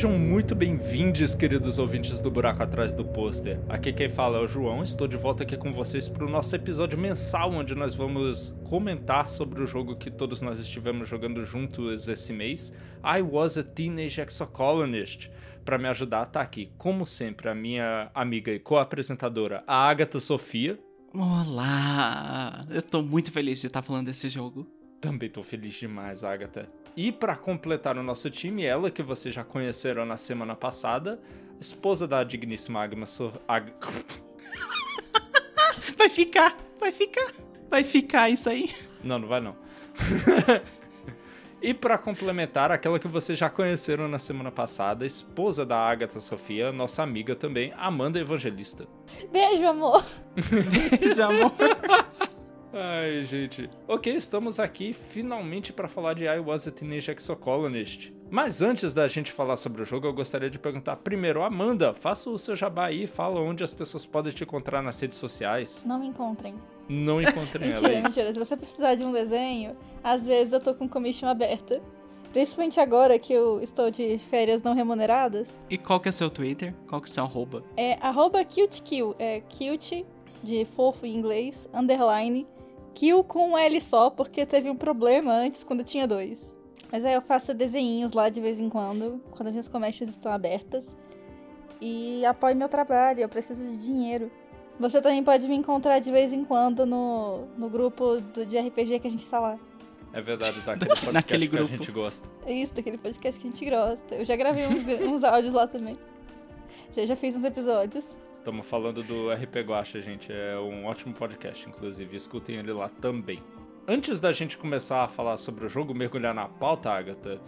Sejam muito bem-vindos, queridos ouvintes do Buraco Atrás do Pôster. Aqui quem fala é o João, estou de volta aqui com vocês para o nosso episódio mensal, onde nós vamos comentar sobre o jogo que todos nós estivemos jogando juntos esse mês, I Was a Teenage Exocolonist. Para me ajudar, tá aqui, como sempre, a minha amiga e co-apresentadora, a Agatha Sofia. Olá! Eu tô muito feliz de estar falando desse jogo. Também tô feliz demais, Agatha. E para completar o nosso time, ela que vocês já conheceram na semana passada, esposa da digníssima Agma so Ag... Vai ficar, vai ficar, vai ficar isso aí. Não, não vai não. e para complementar, aquela que vocês já conheceram na semana passada, esposa da Agatha Sofia, nossa amiga também, Amanda Evangelista. Beijo, amor. Beijo, amor. Ai, gente. Ok, estamos aqui finalmente para falar de I Was a Teenage Exocolonist. Mas antes da gente falar sobre o jogo, eu gostaria de perguntar primeiro, Amanda, faça o seu jabá aí, fala onde as pessoas podem te encontrar nas redes sociais. Não me encontrem. Não encontrem mentira, ela. é mentira. Se você precisar de um desenho, às vezes eu tô com commission aberta. Principalmente agora que eu estou de férias não remuneradas. E qual que é seu Twitter? Qual que é seu arroba? É arroba cutekill. É cute, de fofo em inglês, underline, kill com um L só, porque teve um problema antes quando tinha dois. Mas aí eu faço desenhinhos lá de vez em quando, quando as minhas comércios estão abertas. E apoio meu trabalho, eu preciso de dinheiro. Você também pode me encontrar de vez em quando no, no grupo do, de RPG que a gente tá lá. É verdade, daquele podcast Naquele que a grupo. gente gosta. É isso, daquele podcast que a gente gosta. Eu já gravei uns, uns áudios lá também. Já, já fiz uns episódios. Estamos falando do RP Guacha, gente. É um ótimo podcast, inclusive. Escutem ele lá também. Antes da gente começar a falar sobre o jogo, mergulhar na pauta, Agatha,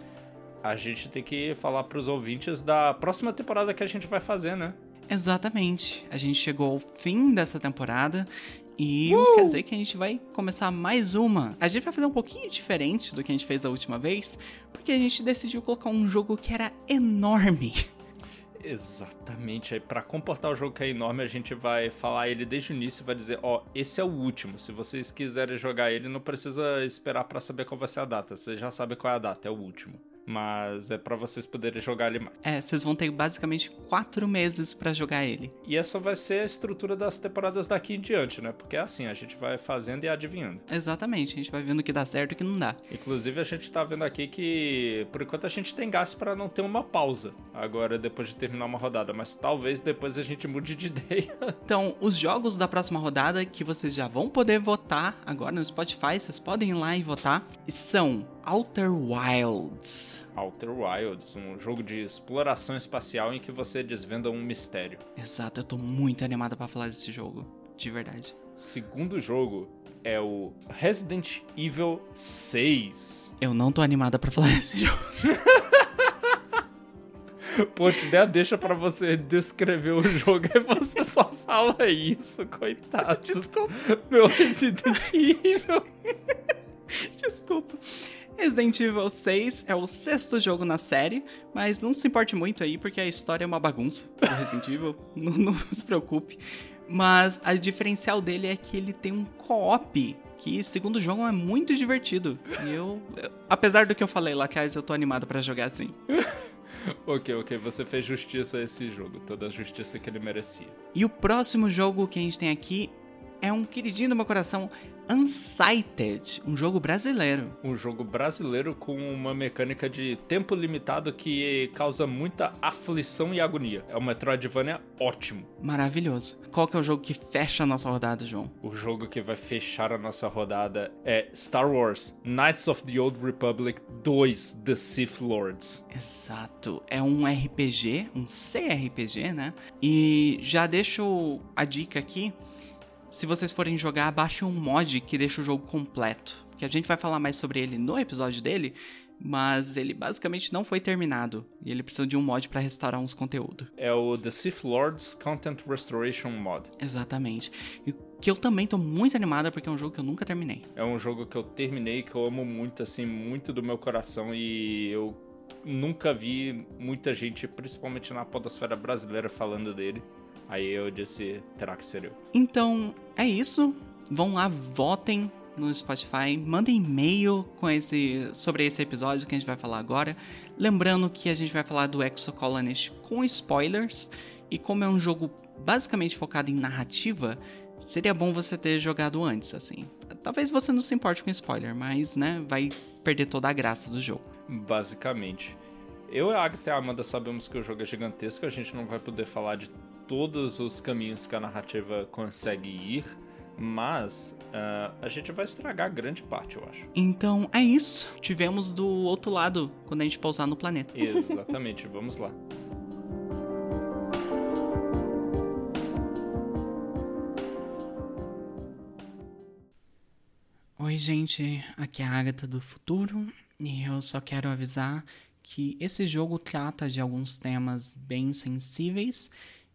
a gente tem que falar pros ouvintes da próxima temporada que a gente vai fazer, né? Exatamente. A gente chegou ao fim dessa temporada e quer dizer que a gente vai começar mais uma. A gente vai fazer um pouquinho diferente do que a gente fez da última vez, porque a gente decidiu colocar um jogo que era enorme. Exatamente. Aí, pra comportar o jogo que é enorme, a gente vai falar ele desde o início vai dizer: ó, esse é o último. Se vocês quiserem jogar ele, não precisa esperar pra saber qual vai ser a data. Vocês já sabem qual é a data, é o último. Mas é pra vocês poderem jogar ele mais. É, vocês vão ter basicamente quatro meses pra jogar ele. E essa vai ser a estrutura das temporadas daqui em diante, né? Porque é assim, a gente vai fazendo e adivinhando. Exatamente, a gente vai vendo o que dá certo e o que não dá. Inclusive, a gente tá vendo aqui que, por enquanto, a gente tem gasto pra não ter uma pausa agora, depois de terminar uma rodada. Mas talvez depois a gente mude de ideia. Então, os jogos da próxima rodada que vocês já vão poder votar agora no Spotify, vocês podem ir lá e votar, são Outer Wilds. Outer Wilds, um jogo de exploração espacial em que você desvenda um mistério. Exato, eu tô muito animado pra falar desse jogo, de verdade. Segundo jogo é o Resident Evil 6. Eu não tô animada pra falar desse jogo. Pô, te der a deixa pra você descrever o jogo e você só fala isso, coitado. Desculpa, Meu Resident Evil. desculpa. Resident Evil 6 é o sexto jogo na série, mas não se importe muito aí, porque a história é uma bagunça do Resident Evil, não, não se preocupe. Mas a diferencial dele é que ele tem um co-op, que segundo o jogo é muito divertido. E eu, eu- apesar do que eu falei lá atrás, eu tô animado pra jogar assim. ok, ok, você fez justiça a esse jogo, toda a justiça que ele merecia. E o próximo jogo que a gente tem aqui é um queridinho do meu coração, Unsighted, um jogo brasileiro. Um jogo brasileiro com uma mecânica de tempo limitado que causa muita aflição e agonia. É um Metroidvania ótimo. Maravilhoso. Qual que é o jogo que fecha a nossa rodada, João? O jogo que vai fechar a nossa rodada é Star Wars Knights of the Old Republic 2 The Sith Lords. Exato. É um RPG, um CRPG, né? E já deixo a dica aqui. Se vocês forem jogar, baixe um mod que deixa o jogo completo. Que a gente vai falar mais sobre ele no episódio dele, mas ele basicamente não foi terminado. E ele precisa de um mod pra restaurar uns conteúdos. É o The Sith Lords Content Restoration Mod. Exatamente. E que eu também tô muito animada porque é um jogo que eu nunca terminei. É um jogo que eu terminei, que eu amo muito, assim, muito do meu coração e eu nunca vi muita gente, principalmente na podosfera brasileira, falando dele. Aí eu disse, terá que ser eu. Então, é isso. Vão lá, votem no Spotify, manda e-mail com esse, sobre esse episódio que a gente vai falar agora. Lembrando que a gente vai falar do Exocolonist com spoilers, e como é um jogo basicamente focado em narrativa, seria bom você ter jogado antes, assim. Talvez você não se importe com spoiler, mas, né, vai perder toda a graça do jogo. Basicamente. Eu e a Agatha e a Amanda sabemos que o jogo é gigantesco, a gente não vai poder falar de todos os caminhos que a narrativa consegue ir, mas uh, a gente vai estragar grande parte, eu acho. Então é isso. Tivemos do outro lado quando a gente pousar no planeta. Exatamente, vamos lá. Oi, gente, aqui é a Agatha do futuro e eu só quero avisar que esse jogo trata de alguns temas bem sensíveis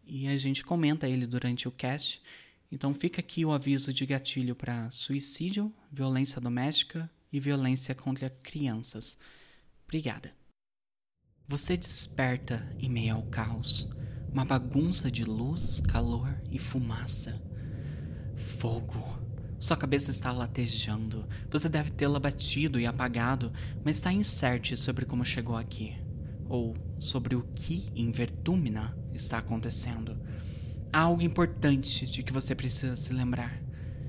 e a gente comenta ele durante o cast. Então fica aqui o aviso de gatilho para suicídio, violência doméstica e violência contra crianças. Obrigada. Você desperta em meio ao caos, uma bagunça de luz, calor e fumaça. Fogo. Sua cabeça está latejando. Você deve tê-la batido e apagado, mas está incerte sobre como chegou aqui. Ou sobre o que em Vertúmina está acontecendo. Há algo importante de que você precisa se lembrar.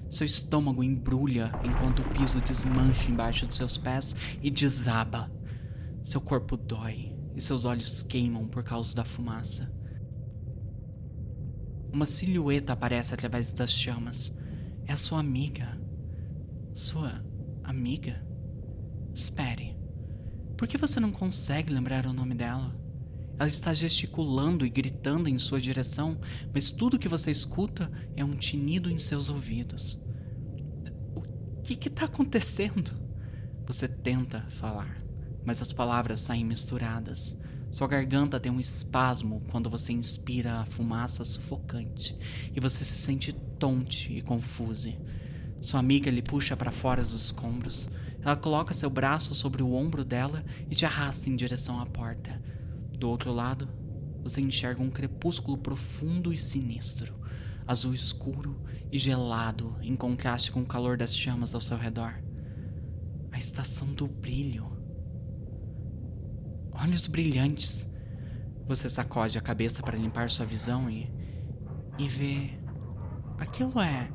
Seu estômago embrulha enquanto o piso desmancha embaixo dos seus pés e desaba. Seu corpo dói e seus olhos queimam por causa da fumaça. Uma silhueta aparece através das chamas. É sua amiga. Sua amiga? Espere. Por que você não consegue lembrar o nome dela? Ela está gesticulando e gritando em sua direção, mas tudo que você escuta é um tinido em seus ouvidos. O que está acontecendo? Você tenta falar, mas as palavras saem misturadas. Sua garganta tem um espasmo quando você inspira a fumaça sufocante e você se sente tonte e confuso. Sua amiga lhe puxa para fora dos escombros. Ela coloca seu braço sobre o ombro dela e te arrasta em direção à porta. Do outro lado, você enxerga um crepúsculo profundo e sinistro, azul escuro e gelado em contraste com o calor das chamas ao seu redor. A estação do brilho olhos brilhantes. Você sacode a cabeça para limpar sua visão e. e vê. Aquilo é.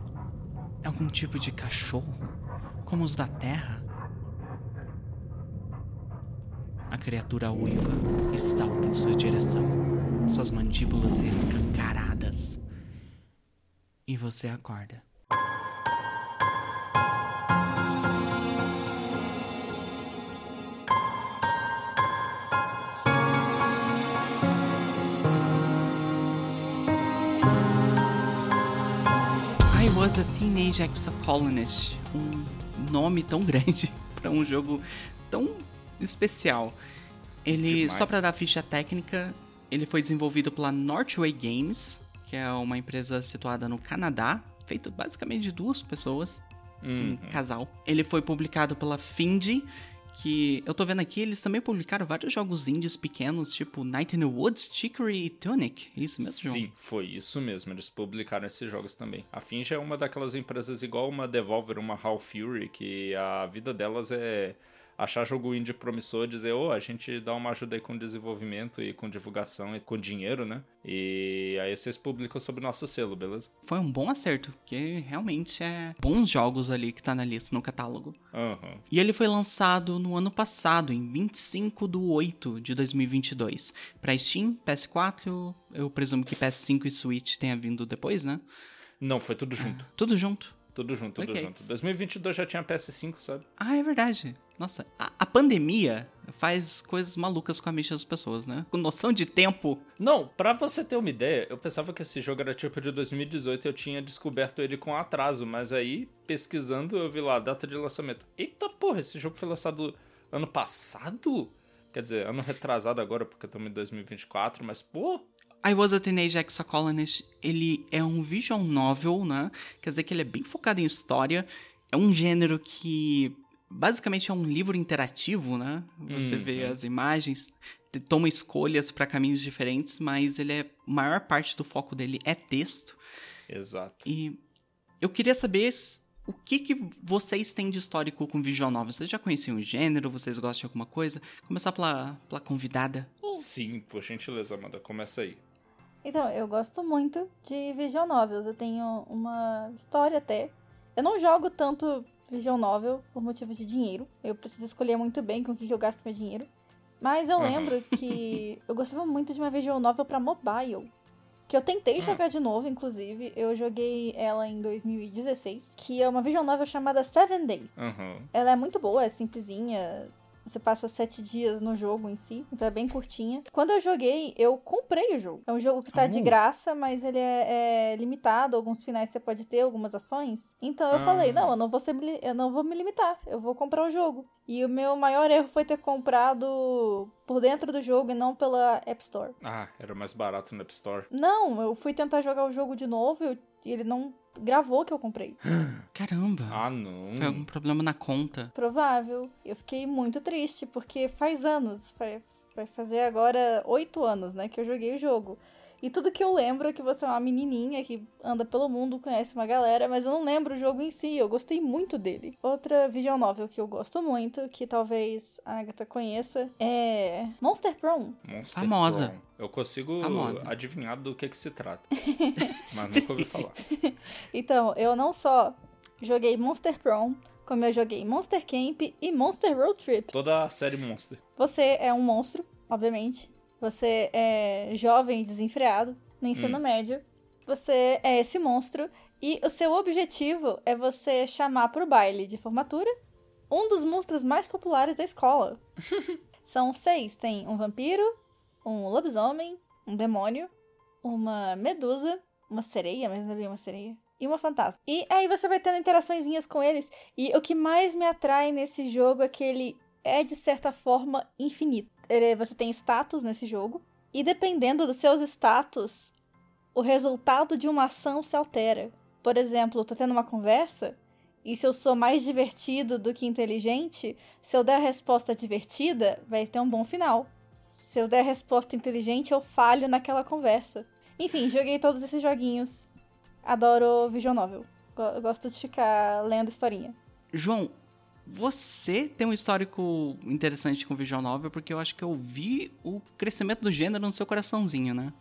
algum tipo de cachorro? Como os da Terra? A criatura uiva estalta em sua direção, suas mandíbulas escancaradas. E você acorda. was a Teenage Exocolonist. Um nome tão grande para um jogo tão especial. Ele, Demais. só para dar ficha técnica, ele foi desenvolvido pela Northway Games, que é uma empresa situada no Canadá, feito basicamente de duas pessoas, uhum. um casal. Ele foi publicado pela Findy, que eu tô vendo aqui, eles também publicaram vários jogos indies pequenos, tipo Night in the Woods, Chicory e Tunic. É isso mesmo, Sim, foi isso mesmo. Eles publicaram esses jogos também. A Finge é uma daquelas empresas igual uma Devolver, uma Half Fury, que a vida delas é achar jogo indie promissor, dizer, ô, oh, a gente dá uma ajuda aí com desenvolvimento e com divulgação e com dinheiro, né? E aí vocês publicam sobre o nosso selo, beleza? Foi um bom acerto, porque realmente é bons jogos ali que tá na lista no catálogo. Uhum. E ele foi lançado no ano passado, em 25 de 8 de 2022. Pra Steam, PS4, eu presumo que PS5 e Switch tenha vindo depois, né? Não, foi tudo junto. tudo junto. Tudo junto, tudo okay. junto. 2022 já tinha PS5, sabe? Ah, é verdade. Nossa, a, a, pandemia faz coisas malucas com a mente das pessoas, né? Com noção de tempo. Não, para você ter uma ideia, eu pensava que esse jogo era tipo de 2018 e eu tinha descoberto ele com atraso, mas aí, pesquisando, eu vi lá a data de lançamento. Eita porra, esse jogo foi lançado ano passado? Quer dizer, ano retrasado agora, porque estamos em 2024, mas pô, I Was a Teenage Exocolonist, ele é um visual novel, né? Quer dizer que ele é bem focado em história. É um gênero que basicamente é um livro interativo, né? Você uhum. vê as imagens, toma escolhas para caminhos diferentes, mas ele é a maior parte do foco dele é texto. Exato. E eu queria saber o que, que vocês têm de histórico com visual novel? Vocês já conheciam o gênero? Vocês gostam de alguma coisa? Começar pela, pela convidada. Sim, por gentileza, Amanda, começa aí. Então, eu gosto muito de visual novels. Eu tenho uma história até. Eu não jogo tanto visual novel por motivos de dinheiro. Eu preciso escolher muito bem com o que eu gasto meu dinheiro. Mas eu lembro que eu gostava muito de uma visual novel para mobile. Que eu tentei jogar de novo, inclusive. Eu joguei ela em 2016. Que é uma visual novel chamada Seven Days. Uhum. Ela é muito boa, é simplesinha. Você passa sete dias no jogo em si, então é bem curtinha. Quando eu joguei, eu comprei o jogo. É um jogo que tá de Oh. graça, mas ele é, é limitado. Alguns finais você pode ter, algumas ações. Então eu falei, Ah. não, eu não vou ser, eu não vou me limitar. Eu vou comprar o jogo. E o meu maior erro foi ter comprado por dentro do jogo e não pela App Store. Ah, era mais barato no App Store. Não, eu fui tentar jogar o jogo de novo e e ele não gravou que eu comprei. Caramba. Ah, não. Foi algum problema na conta. Provável. Eu fiquei muito triste, porque faz anos, vai, vai fazer agora oito anos, né, que eu joguei o jogo. E tudo que eu lembro é que você é uma menininha que anda pelo mundo, conhece uma galera, mas eu não lembro o jogo em si, eu gostei muito dele. Outra visual novel que eu gosto muito, que talvez a Agatha conheça, é Monster Prom. Monster Famosa. Prom. Eu consigo Famosa. adivinhar do que que se trata. mas nunca ouvi falar. Então, eu não só joguei Monster Prom, como eu joguei Monster Camp e Monster Road Trip. Toda a série Monster. Você é um monstro, obviamente. Você é jovem desenfreado no ensino Hum. médio. Você é esse monstro. E o seu objetivo é você chamar pro baile de formatura um dos monstros mais populares da escola. São seis: tem um vampiro, um lobisomem, um demônio, uma medusa, uma sereia, mas não é bem uma sereia, e uma fantasma. E aí você vai tendo interaçõezinhas com eles. E o que mais me atrai nesse jogo é que ele é, de certa forma, infinito. Ele- você tem status nesse jogo, e dependendo dos seus status, o resultado de uma ação se altera. Por exemplo, eu tô tendo uma conversa, e se eu sou mais divertido do que inteligente, se eu der a resposta divertida, vai ter um bom final. Se eu der a resposta inteligente, eu falho naquela conversa. Enfim, joguei todos esses joguinhos. Adoro visual novel. Gosto de ficar lendo historinha. João, você tem um histórico interessante com visual novel, porque eu acho que eu vi o crescimento do gênero no seu coraçãozinho, né?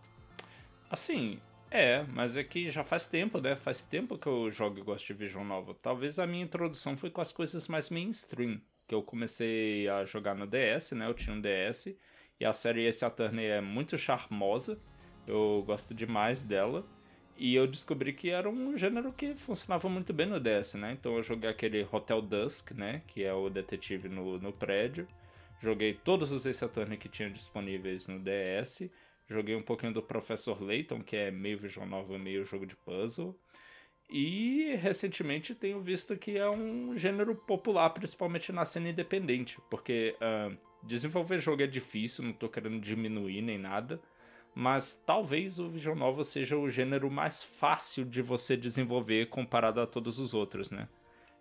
Assim, é, mas é que já faz tempo, né? Faz tempo que eu jogo e gosto de visual novel. Talvez a minha introdução foi com as coisas mais mainstream. Que eu comecei a jogar no DS, né? Eu tinha um DS. E a série Ace Attorney é muito charmosa. Eu gosto demais dela. E eu descobri que era um gênero que funcionava muito bem no DS, né? Então eu joguei aquele Hotel Dusk, né? Que é o detetive no, no prédio. Joguei todos os Ace Attorney que tinha disponíveis no DS. Joguei um pouquinho do Professor Layton, que é meio visual novel, meio jogo de puzzle. E recentemente tenho visto que é um gênero popular, principalmente na cena independente. Porque ah, desenvolver jogo é difícil, não tô querendo diminuir nem nada. Mas talvez o visual novel seja o gênero mais fácil de você desenvolver comparado a todos os outros, né?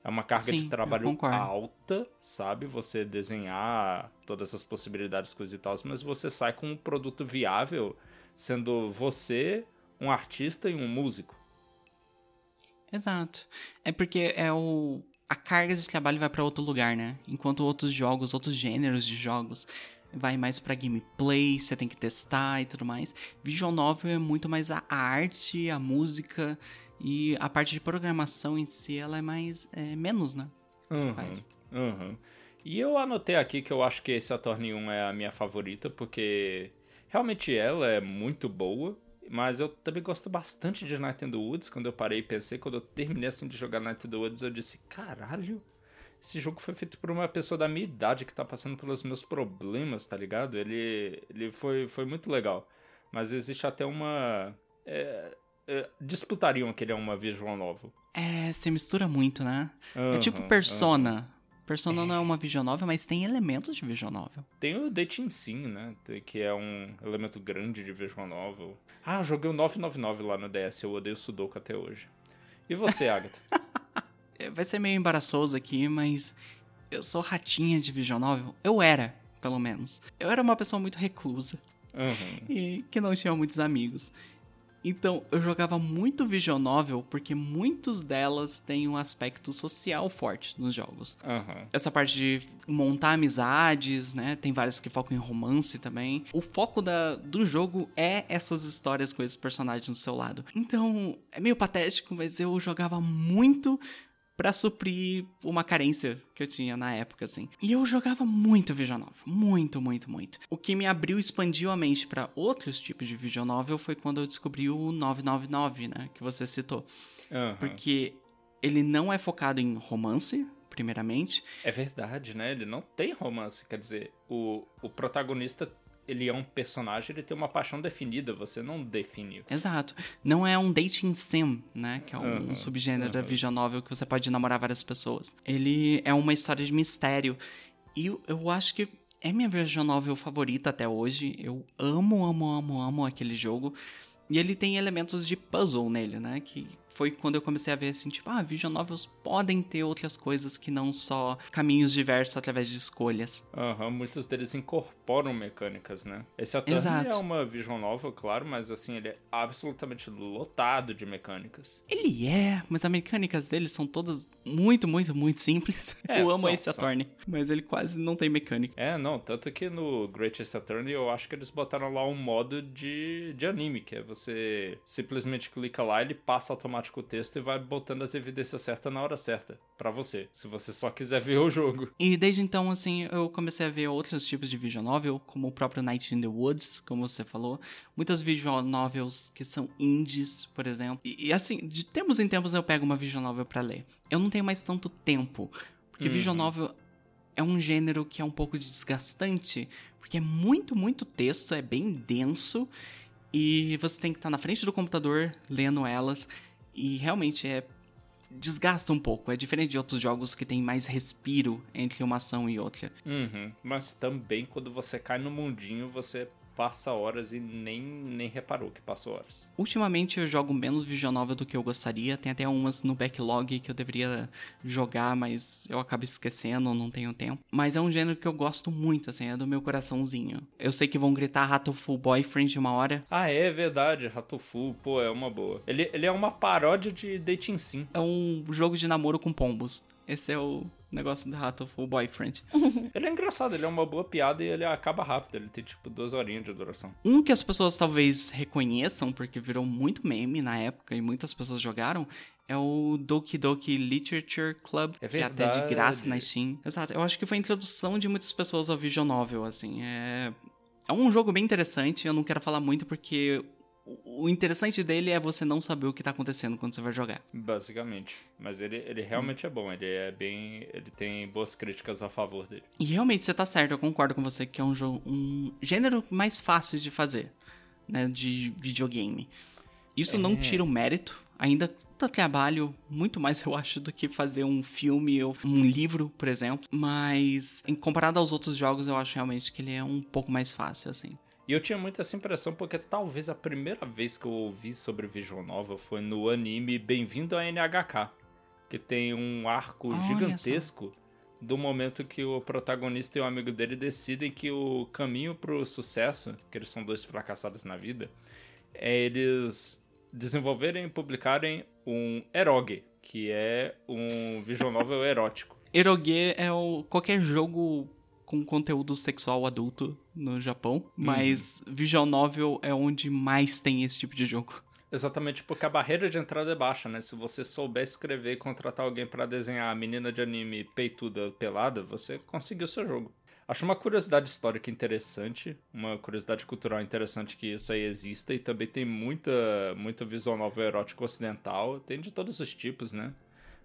É uma carga Sim, de trabalho alta, sabe? Você desenhar todas essas possibilidades, coisas e tal, mas você sai com um produto viável, sendo você um artista e um músico. Exato. É porque é o a carga de trabalho vai pra outro lugar, né? Enquanto outros jogos, outros gêneros de jogos vai mais pra gameplay, você tem que testar e tudo mais. Visual novel é muito mais a arte, a música e a parte de programação em si, ela é mais é, menos, né? que você Uhum, faz. uhum. E eu anotei aqui que eu acho que esse Attorney 1 é a minha favorita, porque realmente ela é muito boa, mas eu também gosto bastante de Night in the Woods. Quando eu parei e pensei, quando eu terminei assim de jogar Night in the Woods, eu disse, caralho, esse jogo foi feito por uma pessoa da minha idade que tá passando pelos meus problemas, tá ligado? Ele, ele foi, foi muito legal. Mas existe até uma... é, é, disputariam que ele é uma visual novel. É, você mistura muito, né? é tipo Persona. Persona não é uma visual novel, mas tem elementos de visual novel. Tem o Dating Sim, né? Que é um elemento grande de visual novel. Ah, eu joguei o 999 lá no DS, eu odeio Sudoku até hoje. E você, Agatha? É, Vai ser meio embaraçoso aqui, mas eu sou ratinha de visual novel. Eu era, pelo menos. Eu era uma pessoa muito reclusa Uhum. e que não tinha muitos amigos. Então, eu jogava muito visual novel porque muitos delas têm um aspecto social forte nos jogos. Aham. Essa parte de montar amizades, né? Tem várias que focam em romance também. O foco da, do jogo é essas histórias com esses personagens do seu lado. Então, é meio patético, mas eu jogava muito pra suprir uma carência que eu tinha na época, assim. E eu jogava muito Visual Novel, muito, muito, muito. O que me abriu, expandiu a mente pra outros tipos de Visual Novel foi quando eu descobri o 999, né, que você citou. aham. Porque ele não é focado em romance, primeiramente. É verdade, né? Ele não tem romance. Quer dizer, o, o protagonista, ele é um personagem, ele tem uma paixão definida, você não define. Exato. Não é um dating sim, né? Que é um Aham, subgênero da aham. visual novel que você pode namorar várias pessoas. Ele é uma história de mistério. E eu, eu acho que é minha visual novel favorita até hoje. Eu amo, amo, amo, amo aquele jogo. E ele tem elementos de puzzle nele, né? Que foi quando eu comecei a ver assim, tipo, ah, visual novels podem ter outras coisas que não só caminhos diversos através de escolhas. Aham, muitos deles incorporam mecânicas, né? Esse Exato. é uma visual novel, claro, mas assim, ele é absolutamente lotado de mecânicas. Ele é, mas as mecânicas dele são todas muito, muito, muito simples. É, eu amo são, esse são. Attorney, mas ele quase não tem mecânica. É, não, tanto que no Greatest Attorney eu acho que eles botaram lá um modo de, de anime, que é você simplesmente clica lá, ele passa automático o texto e vai botando as evidências certas na hora certa, pra você, se você só quiser ver o jogo. E desde então, assim, eu comecei a ver outros tipos de visual novel, como o próprio Night in the Woods, como você falou. Muitas visual novels que são indies, por exemplo. E, e, assim, de tempos em tempos eu pego uma visual novel pra ler. Eu não tenho mais tanto tempo, porque Uhum. visual novel é um gênero que é um pouco desgastante, porque é muito, muito texto, é bem denso, e você tem que estar na frente do computador lendo elas, e realmente é desgasta um pouco. É diferente de outros jogos que tem mais respiro entre uma ação e outra. Uhum, mas também quando você cai no mundinho, você passa horas e nem, nem reparou que passou horas. Ultimamente eu jogo menos visual novel do que eu gostaria. Tem até umas no backlog que eu deveria jogar, mas eu acabo esquecendo, não tenho tempo. Mas é um gênero que eu gosto muito, assim, é do meu coraçãozinho. Eu sei que vão gritar Ratoful Boyfriend uma hora. Ah, é verdade, Ratofu, pô, é uma boa. Ele, ele é uma paródia de Dating Sim. É um jogo de namoro com pombos. Esse é o negócio do Ratoful Boyfriend. Ele é engraçado, ele é uma boa piada e ele acaba rápido, ele tem tipo duas horinhas de duração. Um que as pessoas talvez reconheçam, porque virou muito meme na época e muitas pessoas jogaram, é o Doki Doki Literature Club, É que é até de graça na Steam. Exato, eu acho que foi a introdução de muitas pessoas ao visual novel, assim, é... É um jogo bem interessante, eu não quero falar muito porque o interessante dele é você não saber o que tá acontecendo quando você vai jogar. Basicamente. Mas ele, ele realmente é bom, ele é bem. Ele tem boas críticas a favor dele. E realmente você tá certo, eu concordo com você que é um jogo, um gênero mais fácil de fazer, né, de videogame. Isso não É. tira o mérito, ainda dá trabalho muito mais eu acho do que fazer um filme ou um livro, por exemplo, mas em comparado aos outros jogos eu acho realmente que ele é um pouco mais fácil assim. E eu tinha muito essa impressão porque talvez a primeira vez que eu ouvi sobre Visual Novel foi no anime Bem-vindo a NHK, que tem um arco Olha gigantesco do momento que o protagonista e o amigo dele decidem que o caminho pro sucesso, que eles são dois fracassados na vida, é eles desenvolverem e publicarem um eroge, que é um visual novel erótico. Eroge é o, qualquer jogo com conteúdo sexual adulto no Japão, mas visual novel é onde mais tem esse tipo de jogo. Exatamente porque a barreira de entrada é baixa, né? Se você souber escrever e contratar alguém pra desenhar a menina de anime peituda pelada, você conseguiu seu jogo. Acho uma curiosidade histórica interessante, uma curiosidade cultural interessante que isso aí exista e também tem muita, muita visual novel erótica ocidental, tem de todos os tipos, né?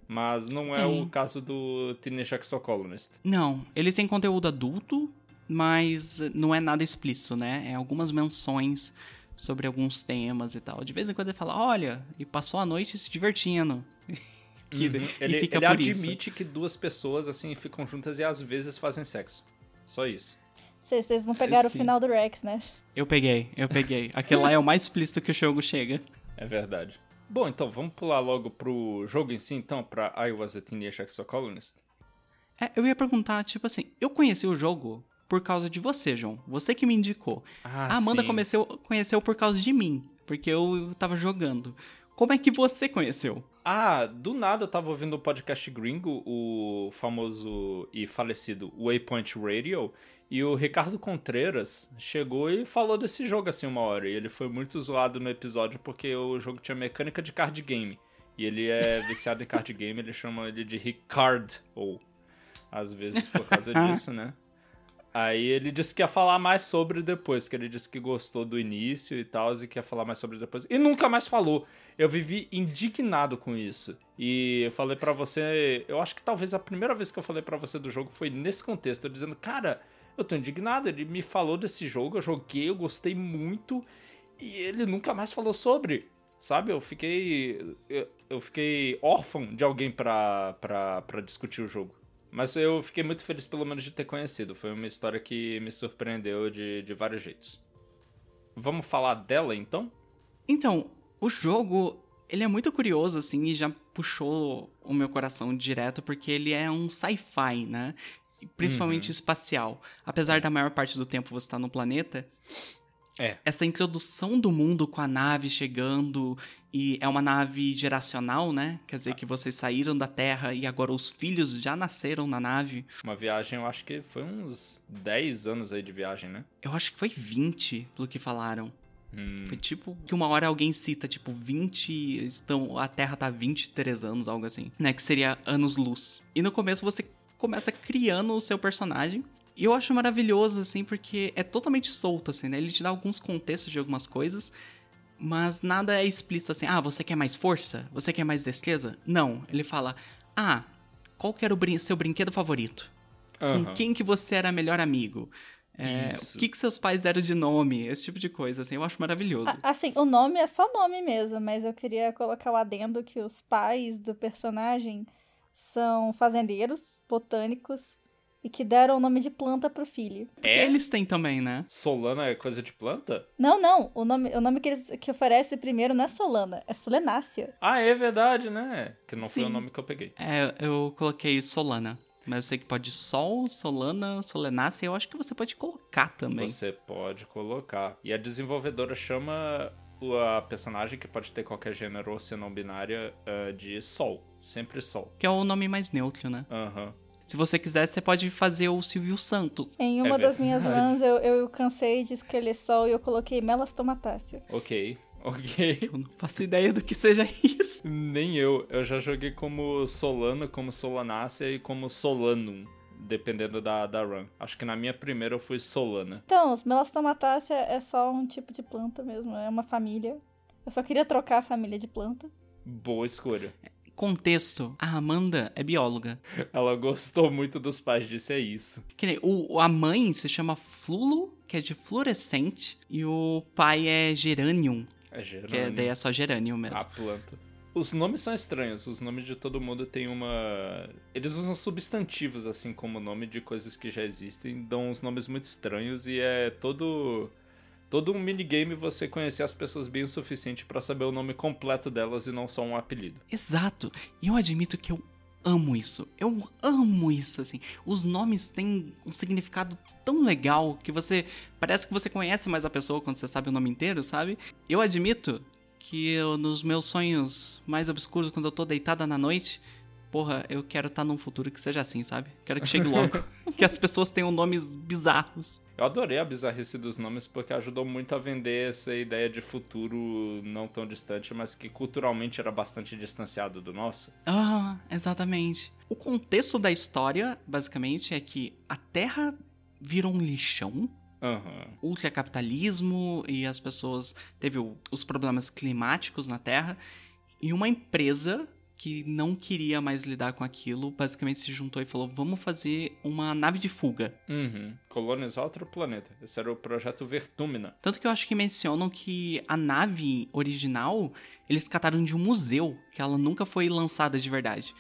Mas não é Tem. o caso do Teenage Exocolonist. Não, ele tem conteúdo adulto, mas não é nada explícito, né? É algumas menções sobre alguns temas e tal. De vez em quando ele fala, olha, e passou a noite se divertindo. Que- Uhum. e Ele, fica ele por isso. admite que duas pessoas assim ficam juntas e às vezes fazem sexo. Só isso. Vocês, vocês não pegaram Sim. o final do Rex, né? Eu peguei, eu peguei. Aquele lá é o mais explícito que o jogo chega. É verdade. Bom, então vamos pular logo pro jogo em si, então, pra I Was a Teenage Exocolonist. É, eu ia perguntar, tipo assim, eu conheci o jogo por causa de você, João. Você que me indicou. Ah, a Amanda sim. comeceu, conheceu por causa de mim. porque eu tava jogando. Como é que você conheceu? Ah, do nada eu tava ouvindo o podcast gringo, o famoso e falecido Waypoint Radio, e o Ricardo Contreras chegou e falou desse jogo assim uma hora. E ele foi muito zoado no episódio porque o jogo tinha mecânica de card game. E ele é viciado em card game, ele chama ele de Ricard, ou às vezes por causa disso, né? Aí ele disse que ia falar mais sobre depois, que ele disse que gostou do início e tal, e que ia falar mais sobre depois. E nunca mais falou. Eu vivi indignado com isso. E eu falei para você, eu acho que talvez a primeira vez que eu falei para você do jogo foi nesse contexto, dizendo, cara, eu tô indignado, ele me falou desse jogo, eu joguei, eu gostei muito, e ele nunca mais falou sobre. Sabe, eu fiquei. Eu, eu fiquei órfão de alguém pra, pra, pra discutir o jogo. Mas eu fiquei muito feliz, pelo menos, de ter conhecido. Foi uma história que me surpreendeu de, de vários jeitos. Vamos falar dela, então? Então, o jogo, ele é muito curioso, assim, e já puxou o meu coração direto, porque ele é um sci-fi, né? Principalmente Uhum. espacial. Apesar da maior parte do tempo você estar no planeta, É. essa introdução do mundo com a nave chegando e é uma nave geracional, né? Quer dizer que vocês saíram da Terra e agora os filhos já nasceram na nave. Uma viagem, eu acho que foi uns 10 anos aí de viagem, né? Eu acho que foi 20, pelo que falaram. Hum, Foi tipo que uma hora alguém cita, tipo, 20. Estão, a Terra tá 23 anos, algo assim. Né? Que seria anos-luz. E no começo você começa criando o seu personagem. E eu acho maravilhoso, assim, porque é totalmente solto, assim, né? Ele te dá alguns contextos de algumas coisas, mas nada é explícito assim. Ah, você quer mais força? Você quer mais destreza? Não. Ele fala, ah, qual que era o brin- seu brinquedo favorito? aham. Com quem que você era melhor amigo? É, o que, que seus pais deram de nome? Esse tipo de coisa, assim, eu acho maravilhoso. A- Assim, o nome é só nome mesmo, mas eu queria colocar o adendo que os pais do personagem são fazendeiros, botânicos, e que deram o nome de planta pro filho. É? Eles têm também, né? Solana é coisa de planta? Não, não, o nome, o nome que, eles, que oferece primeiro não é Solana, é Solenácia. Ah, é verdade, né? Que não foi Sim. o nome que eu peguei. É, eu coloquei Solana. Mas eu sei que pode Sol, Solana, Solenácea. Eu acho que você pode colocar também. Você pode colocar. E a desenvolvedora chama o- a personagem, que pode ter qualquer gênero ou ser não binária, ah, de Sol. Sempre Sol. Que é o nome mais neutro, né? Aham. Se você quiser, você pode fazer o Silvio Santos. Em uma É das minhas runs eu, eu cansei de escolher Sol e eu coloquei Melastomatácea. Ok. Ok. Eu não faço ideia do que seja isso. Nem eu. Eu já joguei como Solana, como Solanácea e como Solanum. Dependendo da, da run. Acho que na minha primeira eu fui Solana. Então, os Melastomatácea é só um tipo de planta mesmo, é uma família. Eu só queria trocar a família de planta. Boa escolha. Contexto: a Amanda é bióloga. Ela gostou muito dos pais, disse é isso. Que nem, o, a mãe se chama Flulo, que é de fluorescente, e o pai é Geranium, É que é, gerânio. daí é só Geranium mesmo. A planta. Os nomes são estranhos. Os nomes de todo mundo tem uma. Eles usam substantivos, assim como o nome de coisas que já existem. Dão uns nomes muito estranhos e é todo. Todo um minigame você conhecer as pessoas bem o suficiente pra saber o nome completo delas e não só um apelido. Exato. E eu admito que eu amo isso. Eu amo isso, assim. Os nomes têm um significado tão legal que você. Parece que você conhece mais a pessoa quando você sabe o nome inteiro, sabe? Eu admito que eu, nos meus sonhos mais obscuros, quando eu tô deitada na noite. Porra, eu quero estar num futuro que seja assim, sabe? Quero que chegue logo. que as pessoas tenham nomes bizarros. Eu adorei a bizarrice dos nomes porque ajudou muito a vender essa ideia de futuro não tão distante, mas que culturalmente era bastante distanciado do nosso. Ah, exatamente. O contexto da história, basicamente, é que a Terra virou um lixão Aham. ultracapitalismo e as pessoas teve o- os problemas climáticos na Terra e uma empresa que não queria mais lidar com aquilo, basicamente se juntou e falou: "Vamos fazer uma nave de fuga". Uhum. Colonizar outro planeta. Esse era o projeto Vertumina. Tanto que eu acho que mencionam que a nave original eles cataram de um museu, que ela nunca foi lançada de verdade.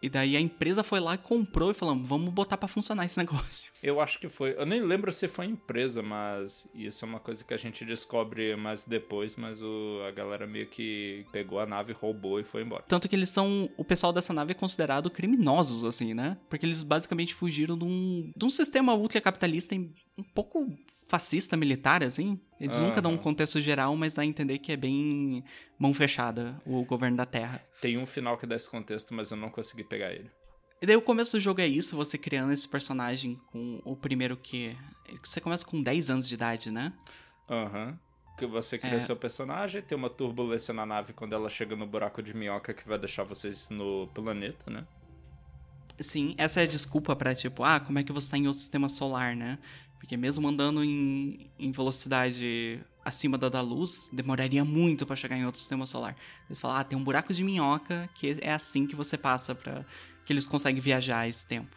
E daí a empresa foi lá, comprou e falou: "Vamos botar pra funcionar esse negócio". Eu acho que foi. Eu nem lembro se foi empresa, mas isso é uma coisa que a gente descobre mais depois. Mas o, a galera meio que pegou a nave, roubou e foi embora. Tanto que eles são. O pessoal dessa nave é considerado criminosos, assim, né? Porque eles basicamente fugiram de um, de um sistema ultracapitalista em- um pouco fascista militar, assim. Eles nunca dão um contexto geral, mas dá a entender que é bem mão fechada o governo da Terra. Tem um final que dá esse contexto, mas eu não consegui pegar ele. E daí o começo do jogo é isso, você criando esse personagem com o primeiro que. Você começa com 10 anos de idade, né? Aham. Que você cria É. seu personagem, tem uma turbulência na nave quando ela chega no buraco de minhoca que vai deixar vocês no planeta, né? Sim, essa é a desculpa pra, tipo, ah, como é que você tá em outro sistema solar, né? Porque mesmo andando em, em velocidade acima da da luz, demoraria muito pra chegar em outro sistema solar. Eles falam, ah, tem um buraco de minhoca que é assim que você passa pra. que eles conseguem viajar esse tempo.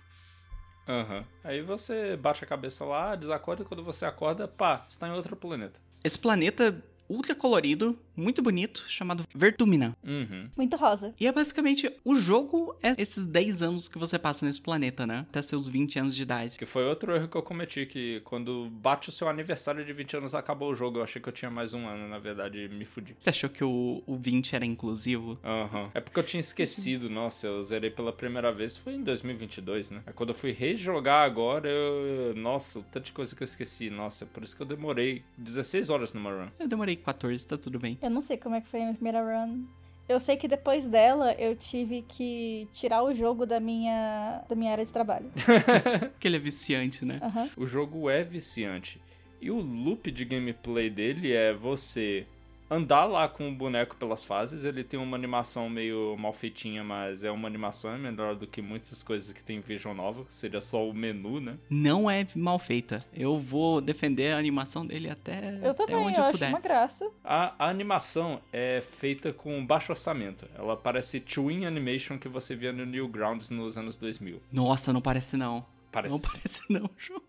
Aham. Aí você bate a cabeça lá, desacorda e quando você acorda, pá, você tá em outro planeta. Esse planeta ultra colorido, muito bonito, chamado Vertumina. Uhum. Muito rosa. E é basicamente o jogo é esses 10 anos que você passa nesse planeta, né? Até seus 20 anos de idade. Que foi outro erro que eu cometi, que quando bate o seu aniversário de 20 anos acabou o jogo. Eu achei que eu tinha mais um ano, na verdade, me fudi. Você achou que o, o 20 era inclusivo? Aham. É porque eu tinha esquecido, nossa, eu zerei pela primeira vez, foi em 2022, né? Aí quando eu fui rejogar agora, eu... Nossa, o tanto de coisa que eu esqueci, nossa, é por isso que eu demorei 16 horas numa run. Eu demorei 14, tá tudo bem. Eu não sei como é que foi a minha primeira run. Eu sei que depois dela eu tive que tirar o jogo da minha, da minha área de trabalho. Porque ele é viciante, né? Aham. O jogo é viciante. E o loop de gameplay dele é você andar lá com o boneco pelas fases. Ele tem uma animação meio mal feitinha, mas é uma animação é melhor do que muitas coisas que tem em Vision Nova. Seria só o menu, né? Não é mal feita. Eu vou defender a animação dele até, Eu até também, onde eu eu acho puder. uma graça. A, a animação é feita com baixo orçamento. Ela parece Twin Animation que você via no Newgrounds nos anos 2000. Nossa, não parece não. Parece. Não parece não, João.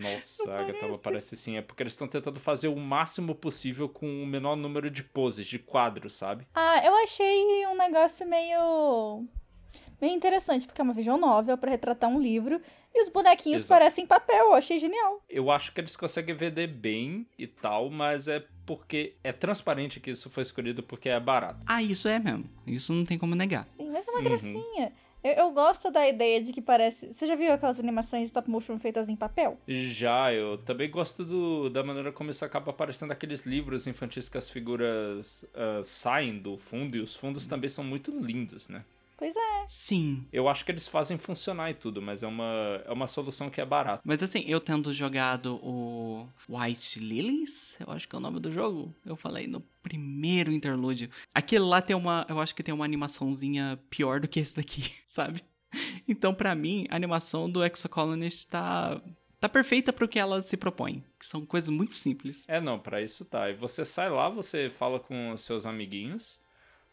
Nossa, Não Agatha, parece. parece sim. É porque eles estão tentando fazer o máximo possível com o menor número de poses, de quadros, sabe? Ah, eu achei um negócio meio. meio interessante, porque é uma visual novel pra retratar um livro. E os bonequinhos Exato. parecem papel, eu achei genial. Eu acho que eles conseguem vender bem e tal, mas é porque é transparente que isso foi escolhido porque é barato. Ah, isso é mesmo. Isso não tem como negar. Sim, Mas é uma Uhum. gracinha. Eu, eu gosto da ideia de que parece. Você já viu aquelas animações stop motion feitas em papel? Já, eu também gosto do, da maneira como isso acaba aparecendo aqueles livros infantis que as figuras ah, saem do fundo e os fundos também são muito lindos, né? Pois é. Sim. Eu acho que eles fazem funcionar e tudo, mas é uma, é uma solução que é barata. Mas assim, eu tendo jogado o White Lilies, eu acho que é o nome do jogo. Eu falei no primeiro interlúdio. Aquele lá tem uma, eu acho que tem uma animaçãozinha pior do que esse daqui, sabe? Então, pra mim, a animação do Exocolonist tá tá perfeita pro que ela se propõe, que são coisas muito simples. É, não, pra isso tá. E você sai lá, você fala com os seus amiguinhos,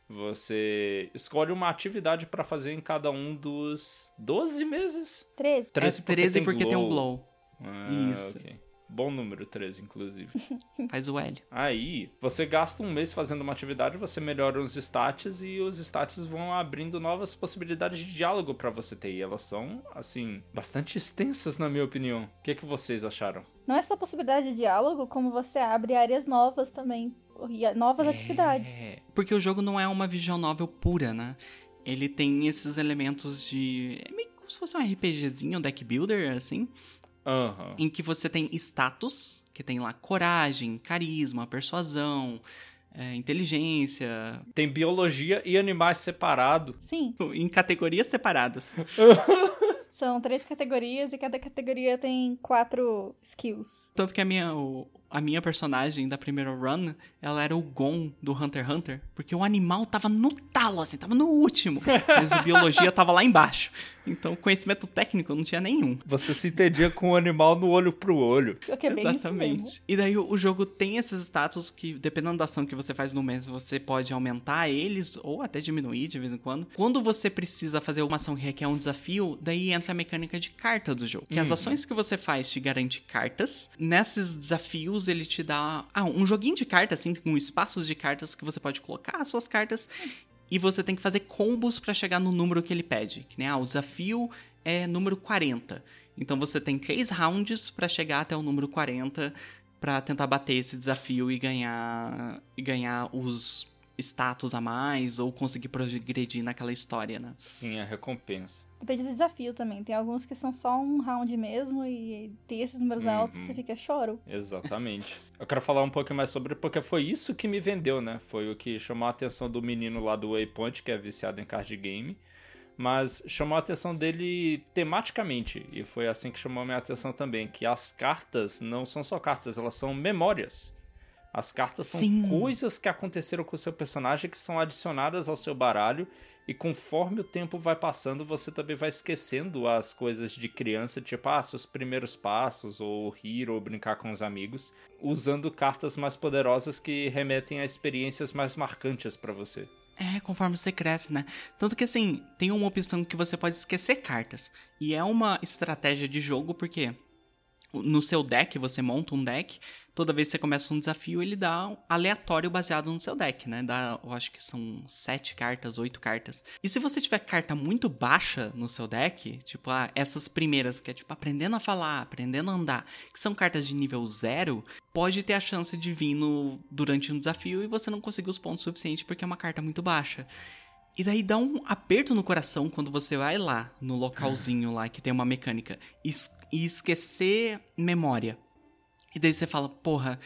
você escolhe uma atividade pra fazer em cada um dos 12 meses. 13. 13 é 13 porque, tem um glow. Ah, Isso. ok. Bom número, 13, inclusive. Faz o L. Aí, você gasta um mês fazendo uma atividade, você melhora os stats e os stats vão abrindo novas possibilidades de diálogo pra você ter. E elas são, assim, bastante extensas, na minha opinião. O que, que vocês acharam? Não é só possibilidade de diálogo, como você abre áreas novas também. E a- Novas atividades. É, porque o jogo não é uma visual novel pura, né? Ele tem esses elementos de. É meio como se fosse um RPGzinho, um deck builder, assim. Aham. Em que você tem status, que tem lá coragem, carisma, persuasão, é, inteligência, Tem biologia e animais separados. Sim, em categorias separadas. são três categorias e cada categoria tem quatro skills. Tanto que a minha, o- a minha personagem da primeira run, ela era o Gon do Hunter x Hunter, porque o animal tava no talo, assim, tava no último. Mas a biologia tava lá embaixo. Então, conhecimento técnico eu não tinha nenhum. Você se entendia com o animal no olho pro olho. Pior que é bem isso mesmo. Exatamente. E daí o, jogo tem esses status que, dependendo da ação que você faz no mês, você pode aumentar eles ou até diminuir de vez em quando. Quando você precisa fazer uma ação que requer um desafio, daí entra a mecânica de carta do jogo. Que as Uhum. ações que você faz te garante cartas. Nesses desafios, ele te dá ah, um joguinho de cartas, assim, com espaços de cartas que você pode colocar as suas cartas. E você tem que fazer combos pra chegar no número que ele pede. Que ah, o desafio é número 40. Então você tem três rounds pra chegar até o número 40 pra tentar bater esse desafio e ganhar e ganhar os status a mais ou conseguir progredir naquela história, né? Sim, a recompensa. Depende do desafio também. Tem alguns que são só um round mesmo e tem esses números Uhum. altos você fica choro. Exatamente. Eu quero falar um pouco mais sobre porque foi isso que me vendeu, né? Foi o que chamou a atenção do menino lá do Waypoint, que é viciado em card game. Mas chamou a atenção dele tematicamente. E foi assim que chamou a minha atenção também. Que as cartas não são só cartas, elas são memórias. As cartas são Sim. coisas que aconteceram com o seu personagem que são adicionadas ao seu baralho. E conforme o tempo vai passando, você também vai esquecendo as coisas de criança, tipo, ah, seus primeiros passos, ou rir, ou brincar com os amigos, usando cartas mais poderosas que remetem a experiências mais marcantes pra você. É, conforme você cresce, né? Tanto que assim, tem uma opção que você pode esquecer cartas. E é uma estratégia de jogo porque no seu deck, você monta um deck, toda vez que você começa um desafio, ele dá um aleatório baseado no seu deck, né? Dá, eu acho que são sete cartas, oito cartas. E se você tiver carta muito baixa no seu deck, tipo, ah, essas primeiras, que é tipo aprendendo a falar, aprendendo a andar, que são cartas de nível zero, pode ter a chance de vir no, durante um desafio e você não conseguir os pontos suficientes porque é uma carta muito baixa. E daí dá um aperto no coração quando você vai lá, no localzinho lá que tem uma mecânica, e, es- esquecer memória. E daí você fala, porra,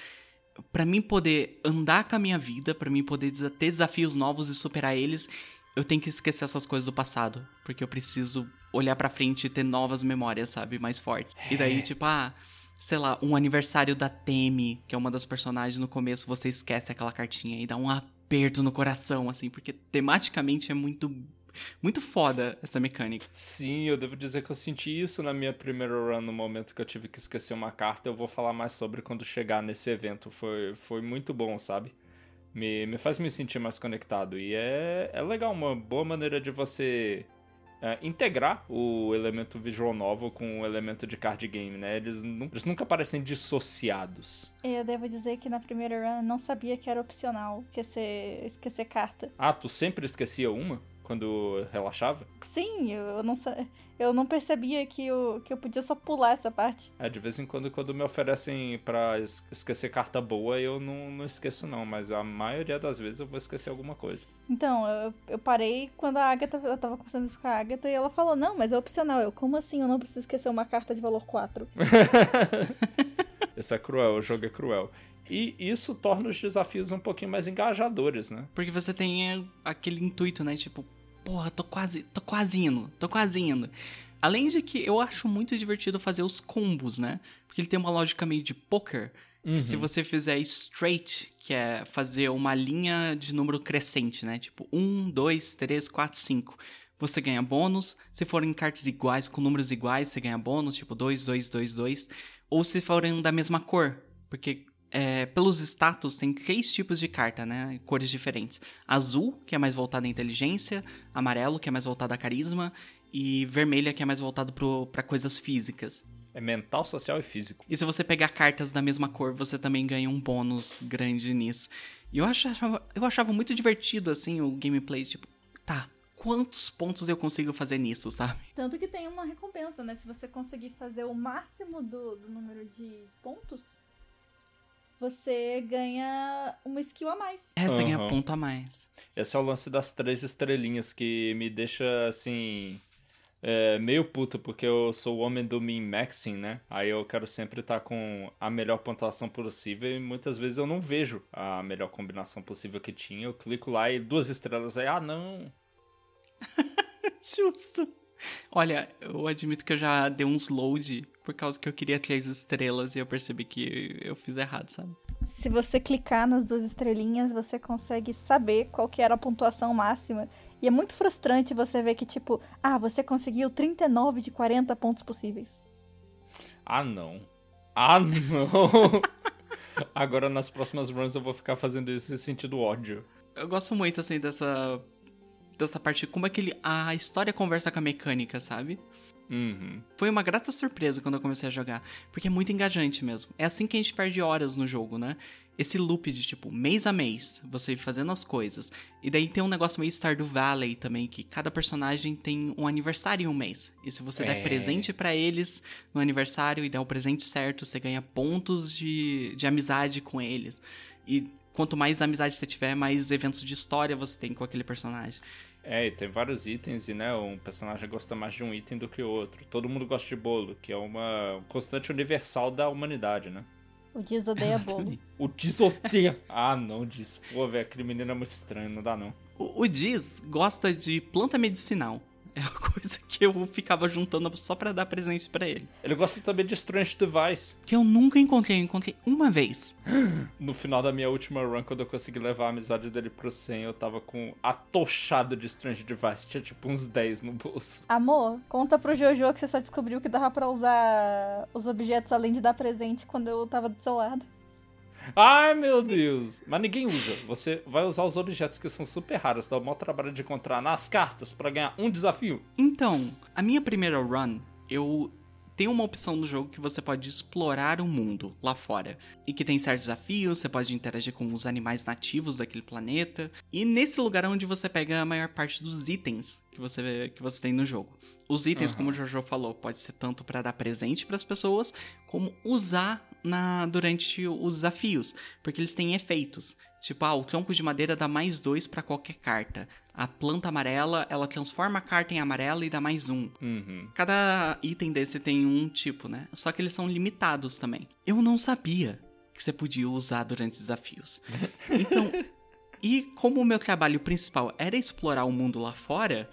pra mim poder andar com a minha vida, pra mim poder ter desafios novos e superar eles, eu tenho que esquecer essas coisas do passado. Porque eu preciso olhar pra frente e ter novas memórias, sabe? Mais fortes. E daí, tipo, ah, sei lá, um aniversário da Temi, que é uma das personagens no começo, você esquece aquela cartinha e dá um aperto no coração, assim, porque tematicamente é muito. Muito foda essa mecânica. Sim, eu devo dizer que eu senti isso na minha primeira run no momento que eu tive que esquecer uma carta. Eu vou falar mais sobre quando chegar nesse evento. Foi, foi muito bom, sabe? Me, me faz me sentir mais conectado. E é, é legal, uma boa maneira de você é, integrar o elemento visual novel com o elemento de card game, né? Eles, eles nunca parecem dissociados. Eu devo dizer que na primeira run eu não sabia que era opcional esquecer, esquecer carta. Ah, tu sempre esquecia uma quando relaxava? Sim, eu não, sa- eu não percebia que eu, que eu podia só pular essa parte. É, de vez em quando, quando me oferecem pra es- esquecer carta boa, eu não, não esqueço não, mas a maioria das vezes eu vou esquecer alguma coisa. Então, eu, eu parei quando a Agatha, eu tava conversando isso com a Agatha e ela falou, não, mas é opcional. Eu, como assim eu não preciso esquecer uma carta de valor 4? Isso é cruel, o jogo é cruel. E isso torna os desafios um pouquinho mais engajadores, né? Porque você tem aquele intuito, né? Tipo, porra, tô quase, tô quase indo, tô quase indo. Além de que eu acho muito divertido fazer os combos, né? Porque ele tem uma lógica meio de poker. que Se você fizer straight, que é fazer uma linha de número crescente, né? Tipo 1, 2, 3, 4, 5. Você ganha bônus. Se forem cartas iguais, com números iguais, você ganha bônus, tipo 2, 2, 2, 2. Ou se forem da mesma cor. Porque é, pelos status tem três tipos de carta, né? Cores diferentes. Azul, que é mais voltada à inteligência, amarelo, que é mais voltado a carisma, e vermelha, que é mais voltado para coisas físicas. É mental, social e físico. E se você pegar cartas da mesma cor, você também ganha um bônus grande nisso. E eu achava, eu achava muito divertido, assim, o gameplay, tipo, tá, quantos pontos eu consigo fazer nisso, sabe? Tanto que tem uma recompensa, né? Se você conseguir fazer o máximo do, do número de pontos, você ganha uma skill a mais. É, você ganha Aham. ponto a mais. Esse é o lance das três estrelinhas que me deixa, assim, é, meio puto, porque eu sou o homem do min-maxing, né? Aí eu quero sempre estar com a melhor pontuação possível e muitas vezes eu não vejo a melhor combinação possível que tinha. Eu clico lá e duas estrelas aí, ah, não. Justo. Olha, eu admito que eu já dei uns load por causa que eu queria três estrelas e eu percebi que eu fiz errado, sabe? Se você clicar nas duas estrelinhas, você consegue saber qual que era a pontuação máxima. E é muito frustrante você ver que, tipo, ah, você conseguiu 39 de 40 pontos possíveis. Ah, não. Ah, não. Agora nas próximas runs eu vou ficar fazendo isso em sentido ódio. Eu gosto muito, assim, dessa. Dessa parte. Como é que ele, a história conversa com a mecânica, sabe? Uhum. Foi uma grata surpresa quando eu comecei a jogar, porque é muito engajante mesmo. É assim que a gente perde horas no jogo, né? Esse loop de tipo, mês a mês, você fazendo as coisas. E daí tem um negócio meio Stardew Valley também, que cada personagem tem um aniversário em um mês. E se você É. der presente pra eles no aniversário e der o presente certo, você ganha pontos de, de amizade com eles. E quanto mais amizade você tiver, mais eventos de história você tem com aquele personagem. É, e tem vários itens e, né, um personagem gosta mais de um item do que o outro. Todo mundo gosta de bolo, que é uma constante universal da humanidade, né? O Diz odeia bolo. O Diz odeia... ah, não, Diz. Pô, velho, aquele menino é muito estranho, não dá não. O, o Diz gosta de planta medicinal. É uma coisa que eu ficava juntando só para dar presente para ele. Ele gosta também de Strange Device. Que eu nunca encontrei, eu encontrei uma vez. No final da minha última run, quando eu consegui levar a amizade dele pro 100, eu tava com atochado de Strange Device. Tinha tipo uns 10 no bolso. Amor, conta pro Jojo que você só descobriu que dava pra usar os objetos além de dar presente quando eu tava do seu lado. Ai, meu Deus. Mas ninguém usa. Você vai usar os objetos que são super raros, dá o maior trabalho de encontrar nas cartas para ganhar um desafio. Então, a minha primeira run, eu tem uma opção no jogo que você pode explorar o mundo lá fora. E que tem certos desafios, você pode interagir com os animais nativos daquele planeta. E nesse lugar é onde você pega a maior parte dos itens que você, que você tem no jogo. Os itens, uhum. como o Jojo falou, pode ser tanto para dar presente para as pessoas, como usar na durante os desafios, porque eles têm efeitos. Tipo, ah, o tronco de madeira dá mais dois para qualquer carta. A planta amarela, ela transforma a carta em amarela e dá mais um. Uhum. Cada item desse tem um tipo, né? Só que eles são limitados também. Eu não sabia que você podia usar durante desafios. Então, e como o meu trabalho principal era explorar o mundo lá fora,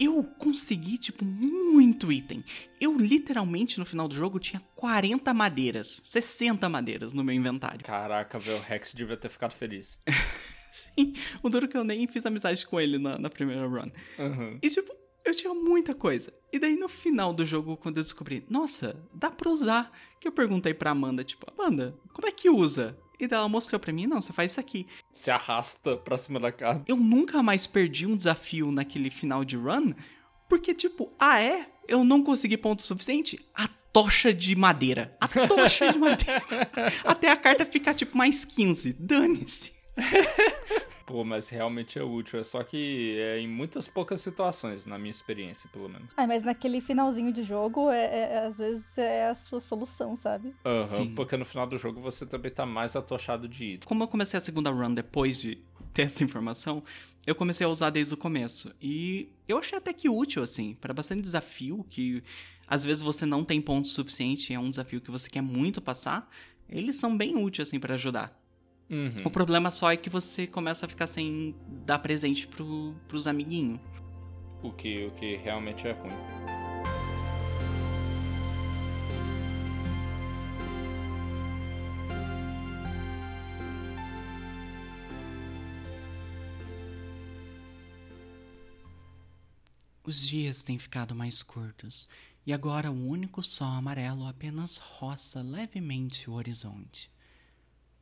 eu consegui, tipo, muito item. Eu literalmente no final do jogo tinha 40 madeiras, 60 madeiras no meu inventário. Caraca, velho, o Rex devia ter ficado feliz. Sim, o duro que eu nem fiz amizade com ele na, na primeira run. Uhum. E tipo, eu tinha muita coisa. E daí no final do jogo, quando eu descobri, nossa, dá pra usar. Que eu perguntei pra Amanda, tipo, Amanda, como é que usa? E daí ela mostrou pra mim, não, você faz isso aqui. Se arrasta pra cima da carta. Eu nunca mais perdi um desafio naquele final de run, porque tipo, ah é? Eu não consegui ponto suficiente? A tocha de madeira. A tocha de madeira. Até a carta ficar tipo mais 15. Dane-se. Pô, mas realmente é útil. É só que é em muitas poucas situações, na minha experiência, pelo menos. Ah, mas naquele finalzinho de jogo, é, é, é às vezes é a sua solução, sabe? Aham, uhum, porque no final do jogo você também tá mais atochado de item. Como eu comecei a segunda run depois de ter essa informação, eu comecei a usar desde o começo. E eu achei até que útil, assim, para bastante desafio, que às vezes você não tem ponto suficiente, é um desafio que você quer muito passar. Eles são bem úteis, assim, para ajudar. Uhum. O problema só é que você começa a ficar sem dar presente pro, pros amiguinhos. O que, o que realmente é ruim. Os dias têm ficado mais curtos e agora o único sol amarelo apenas roça levemente o horizonte.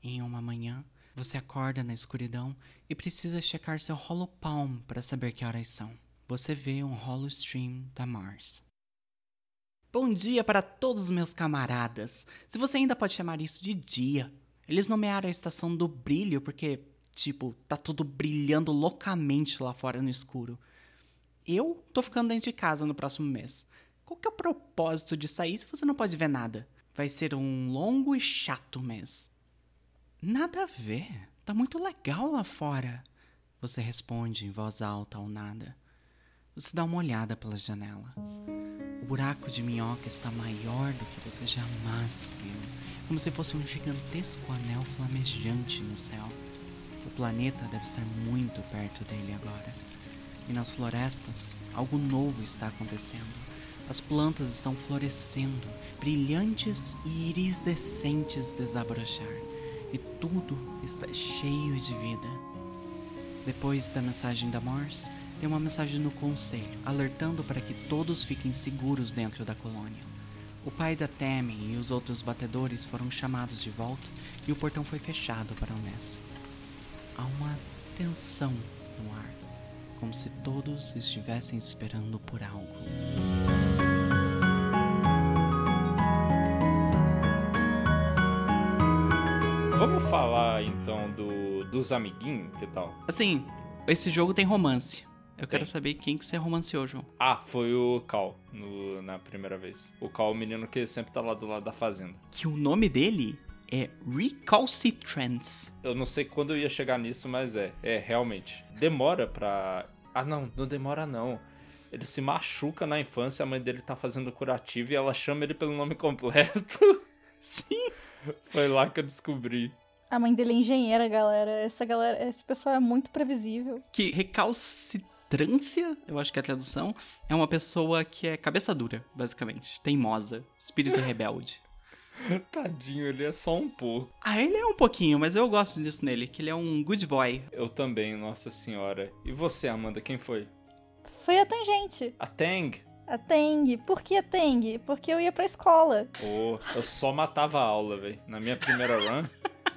Em uma manhã, você acorda na escuridão e precisa checar seu Hollow Palm para saber que horas são. Você vê um Hollow Stream da Mars. Bom dia para todos os meus camaradas. Se você ainda pode chamar isso de dia. Eles nomearam a estação do brilho porque, tipo, tá tudo brilhando loucamente lá fora no escuro. Eu tô ficando dentro de casa no próximo mês. Qual que é o propósito de sair se você não pode ver nada? Vai ser um longo e chato mês. Nada a ver. Tá muito legal lá fora. Você responde em voz alta ao nada. Você dá uma olhada pela janela. O buraco de minhoca está maior do que você jamais viu, como se fosse um gigantesco anel flamejante no céu. O planeta deve estar muito perto dele agora. E nas florestas, algo novo está acontecendo. As plantas estão florescendo, brilhantes e iridescentes desabrochar e tudo está cheio de vida. Depois da mensagem da Morse, tem uma mensagem no conselho, alertando para que todos fiquem seguros dentro da colônia. O pai da Tammy e os outros batedores foram chamados de volta e o portão foi fechado para o Ness. Há uma tensão no ar, como se todos estivessem esperando por algo. Vamos falar então do, dos amiguinhos, que tal? Assim, esse jogo tem romance. Eu tem. quero saber quem que você romanceou, João. Ah, foi o Cal, no, na primeira vez. O Cal, o menino que sempre tá lá do lado da fazenda. Que o nome dele é recalcitrance. Eu não sei quando eu ia chegar nisso, mas é. É, realmente. Demora pra. Ah, não, não demora não. Ele se machuca na infância, a mãe dele tá fazendo curativo e ela chama ele pelo nome completo. Sim. Foi lá que eu descobri. A mãe dele é engenheira, galera. Essa galera, esse pessoal é muito previsível. Que recalcitrância, eu acho que é a tradução, é uma pessoa que é cabeça dura, basicamente. Teimosa, espírito rebelde. Tadinho, ele é só um pouco. Ah, ele é um pouquinho, mas eu gosto disso nele, que ele é um good boy. Eu também, nossa senhora. E você, Amanda, quem foi? Foi a tangente. A Tang. A Teng. Por que a Teng? Porque eu ia pra escola. Pô, eu só matava a aula, velho. Na minha primeira run,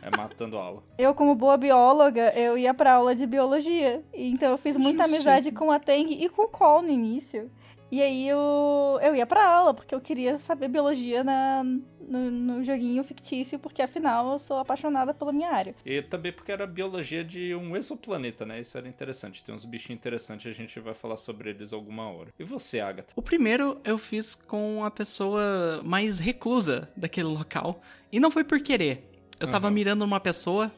é matando a aula. Eu, como boa bióloga, eu ia pra aula de biologia. Então eu fiz muita Justíssimo. amizade com a Teng e com o Cole no início. E aí eu, eu ia pra aula, porque eu queria saber biologia na, no, no joguinho fictício, porque afinal eu sou apaixonada pela minha área. E também porque era biologia de um exoplaneta, né? Isso era interessante. Tem uns bichinhos interessantes, a gente vai falar sobre eles alguma hora. E você, Agatha? O primeiro eu fiz com a pessoa mais reclusa daquele local. E não foi por querer. Eu tava Aham. mirando uma pessoa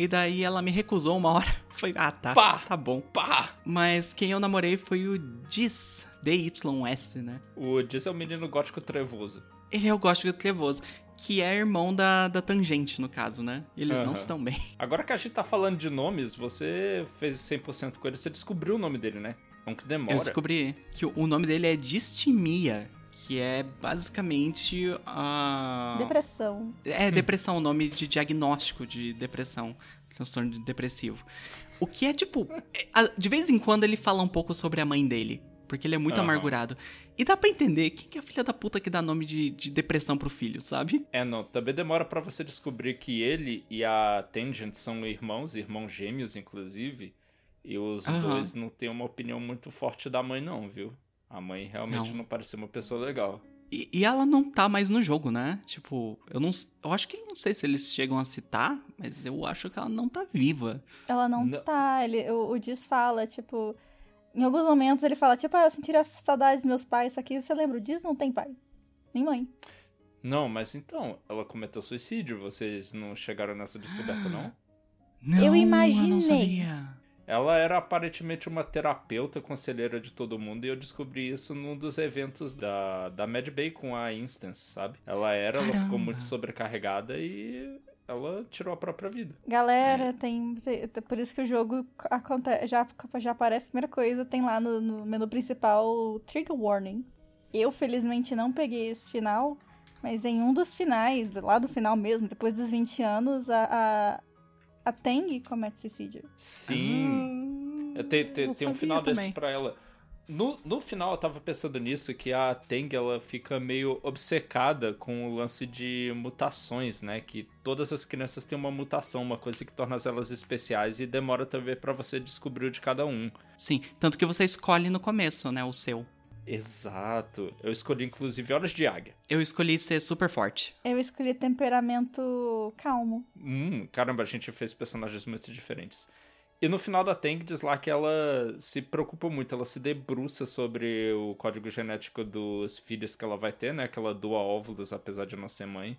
e daí ela me recusou uma hora. Falei, ah, tá. Pá! Tá bom. Pá! Mas quem eu namorei foi o Diz, D-Y-S, né? O Diz é o menino gótico trevoso. Ele é o gótico trevoso, que é irmão da, da Tangente, no caso, né? Eles não Aham. estão bem. Agora que a gente tá falando de nomes, você fez 100% com ele, você descobriu o nome dele, né? Não que demora. Eu descobri que o o nome dele é distimia, que é basicamente a... Depressão. É depressão, o nome de diagnóstico de depressão, transtorno depressivo. O que é tipo, é, de vez em quando ele fala um pouco sobre a mãe dele, porque ele é muito Aham. amargurado. E dá pra entender quem que é a filha da puta que dá nome de, de depressão pro filho, sabe? É, não. Também demora pra você descobrir que ele e a Tangent são irmãos, irmãos gêmeos, inclusive. E os Aham. dois não têm uma opinião muito forte da mãe, não, viu? A mãe realmente Não. não, parecia uma pessoa legal. E, e ela não tá mais no jogo, né? Tipo, eu não, eu acho que não sei se eles chegam a citar, mas eu acho que ela não tá viva. Ela não, Não. tá. Ele, o, o Diz fala, tipo. Em alguns momentos ele fala, tipo, ah, eu sentiria saudades dos meus pais. Só que você lembra, o Diz não tem pai. Nem mãe. Não, mas então, ela cometeu suicídio, vocês não chegaram nessa descoberta, não? Não, Eu Eu imaginei. não sabia. Ela era aparentemente uma terapeuta conselheira de todo mundo e eu descobri isso num dos eventos da, da Mad Bay com a Instance, sabe? Ela era, ela ficou Caramba. muito sobrecarregada e ela tirou a própria vida. Galera, tem, tem- Por isso que o jogo acontece. Já, já aparece a primeira coisa, tem lá no, no menu principal Trigger Warning. Eu, felizmente, não peguei esse final, mas em um dos finais, lá do final mesmo, depois dos 20 anos, a, a, a Teng comete suicídio. Sim. Te- eu tem um final desse também. pra ela. No, no final eu tava pensando nisso, que a Teng ela fica meio obcecada com o lance de mutações, né? Que todas as crianças têm uma mutação, uma coisa que torna elas especiais e demora também pra você descobrir o de cada um. Sim, tanto que você escolhe no começo, né, o seu. Exato. Eu escolhi inclusive Horas de Águia. Eu escolhi ser super forte. Eu escolhi temperamento calmo. Hum, caramba, a gente fez personagens muito diferentes. E no final da Tang diz lá que ela se preocupa muito, ela se debruça sobre o código genético dos filhos que ela vai ter, né? Que ela doa óvulos, apesar de não ser mãe,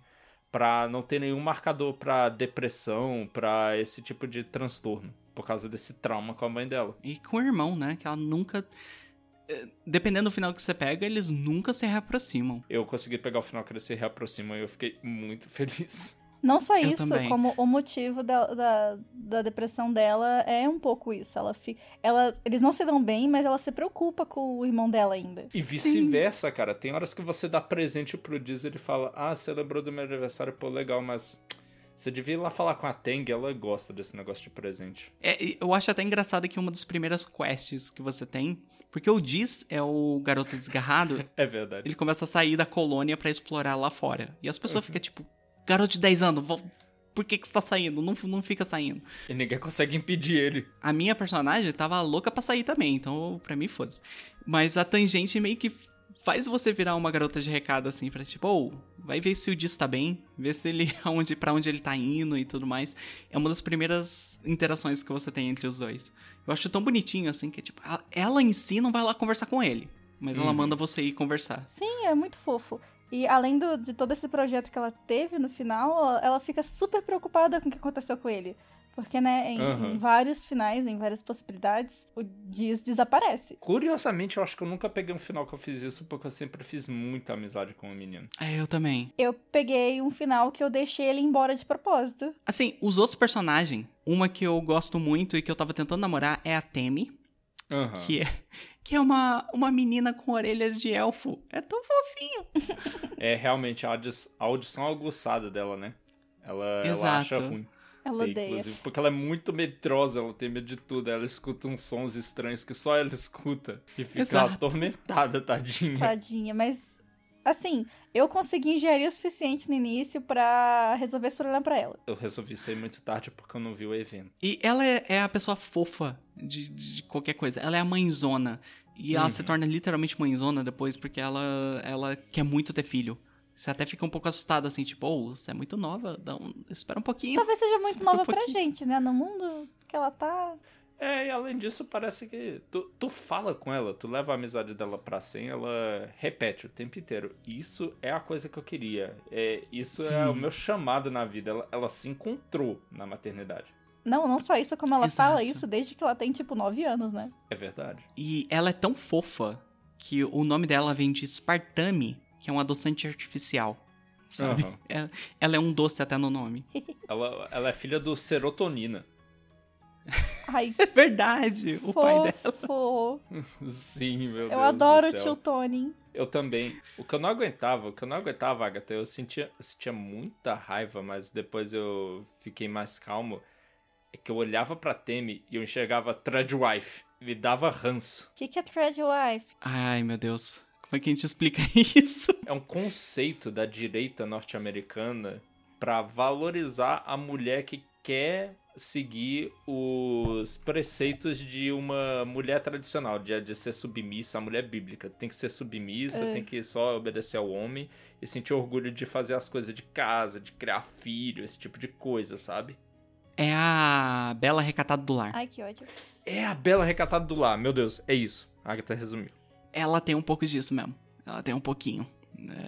pra não ter nenhum marcador pra depressão, pra esse tipo de transtorno, por causa desse trauma com a mãe dela. E com o irmão, né, que ela nunca... eh, Dependendo do final que você pega, eles nunca se reaproximam. Eu consegui pegar o final que eles se reaproximam e eu fiquei muito feliz. Não só Eu isso, também. como o motivo da, da, da depressão dela é um pouco isso. Ela, fi, ela Eles não se dão bem, mas ela se preocupa com o irmão dela ainda. E vice-versa, cara. Tem horas que você dá presente pro Diz e ele fala: Ah, você lembrou do meu aniversário, pô, legal, mas. Você devia ir lá falar com a Teng, ela gosta desse negócio de presente. É, eu acho até engraçado que uma das primeiras quests que você tem... Porque o Diz é o garoto desgarrado, É verdade. ele começa a sair da colônia pra explorar lá fora. E as pessoas ficam tipo, garoto de 10 anos, por que que você tá saindo? Não, não fica saindo. E ninguém consegue impedir ele. A minha personagem tava louca pra sair também, então pra mim foda-se. Mas a tangente meio que faz você virar uma garota de recado assim, pra tipo, ô, vai ver se o Diz tá bem, ver se ele aonde para onde ele tá indo e tudo mais. É uma das primeiras interações que você tem entre os dois. Eu acho tão bonitinho assim que tipo, ela em si não vai lá conversar com ele, mas ela Uhum. manda você ir conversar. Sim, é muito fofo. E além do, de todo esse projeto que ela teve no final, ela fica super preocupada com o que aconteceu com ele. Porque, né, em, Aham. em vários finais, em várias possibilidades, o Diz desaparece. Curiosamente, eu acho que eu nunca peguei um final que eu fiz isso, porque eu sempre fiz muita amizade com o menino. É, eu também. Eu peguei um final que eu deixei ele embora de propósito. Assim, os outros personagens, uma que eu gosto muito e que eu tava tentando namorar é a Temi, Aham. que é, que é uma, uma menina com orelhas de elfo. É tão fofinho. É realmente a, audi- a audição aguçada dela, né? Ela, ela Exato. acha ruim. Ela ter, odeia. inclusive, porque ela é muito medrosa, ela tem medo de tudo. Ela escuta uns sons estranhos que só ela escuta e fica Exato. atormentada, tadinha. Tadinha, mas assim, eu consegui engenharia o suficiente no início pra resolver esse problema pra ela. Eu resolvi sair muito tarde porque eu não vi o evento. E ela é, é a pessoa fofa de, de qualquer coisa. Ela é a mãezona. E ela Uhum. se torna literalmente mãezona depois porque ela, ela quer muito ter filho. Você até fica um pouco assustada, assim, tipo, oh, você é muito nova, dá um... espera um pouquinho. Talvez seja muito Espera um nova pra gente, né? No mundo que ela tá. É, e além disso, parece que tu, tu fala com ela, tu leva a amizade dela pra 100, ela repete o tempo inteiro. Isso é a coisa que eu queria. É, isso Sim. é o meu chamado na vida. Ela, ela se encontrou na maternidade. Não, não só isso, como ela Exato. fala isso desde que ela tem, tipo, 9 anos, né? É verdade. E ela é tão fofa que o nome dela vem de Spartame, que é um adoçante artificial. Sabe? Aham. É- ela é um doce até no nome. Ela, ela é filha do Serotonina. Ai, É verdade, o pai dela. fofo. Sim, meu Deus. Eu adoro do o tio Tony. Eu também. O que eu não aguentava, o que eu não aguentava, Agatha, eu sentia, eu sentia muita raiva, mas depois eu fiquei mais calmo. É que eu olhava pra Temi e eu enxergava Threadwife. Me dava ranço. O que, que é Threadwife? Ai, meu Deus. Como é que a gente explica isso? É um conceito da direita norte-americana pra valorizar a mulher que quer seguir os preceitos de uma mulher tradicional, de, de ser submissa, a mulher bíblica. Tem que ser submissa, É. tem que só obedecer ao homem e sentir orgulho de fazer as coisas de casa, de criar filho, esse tipo de coisa, sabe? É a Bela Recatada do Lar. Ai, que ódio. É a bela recatada do lar, meu Deus, é isso. A Agatha resumiu. Ela tem um pouco disso mesmo. Ela tem um pouquinho.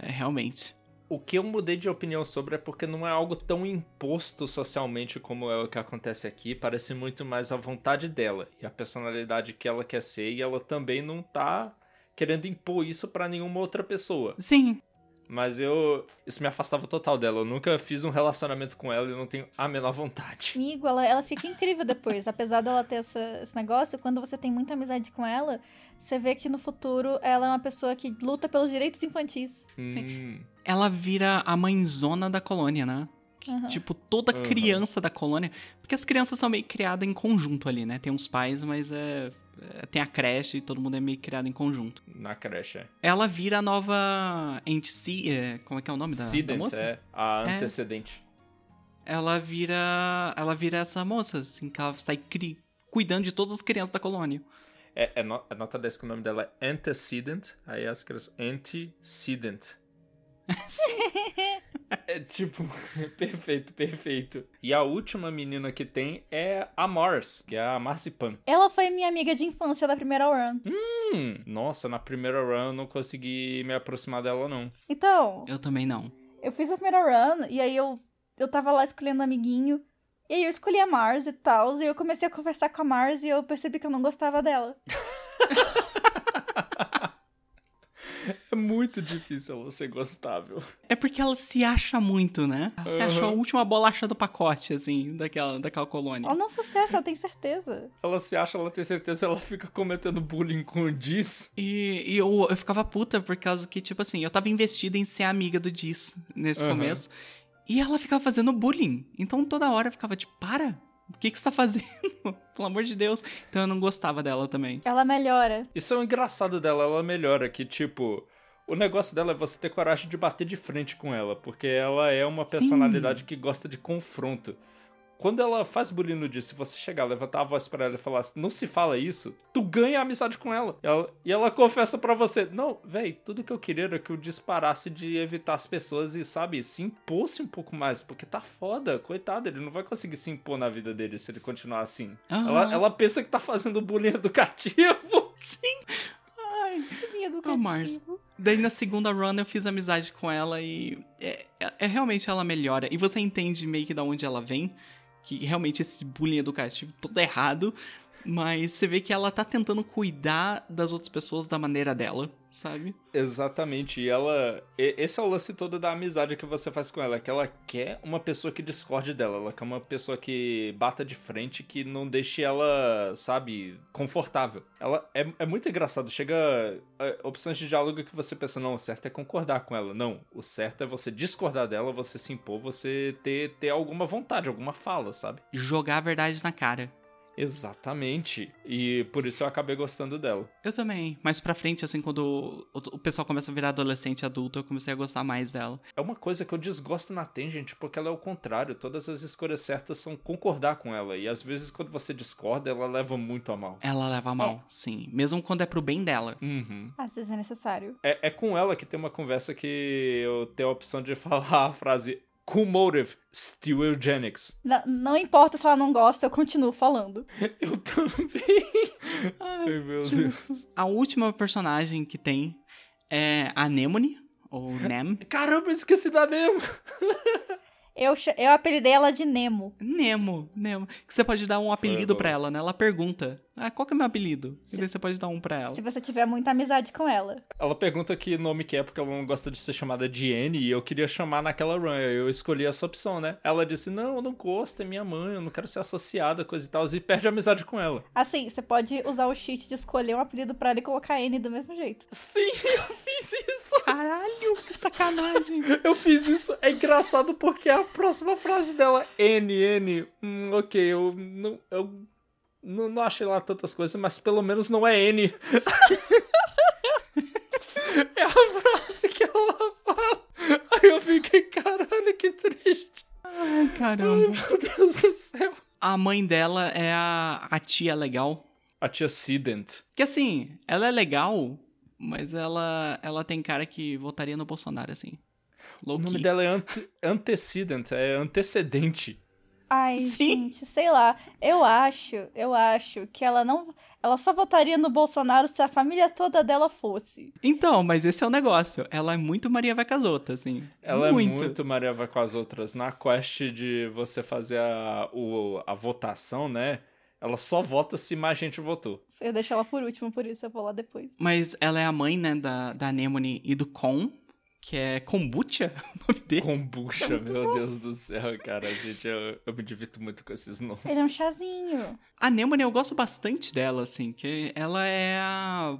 É, realmente. O que eu mudei de opinião sobre é porque não é algo tão imposto socialmente como é o que acontece aqui. Parece muito mais a vontade dela e a personalidade que ela quer ser, e ela também não tá querendo impor isso pra nenhuma outra pessoa. Sim, Mas eu. Isso me afastava total dela. Eu nunca fiz um relacionamento com ela e não tenho a menor vontade. Amigo, ela, ela fica incrível depois. Apesar dela ter essa- esse negócio, quando você tem muita amizade com ela, você vê que no futuro ela é uma pessoa que luta pelos direitos infantis. Hum, ela vira a mãezona da colônia, né? Aham. Tipo, toda criança da colônia. Porque as crianças são meio criadas em conjunto ali, né? Tem uns pais, mas é- tem a creche e todo mundo é meio criado em conjunto. na creche. é. Ela vira a nova anteci... é, como é que é o nome da, da Cident, moça? é a É. antecedente. Ela vira... Ela vira essa moça, assim, que ela sai cri... cuidando de todas as crianças da colônia. É, é, no, é nota 10 que o nome dela é Antecedent, aí as crianças Antecedent. é tipo, perfeito, perfeito. E a última menina que tem é a Mars, que é a Marzipan. Ela foi minha amiga de infância da primeira run. Hum, nossa, na primeira run eu não consegui me aproximar dela, não. Então, Eu também não. eu fiz a primeira run e aí eu, eu tava lá escolhendo um amiguinho. E aí eu escolhi a Mars e tal. E eu comecei a conversar com a Mars e eu percebi que eu não gostava dela. É muito difícil ela ser gostável. É porque ela se acha muito, né? Ela se acha a última bolacha do pacote, assim, daquela, daquela colônia. Ela não se acerta, ela tem certeza. Ela se acha, ela tem certeza, ela fica cometendo bullying com o Diz. E, e eu, eu ficava puta por causa que, tipo assim, eu tava investida em ser amiga do Diz nesse Aham. começo. E ela ficava fazendo bullying. Então toda hora eu ficava tipo, para! O que, que você tá fazendo? Pelo amor de Deus. Então eu não gostava dela também. Ela melhora. Isso é o engraçado dela, ela melhora, que tipo, o negócio dela é você ter coragem de bater de frente com ela, porque ela é uma Sim. personalidade que gosta de confronto. Quando ela faz bullying no dia, se você chegar, levantar a voz pra ela e falar, não se fala isso, tu ganha amizade com ela. Ela- e ela confessa pra você, não, véi, tudo que eu queria era que eu disparasse de evitar as pessoas e, sabe, se impôsse um pouco mais, porque tá foda, coitado, ele não vai conseguir se impor na vida dele se ele continuar assim. Ela, ela pensa que tá fazendo bullying educativo. Sim! Ai, Que a Mars. Daí na segunda run eu fiz amizade com ela e é, é, é realmente ela melhora. E você entende meio que da onde ela vem, que realmente esse bullying educativo todo errado, mas você vê que ela tá tentando cuidar das outras pessoas da maneira dela, sabe? Exatamente. E ela. Esse é o lance todo da amizade que você faz com ela. Que ela quer uma pessoa que discorde dela. Ela quer uma pessoa que bata de frente, que não deixe ela, sabe, confortável. Ela é, é muito engraçado. Chega é, opções de diálogo que você pensa, não, o certo é concordar com ela. Não, o certo é você discordar dela, você se impor, você ter, ter alguma vontade, alguma fala, sabe? Jogar a verdade na cara. Exatamente. E por isso eu acabei gostando dela. Eu também. Mais pra frente, assim, quando o, pessoal começa a virar adolescente e adulto, eu comecei a gostar mais dela. É uma coisa que eu desgosto na Tangent, porque ela é o contrário. Todas as escolhas certas são concordar com ela. E às vezes, quando você discorda, ela leva muito a mal. Ela leva a mal, é. sim. Mesmo quando é pro bem dela. Uhum. Às vezes é necessário. É, é com ela que tem uma conversa que eu tenho a opção de falar a frase Cool motive, still eugenics. Não, não importa se ela não gosta, eu continuo falando. eu também. Ai, meu Deus. A última personagem que tem é a Anemone, ou Nem. Caramba, esqueci da Nemo. Eu, eu apelidei ela de Nemo. Nemo, Nemo. Que você pode dar um apelido para ela, né? Ela pergunta: Ah, qual que é meu apelido? Se, e daí você pode dar um pra ela. Se você tiver muita amizade com ela. Ela pergunta que nome que é, porque ela não gosta de ser chamada de N, e eu queria chamar naquela run. Eu escolhi essa opção, né? Ela disse: Não, eu não gosto, é minha mãe, eu não quero ser associada, coisa e tal. E perde a amizade com ela. Assim, você pode usar o cheat de escolher um apelido pra ela e colocar N do mesmo jeito. Sim, eu fiz isso. Caralho, que sacanagem. eu fiz isso. É engraçado porque a próxima frase dela, N, N, hum, ok, eu não, eu não, não achei lá tantas coisas, mas pelo menos não é N. é a frase que ela fala. Aí eu fiquei, caralho, que triste. Ai, caramba. Ai, meu Deus do céu. A mãe dela é a, a tia legal. A tia Cident. Que assim, ela é legal, mas ela, ela tem cara que votaria no Bolsonaro, assim. Low o nome key. dela é ante Antecedent, é antecedente. Ai, Sim. gente, sei lá. Eu acho, eu acho que ela não. Ela só votaria no Bolsonaro se a família toda dela fosse. Então, mas esse é o negócio. Ela é muito Maria vai com as outras, assim. Ela muito. é muito Maria vai com as outras. Na quest de você fazer a, o, a votação, né? Ela só vota se mais gente votou. Eu deixo ela por último, por isso eu vou lá depois. Mas ela é a mãe, né, da, da Anemone e do Con, que é Kombucha, o nome dele. Kombucha, é meu bom. Deus do céu, cara. Gente, eu, eu me divirto muito com esses nomes. Ele é um chazinho. A Anemone, eu gosto bastante dela, assim, que ela é a,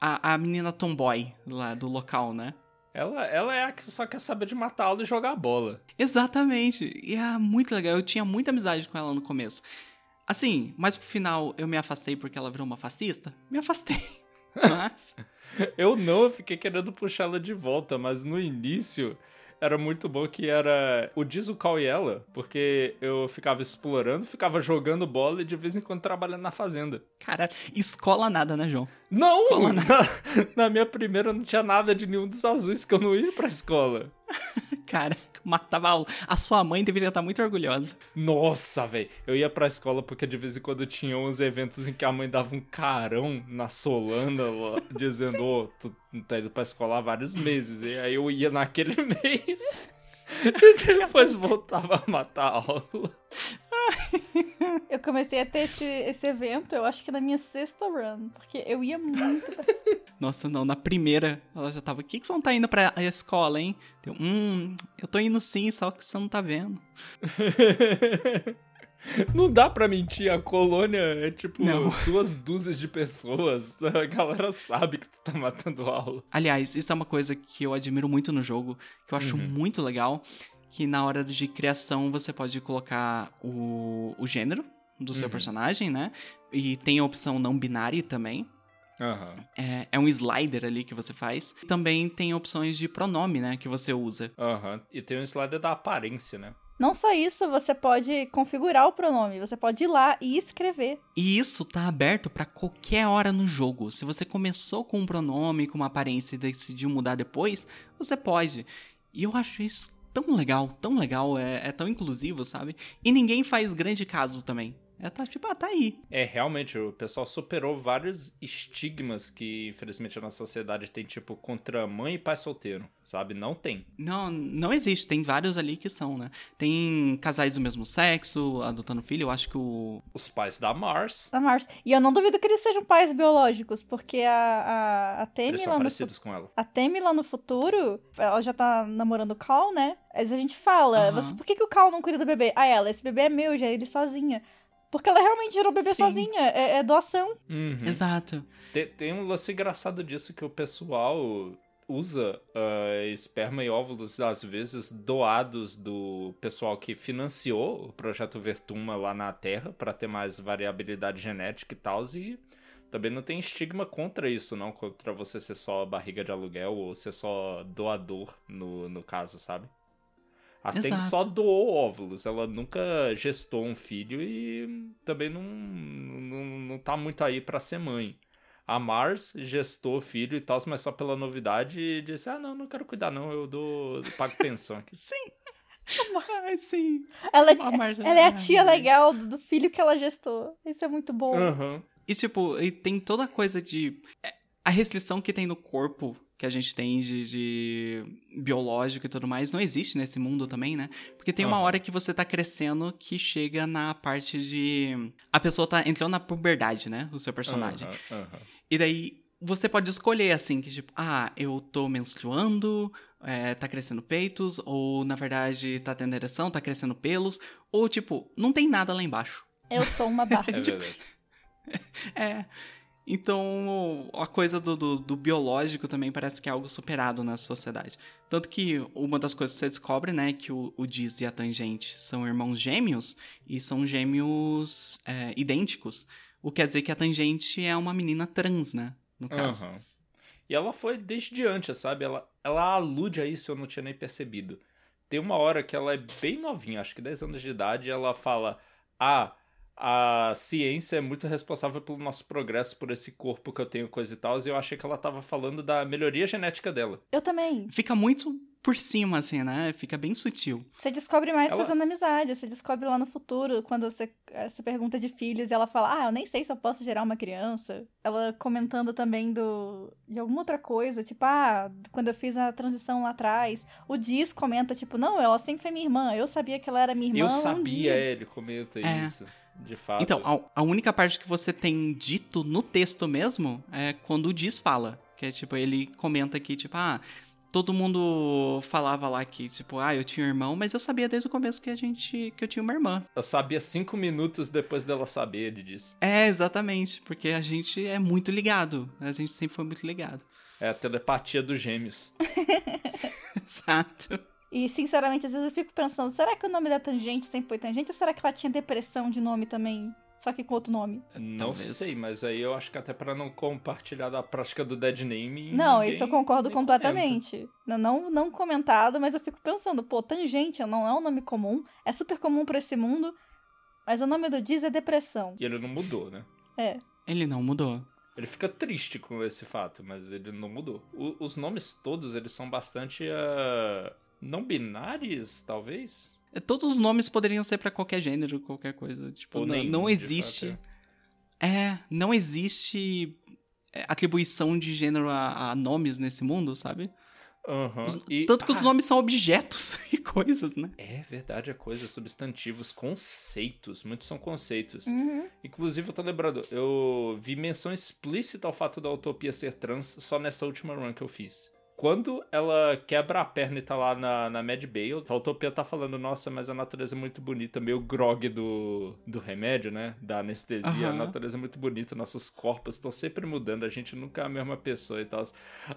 a, a menina tomboy lá do local, né? Ela, ela é a que só quer saber de matá-lo e jogar bola. Exatamente. E é muito legal. Eu tinha muita amizade com ela no começo. Assim, mas pro final eu me afastei porque ela virou uma fascista? Me afastei. Mas. eu não, eu fiquei querendo puxar ela de volta, mas no início era muito bom que era o Dizucal e ela, porque eu ficava explorando, ficava jogando bola e de vez em quando trabalhando na fazenda. Cara, escola nada, né, João? Não! Na, na, minha primeira não tinha nada de nenhum dos azuis que eu não ia pra escola. Cara, matava. A sua mãe deveria estar muito orgulhosa. Nossa, velho. Eu ia pra escola porque de vez em quando tinha uns eventos em que a mãe dava um carão na Solana, lá, dizendo: Ô, oh, tu tá indo pra escola há vários meses. E aí eu ia naquele mês. E depois voltava a matar a aula. Eu comecei a ter esse, esse evento, eu acho que na minha sexta run, porque eu ia muito pra Nossa, não, na primeira ela já tava, o que, que você não tá indo pra escola, hein? Eu, hum, eu tô indo sim, só que você não tá vendo. Não dá pra mentir, a colônia é tipo não. duas dúzias de pessoas. A galera sabe que tu tá matando aula. Aliás, isso é uma coisa que eu admiro muito no jogo, que eu acho uhum. muito legal, que na hora de criação você pode colocar o, o gênero do seu uhum. personagem, né? E tem a opção não binária também. Uhum. É, é, um slider ali que você faz. Também tem opções de pronome, né? Que você usa. Uhum. E tem um slider da aparência, né? Não só isso, você pode configurar o pronome, você pode ir lá e escrever. E isso tá aberto para qualquer hora no jogo. Se você começou com um pronome, com uma aparência e decidiu mudar depois, você pode. E eu acho isso tão legal, tão legal, é, é tão inclusivo, sabe? E ninguém faz grande caso também. Ela tá tipo, ah, tá aí. É, realmente, o pessoal superou vários estigmas que, infelizmente, a nossa sociedade tem, tipo, contra mãe e pai solteiro, sabe? Não tem. Não, não existe. Tem vários ali que são, né? Tem casais do mesmo sexo, adotando filho. Eu acho que o. Os pais da Mars, Da Mars. E eu não duvido que eles sejam pais biológicos, porque a, a, a Temi eles são lá no parecidos com ela. A Temi lá no futuro, ela já tá namorando o Cal, né? Mas a gente fala, Aham. você, por que, que o Cal não cuida do bebê? Ah, ela, esse bebê é meu, já é ele sozinha. Porque ela realmente gerou o bebê Sim. sozinha, é, é doação. Uhum. Exato. Tem, tem um lance engraçado disso que o pessoal usa ah, esperma e óvulos, às vezes, doados do pessoal que financiou o projeto Vertuma lá na Terra para ter mais variabilidade genética e tal, e também não tem estigma contra isso, não, contra você ser só barriga de aluguel ou ser só doador, no, no caso, sabe? A Tem só doou óvulos, ela nunca gestou um filho e também não, não, não tá muito aí pra ser mãe. A Mars gestou filho e tal, mas só pela novidade e disse: Ah, não, não quero cuidar, não, eu dou, eu pago pensão aqui. Sim. Ai, sim. Ela, ela é a Ai, tia ai. legal do, do filho que ela gestou. Isso é muito bom. Aham. E, tipo, e tem toda a coisa de. é, A restrição que tem no corpo que a gente tem de, de biológico e tudo mais não existe nesse mundo também, né? Porque tem uma hora que você tá crescendo que chega na parte de. A pessoa tá entrando na puberdade, né? O seu personagem. Aham, aham. E daí você pode escolher assim, que tipo, ah, eu tô menstruando, é, tá crescendo peitos, ou na verdade tá tendo ereção, tá crescendo pelos, ou tipo, não tem nada lá embaixo. Eu sou uma Barbie. É verdade. É. Então, a coisa do, do, do biológico também parece que é algo superado na sociedade. Tanto que uma das coisas que você descobre, né, que o, o Diz e a Tangente são irmãos gêmeos, e são gêmeos é, idênticos. O que quer dizer que a Tangente é uma menina trans, né, no caso. Aham. E ela foi desde antes, sabe? Ela, ela alude a isso, eu não tinha nem percebido. Tem uma hora que ela é bem novinha, acho que 10 anos de idade, e ela fala: Ah, a ciência é muito responsável pelo nosso progresso, por esse corpo que eu tenho, coisa e tal. E eu achei que ela tava falando da melhoria genética dela. Eu também. Fica muito por cima, assim, né? Fica bem sutil. Você descobre mais Ela- fazendo amizade. Você descobre lá no futuro, quando você, você pergunta de filhos e ela fala: Ah, eu nem sei se eu posso gerar uma criança. Ela comentando também do de alguma outra coisa, tipo, ah, quando eu fiz a transição lá atrás. O Diz comenta, tipo, não, ela sempre foi minha irmã. Eu sabia que ela era minha irmã. eu um sabia, dia." ele comenta É. isso. De fato. Então, a, a única parte que você tem dito no texto mesmo é quando o Diz fala. Que é tipo, ele comenta que, tipo, ah, todo mundo falava lá que, tipo, ah, eu tinha um irmão, mas eu sabia desde o começo que a gente. que eu tinha uma irmã. Eu sabia cinco minutos depois dela saber, ele disse. É, exatamente, porque a gente é muito ligado. A gente sempre foi muito ligado. É a telepatia dos gêmeos. Exato. E, sinceramente, às vezes eu fico pensando, será que o nome da Tangente sempre foi Tangente? Ou será que ela tinha depressão de nome também? Só que com outro nome? Não Talvez. sei, mas aí eu acho que até pra não compartilhar da prática do dead name. Não, ninguém- isso eu concordo completamente. Não, não, não comentado, mas eu fico pensando, pô, Tangente não é um nome comum, é super comum pra esse mundo, mas o nome do Diz é depressão. E ele não mudou, né? É. Ele não mudou. Ele fica triste com esse fato, mas ele não mudou. O- os nomes todos, eles são bastante ah, não binários, talvez? É, Todos os nomes poderiam ser pra qualquer gênero, qualquer coisa. Tipo, não, nenhum, não existe. fato, É, não existe é, atribuição de gênero a, a nomes nesse mundo, sabe? Aham. Os- E- Tanto que os ah, nomes são objetos e coisas, né? É verdade, é coisa, substantivos, conceitos. Muitos são conceitos. Uhum. Inclusive, eu tô lembrando, eu vi menção explícita ao fato da Utopia ser trans só nessa última run que eu fiz. Quando ela quebra a perna e tá lá na, na Mad Bale, a Utopia tá falando, nossa, mas a natureza é muito bonita, meio grog do, do remédio, né? Da anestesia. A Aham. natureza é muito bonita, nossos corpos estão sempre mudando, a gente nunca é a mesma pessoa e tal.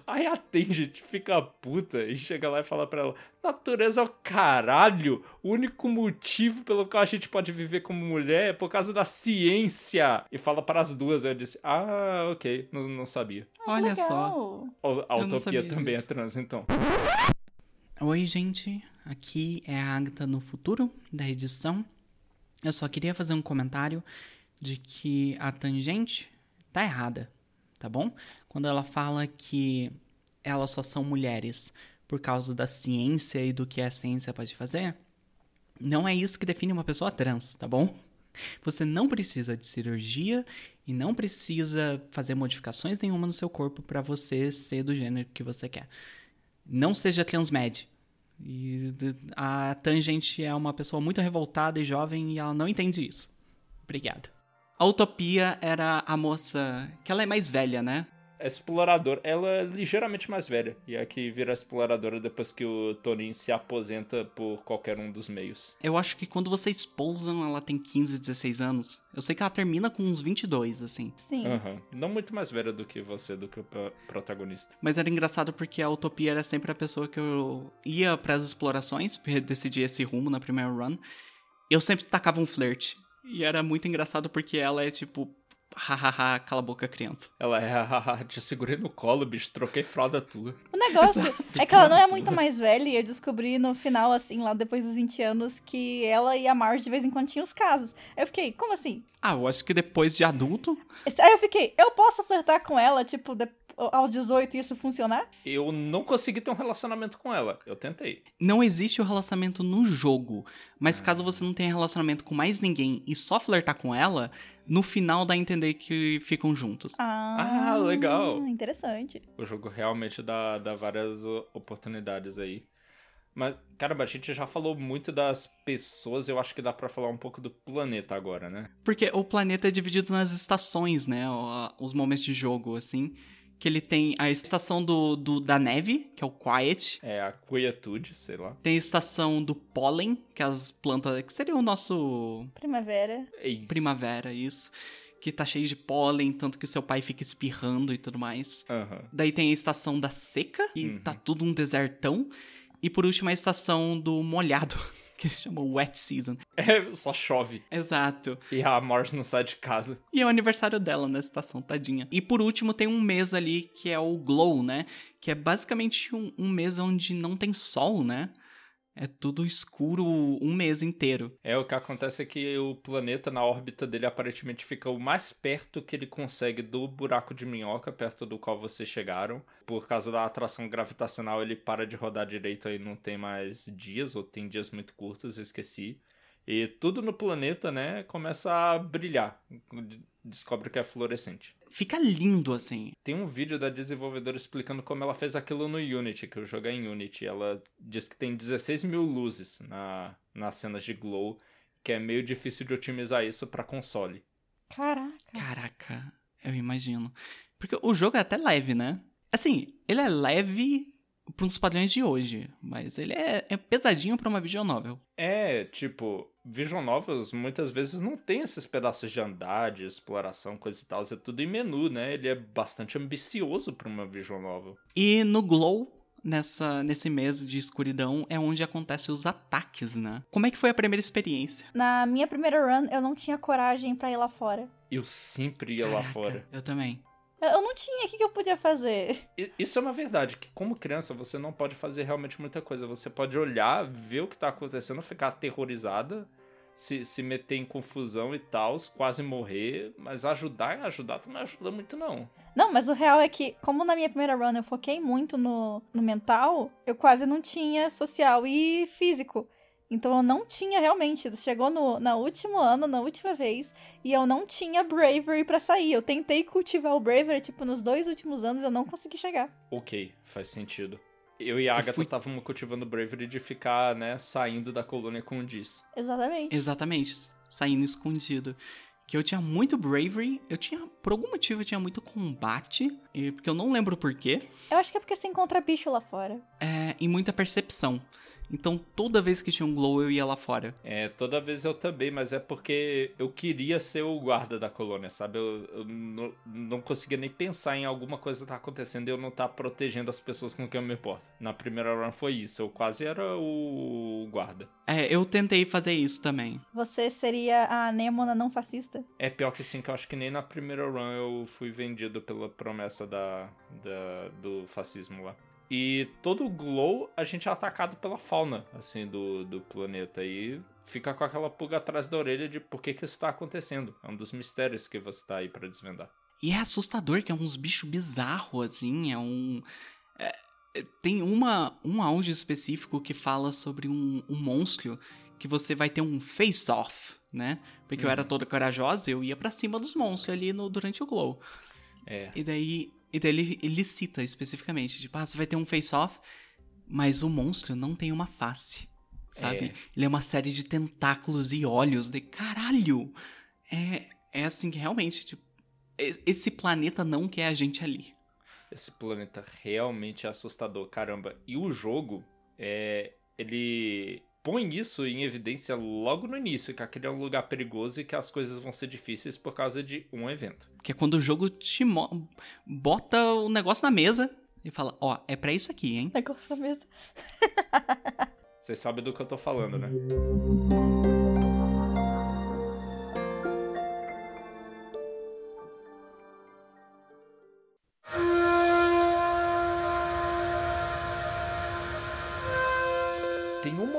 Aí a Tangent fica puta e chega lá e fala pra ela: Natureza é o caralho! O único motivo pelo qual a gente pode viver como mulher é por causa da ciência! E fala para as duas. Aí eu disse: Ah, ok, não, não sabia. Olha Legal. só. A não Utopia também disso. é trans, então. Oi, gente. Aqui é a Agatha no futuro da edição. Eu só queria fazer um comentário de que a tangente tá errada, tá bom? Quando ela fala que elas só são mulheres por causa da ciência e do que a ciência pode fazer, não é isso que define uma pessoa trans, tá bom? Você não precisa de cirurgia e não precisa fazer modificações nenhuma no seu corpo para você ser do gênero que você quer. Não seja transmed. E a Tangent é uma pessoa muito revoltada e jovem e ela não entende isso. Obrigado. A Utopia era a moça que ela é mais velha, né? Exploradora. Ela é ligeiramente mais velha. E é que vira exploradora depois que o Tonin se aposenta por qualquer um dos meios. Eu acho que quando vocês pousam, ela tem 15, 16 anos. Eu sei que ela termina com uns 22, assim. Sim. Uhum. Não muito mais velha do que você, do que o protagonista. Mas era engraçado porque a Utopia era sempre a pessoa que eu ia para as explorações, decidir esse rumo na primeira run. Eu sempre tacava um flerte. E era muito engraçado porque ela é tipo hahaha, cala a boca, criança. Ela é, hahaha, te segurei no colo, bicho, troquei fralda tua. O negócio é que ela não é muito mais velha e eu descobri no final, assim, lá depois dos 20 anos, que ela e a Marge de vez em quando tinham os casos. Aí eu fiquei, como assim? Ah, eu acho que depois de adulto. Aí eu fiquei, eu posso flertar com ela, tipo, depois aos 18 isso funcionar? Eu não consegui ter um relacionamento com ela. Eu tentei. Não existe o relacionamento no jogo. Mas ah. caso você não tenha relacionamento com mais ninguém e só flertar com ela, no final dá a entender que ficam juntos. Ah, ah legal. Interessante. O jogo realmente dá, dá várias oportunidades aí. Mas, caramba, a gente já falou muito das pessoas, eu acho que dá para falar um pouco do planeta agora, né? Porque o planeta é dividido nas estações, né? Os momentos de jogo, assim que ele tem a estação do, do, da neve, que é o Quiet. É, a quietude, sei lá. Tem a estação do pólen, que é as plantas, que seria o nosso... Primavera. É isso. Primavera, isso. Que tá cheio de pólen, tanto que seu pai fica espirrando e tudo mais. Uhum. Daí tem a estação da seca, e uhum. tá tudo um desertão. E por último a estação do molhado, que eles chamam Wet Season. É, só chove. Exato. E a Marge não sai de casa. E é o aniversário dela nessa estação, tadinha. E por último tem um mês ali que é o Glow, né? Que é basicamente um, um mês onde não tem sol, né? É tudo escuro um mês inteiro. É, o que acontece é que o planeta na órbita dele aparentemente fica o mais perto que ele consegue do buraco de minhoca, perto do qual vocês chegaram. Por causa da atração gravitacional, ele para de rodar direito e não tem mais dias, ou tem dias muito curtos, eu esqueci. E tudo no planeta, né, começa a brilhar. Descobre que é fluorescente. Fica lindo assim. Tem um vídeo da desenvolvedora explicando como ela fez aquilo no Unity, que eu joguei em Unity. Ela diz que tem 16 mil luzes na, nas cenas de glow, que é meio difícil de otimizar isso para console. Caraca. Caraca, eu imagino. Porque o jogo é até leve, né? Assim, ele é leve para uns padrões de hoje, mas ele é, é pesadinho para uma visual novel. É, tipo, visual novels muitas vezes não tem esses pedaços de andar, de exploração, coisa e tal, é tudo em menu, né? Ele é bastante ambicioso para uma visual novel. E no Glow, nessa nesse mês de escuridão é onde acontecem os ataques, né? Como é que foi a primeira experiência? Na minha primeira run, eu não tinha coragem para ir lá fora. Eu sempre ia Caraca, lá fora. Eu também. Eu não tinha, o que, eu podia fazer? Isso é uma verdade, que como criança você não pode fazer realmente muita coisa. Você pode olhar, ver o que tá acontecendo, ficar aterrorizada, se, se meter em confusão e tal, quase morrer, mas ajudar, ajudar tu não ajuda muito não. Não, mas o real é que, como na minha primeira run eu foquei muito no, no mental, eu quase não tinha social e físico. Então eu não tinha realmente. Chegou no, no último ano, na última vez, e eu não tinha Bravery para sair. Eu tentei cultivar o Bravery, tipo, nos dois últimos anos eu não consegui chegar. Ok, faz sentido. Eu e a Agatha estavam fui... cultivando Bravery de ficar, né, saindo da colônia com o Diz. Exatamente. Exatamente, saindo escondido. Que eu tinha muito Bravery, eu tinha, por algum motivo, eu tinha muito combate, porque eu não lembro porquê. Eu acho que é porque você encontra bicho lá fora. É, e muita percepção. Então toda vez que tinha um glow eu ia lá fora. É, toda vez eu também, mas é porque eu queria ser o guarda da colônia, sabe? Eu, eu não, não, conseguia nem pensar em alguma coisa que tá acontecendo e eu não tá protegendo as pessoas com quem eu me importo. Na primeira run foi isso, eu quase era o guarda. É, eu tentei fazer isso também. Você seria a Nemona não fascista? É pior que sim, que eu acho que nem na primeira run eu fui vendido pela promessa da, da do fascismo lá. E todo o glow a gente é atacado pela fauna, assim, do, do planeta. E fica com aquela pulga atrás da orelha de por que, que isso está acontecendo. É um dos mistérios que você está aí para desvendar. E é assustador, que é uns bichos bizarros, assim, é um. É, tem uma, um áudio específico que fala sobre um, um monstro que você vai ter um face-off, né? Porque eu era toda corajosa, eu ia pra cima dos monstros ali no, durante o glow. É. E daí, e daí ele, ele cita especificamente, tipo, ah, você vai ter um face-off, mas o monstro não tem uma face, sabe? É. Ele é uma série de tentáculos e olhos, de caralho! É, é assim que realmente, tipo, esse planeta não quer a gente ali. Esse planeta realmente é assustador, caramba. E o jogo, é, ele põe isso em evidência logo no início, que aquele é um lugar perigoso e que as coisas vão ser difíceis por causa de um evento. Que é quando o jogo te mo- bota o negócio na mesa e fala, ó, é pra isso aqui, hein? Negócio na mesa. Vocês sabem do que eu tô falando, né?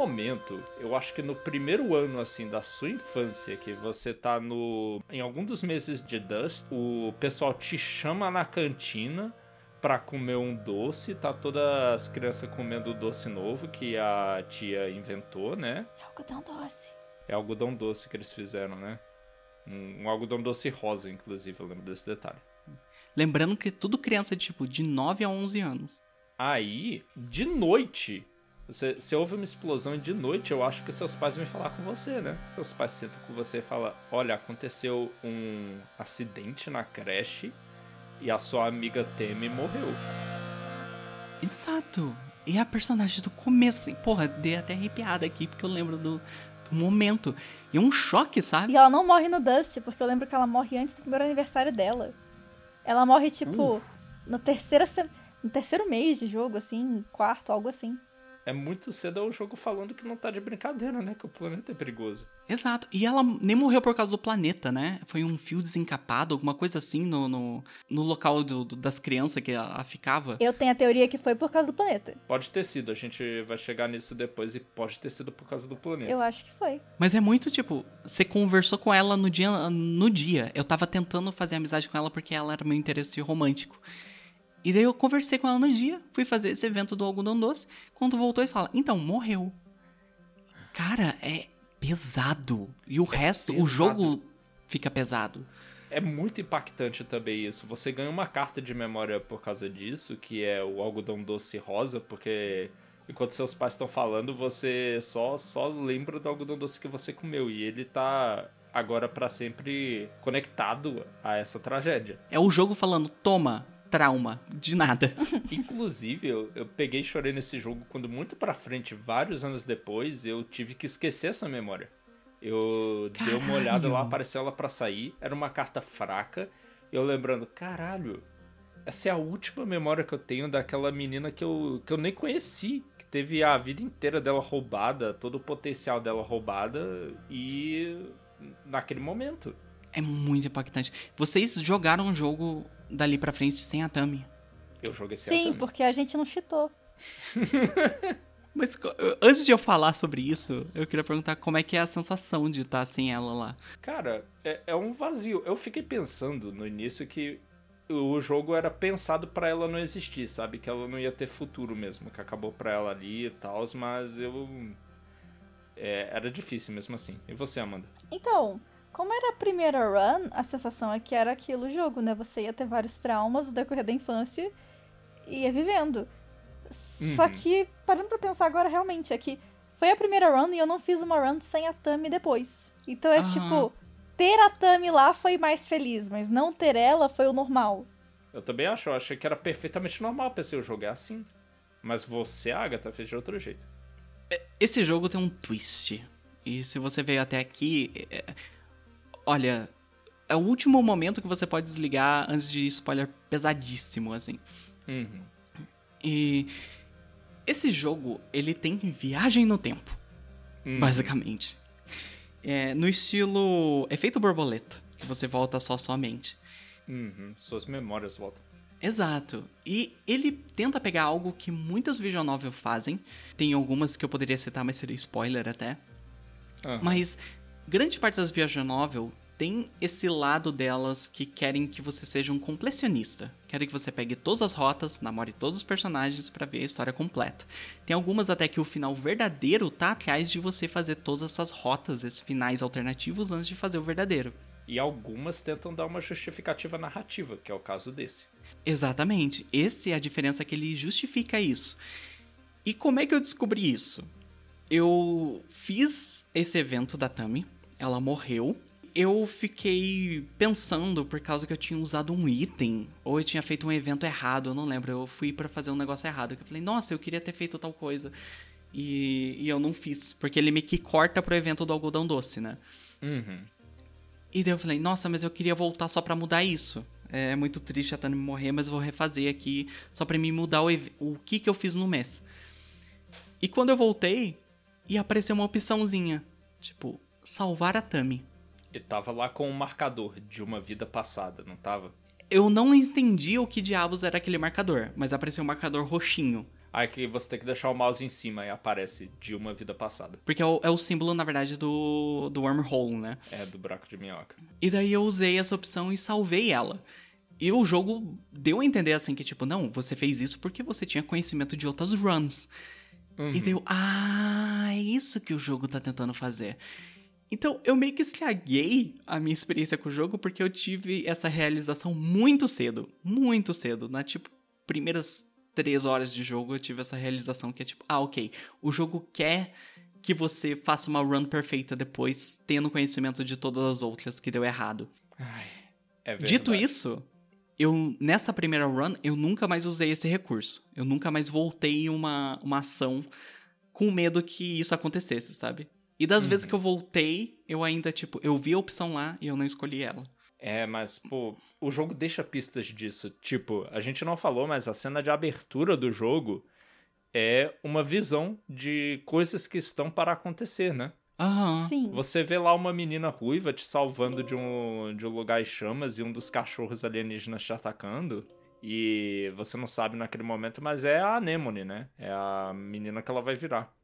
Momento, eu acho que no primeiro ano assim da sua infância, que você tá no em algum dos meses de Dust, o pessoal te chama na cantina pra comer um doce, tá todas as crianças comendo o doce novo que a tia inventou, né? É algodão doce. É algodão doce que eles fizeram, né? Um, um algodão doce rosa, inclusive, eu lembro desse detalhe. Lembrando que tudo criança, tipo, de 9 a 11 anos. Aí, de noite, você, você ouve uma explosão e de noite eu acho que seus pais vêm falar com você, né? Seus pais sentam com você e falam: Olha, aconteceu um acidente na creche e a sua amiga Temi morreu. Exato. E a personagem do começo, assim, porra, dei até arrepiada aqui, porque eu lembro do, do momento. E é um choque, sabe? E ela não morre no Dust, porque eu lembro que ela morre antes do primeiro aniversário dela. Ela morre, tipo, no, terceira se- no terceiro mês de jogo, assim, quarto, algo assim. É muito cedo o jogo falando que não tá de brincadeira, né? Que o planeta é perigoso. Exato. E ela nem morreu por causa do planeta, né? Foi um fio desencapado, alguma coisa assim no, no, no local do- do- das crianças que ela ficava. Eu tenho a teoria que foi por causa do planeta. Pode ter sido, a gente vai chegar nisso depois e pode ter sido por causa do planeta. Eu acho que foi. Mas é muito tipo, você conversou com ela no dia. No dia. Eu tava tentando fazer amizade com ela porque ela era meu interesse romântico. E daí eu conversei com ela no dia, fui fazer esse evento do algodão doce. Quando voltou, ele fala: Então, morreu. Cara, é pesado. E o resto, o pesado. jogo fica pesado. É muito impactante também isso. Você ganha uma carta de memória por causa disso, que é o algodão doce rosa, porque enquanto seus pais estão falando, você só só lembra do algodão doce que você comeu e ele tá agora pra sempre conectado a essa tragédia. É o jogo falando: Toma, trauma, de nada. Inclusive, eu, eu peguei e chorei nesse jogo quando muito pra frente, vários anos depois, eu tive que esquecer essa memória. Eu dei uma olhada Caralho. lá, apareceu ela pra sair, era uma carta fraca, eu lembrando, caralho, essa é a última memória que eu tenho daquela menina que eu, que eu nem conheci, que teve a vida inteira dela roubada, todo o potencial dela roubada, e naquele momento. É muito impactante. Vocês jogaram o jogo dali pra frente sem a Tami. Eu joguei Sim, certo. porque a gente não cheatou. Mas antes de eu falar sobre isso, eu queria perguntar como é que é a sensação de estar sem ela lá. Cara, é, é um vazio. Eu fiquei pensando no início que o jogo era pensado pra ela não existir, sabe? Que ela não ia ter futuro mesmo, que acabou pra ela ali e tal, mas eu. é, era difícil mesmo assim. E você, Amanda? Então, como era a primeira run, a sensação é que era aquilo o jogo, né? Você ia ter vários traumas no decorrer da infância e ia vivendo. Só Uhum. que, parando pra pensar agora, realmente, é que foi a primeira run e eu não fiz uma run sem a Tami depois. Então é Aham. tipo, ter a Tami lá foi mais feliz, mas não ter ela foi o normal. Eu também acho, eu achei que era perfeitamente normal, pensei, eu jogar assim. Mas você, Agatha, fez de outro jeito. Esse jogo tem um twist. E se você veio até aqui. Olha, é o último momento que você pode desligar antes de spoiler pesadíssimo, assim. Uhum. E. Esse jogo, ele tem viagem no tempo. Uhum. basicamente. É, no estilo efeito borboleta, que você volta só somente. Uhum. Suas memórias voltam. Exato. E ele tenta pegar algo que muitas visual novel fazem. Tem algumas que eu poderia citar, mas seria spoiler até. Mas grande parte das visual novel tem esse lado delas que querem que você seja um completionista. Querem que você pegue todas as rotas, namore todos os personagens para ver a história completa. Tem algumas até que o final verdadeiro tá atrás de você fazer todas essas rotas, esses finais alternativos antes de fazer o verdadeiro. E algumas tentam dar uma justificativa narrativa, que é o caso desse. Exatamente. Essa é a diferença que ele justifica isso. E como é que eu descobri isso? Eu fiz esse evento da Tami, ela morreu. Eu fiquei pensando por causa que eu tinha usado um item, ou eu tinha feito um evento errado, eu não lembro. Eu fui para fazer um negócio errado. Eu falei, nossa, eu queria ter feito tal coisa. E, e eu não fiz, porque ele me que corta pro evento do algodão doce, né? Uhum. E daí eu falei, nossa, mas eu queria voltar só pra mudar isso. É muito triste a Tami morrer, mas eu vou refazer aqui só pra me mudar o, o que que eu fiz no mês. E quando eu voltei, ia aparecer uma opçãozinha, tipo, salvar a Tami. E tava lá com um marcador de uma vida passada, não tava? Eu não entendi o que diabos era aquele marcador, mas apareceu um marcador roxinho. Aí que você tem que deixar o mouse em cima e aparece de uma vida passada. Porque é o, é o símbolo, na verdade, do, do wormhole, né? É, do buraco de minhoca. E daí eu usei essa opção e salvei ela. E o jogo deu a entender assim que, tipo, não, você fez isso porque você tinha conhecimento de outras runs. Uhum. E daí eu, ah, é isso que o jogo tá tentando fazer. Então eu meio que estraguei a minha experiência com o jogo porque eu tive essa realização muito cedo. Muito cedo. Na, tipo, primeiras três horas de jogo eu tive essa realização que é tipo, ah, ok, o jogo quer que você faça uma run perfeita depois, tendo conhecimento de todas as outras que deu errado. Ai, é verdade. Dito isso, eu nessa primeira run eu nunca mais usei esse recurso. Eu nunca mais voltei uma, uma ação com medo que isso acontecesse, sabe? E das Uhum. vezes que eu voltei, eu ainda, tipo, eu vi a opção lá e eu não escolhi ela. É, mas, pô, o jogo deixa pistas disso. Tipo, a gente não falou, mas a cena de abertura do jogo é uma visão de coisas que estão para acontecer, né? Aham. Sim. Você vê lá uma menina ruiva te salvando de um, de um lugar em chamas e um dos cachorros alienígenas te atacando. E você não sabe naquele momento, mas é a Anemone, né? É a menina que ela vai virar.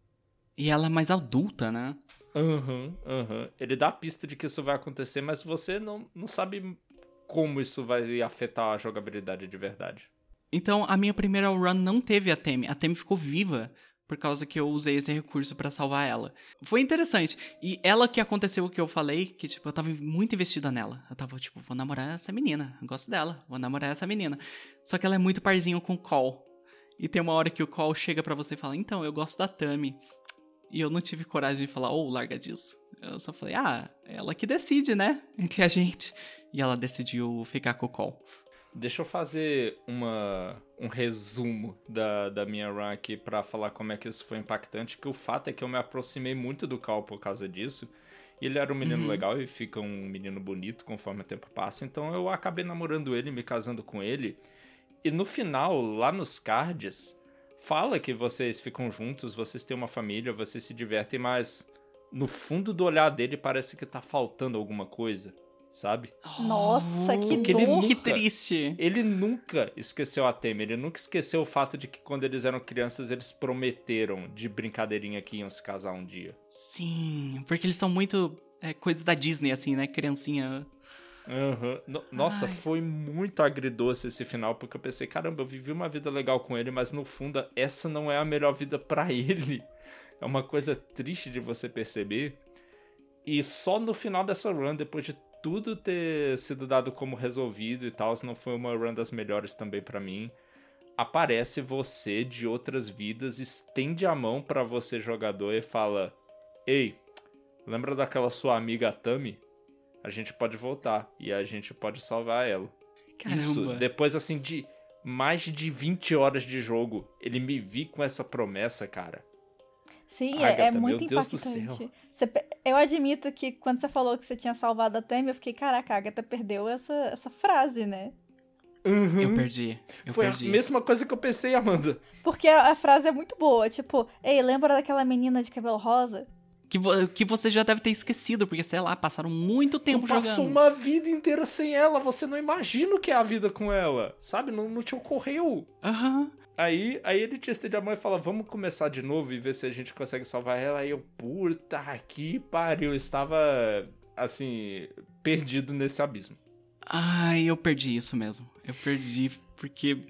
E ela é mais adulta, né? Aham, aham. Ele dá a pista de que isso vai acontecer, mas você não, não sabe como isso vai afetar a jogabilidade de verdade. Então, a minha primeira run não teve a Temi. A Temi ficou viva por causa que eu usei esse recurso pra salvar ela. Foi interessante. E ela que aconteceu o que eu falei, que tipo, eu tava muito investida nela. Eu tava tipo, vou namorar essa menina. Eu gosto dela. Vou namorar essa menina. Só que ela é muito parzinho com o Call. E tem uma hora que o Call chega pra você e fala: "Então, eu gosto da Tami". E eu não tive coragem de falar: "Ô, larga disso". Eu só falei: "Ah, ela que decide, né, entre a gente". E ela decidiu ficar com o Call. Deixa eu fazer uma, um resumo da, da minha run aqui pra falar como é que isso foi impactante, que o fato é que eu me aproximei muito do Cal por causa disso. E ele era um menino Uhum. legal e fica um menino bonito conforme o tempo passa, então eu acabei namorando ele, me casando com ele. E no final, lá nos cards, fala que vocês ficam juntos, vocês têm uma família, vocês se divertem, mas no fundo do olhar dele parece que tá faltando alguma coisa, sabe? Nossa, que Porque ele dor. Que nunca- triste. Ele nunca esqueceu a Temer, ele nunca esqueceu o fato de que quando eles eram crianças eles prometeram de brincadeirinha que iam se casar um dia. Sim, porque eles são muito é, coisa da Disney, assim, né? Criancinha. No- Nossa, Ai. foi muito agridoce esse final, porque eu pensei, caramba, eu vivi uma vida legal com ele, mas no fundo essa não é a melhor vida pra ele. É uma coisa triste de você perceber. E só no final dessa run, depois de tudo ter sido dado como resolvido e tal, não foi uma run das melhores também pra mim. Aparece você de outras vidas, estende a mão pra você jogador e fala: "Ei, lembra daquela sua amiga Tami? A gente pode voltar e a gente pode salvar ela." Isso, Caramba. depois assim de mais de 20 horas de jogo, ele me vi com essa promessa, cara. Sim, é- é, Agatha, meu muito Deus do impactante. céu. Você eu admito que quando você falou que você tinha salvado a Temi, eu fiquei, caraca, a Agatha perdeu essa, essa frase, né? Eu perdi. Eu Foi perdi. a mesma coisa que eu pensei, Amanda. Porque a, a frase é muito boa, tipo, ei, lembra daquela menina de cabelo rosa? Que, vo- que você já deve ter esquecido, porque, sei lá, passaram muito tempo tu passou jogando. uma vida inteira sem ela, você não imagina o que é a vida com ela, sabe? Não, não te ocorreu. Aham. Aí, aí ele te estende a mão e fala, vamos começar de novo e ver se a gente consegue salvar ela. Aí eu, puta que pariu, eu estava assim, perdido nesse abismo. Ai, eu perdi isso mesmo. Eu perdi porque.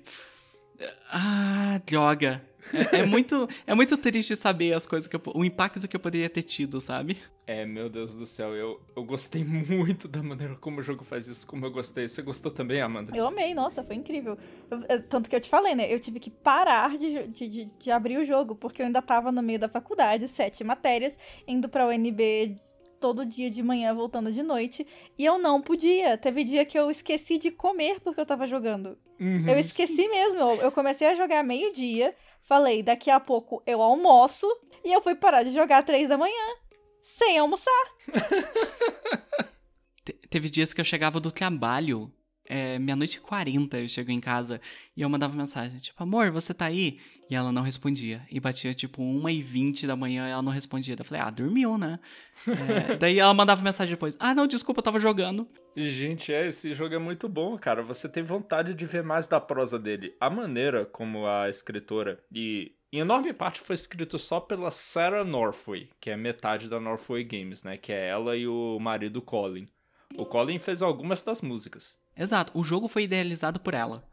Ah, droga. É, é muito, é muito triste saber as coisas que eu, o impacto que eu poderia ter tido, sabe? É, meu Deus do céu, eu, eu gostei muito da maneira como o jogo faz isso, como eu gostei. Você gostou também, Amanda? Eu amei, nossa, foi incrível. Eu, eu, tanto que eu te falei, né? Eu tive que parar de, de, de, de abrir o jogo, porque eu ainda tava no meio da faculdade, sete matérias, indo pra UNB todo dia de manhã, voltando de noite. E eu não podia. Teve dia que eu esqueci de comer porque eu tava jogando. Uhum. Eu esqueci mesmo. Eu, eu comecei a jogar meio-dia. Falei, daqui a pouco eu almoço. E eu fui parar de jogar três da manhã. Sem almoçar. Te- teve dias que eu chegava do trabalho, é, meia-noite e quarenta eu chego em casa, e eu mandava mensagem, tipo, amor, você tá aí? E ela não respondia. E batia, tipo, uma e vinte da manhã e ela não respondia. Eu falei, ah, dormiu, né? É, daí ela mandava mensagem depois, ah, não, desculpa, eu tava jogando. E, gente, é, esse jogo é muito bom, cara. Você tem vontade de ver mais da prosa dele. A maneira como a escritora, e em enorme parte foi escrito só pela Sarah Northway, que é metade da Northway Games, né? Que é ela e o marido Colin. O Colin fez algumas das músicas. Exato, o jogo foi idealizado por ela.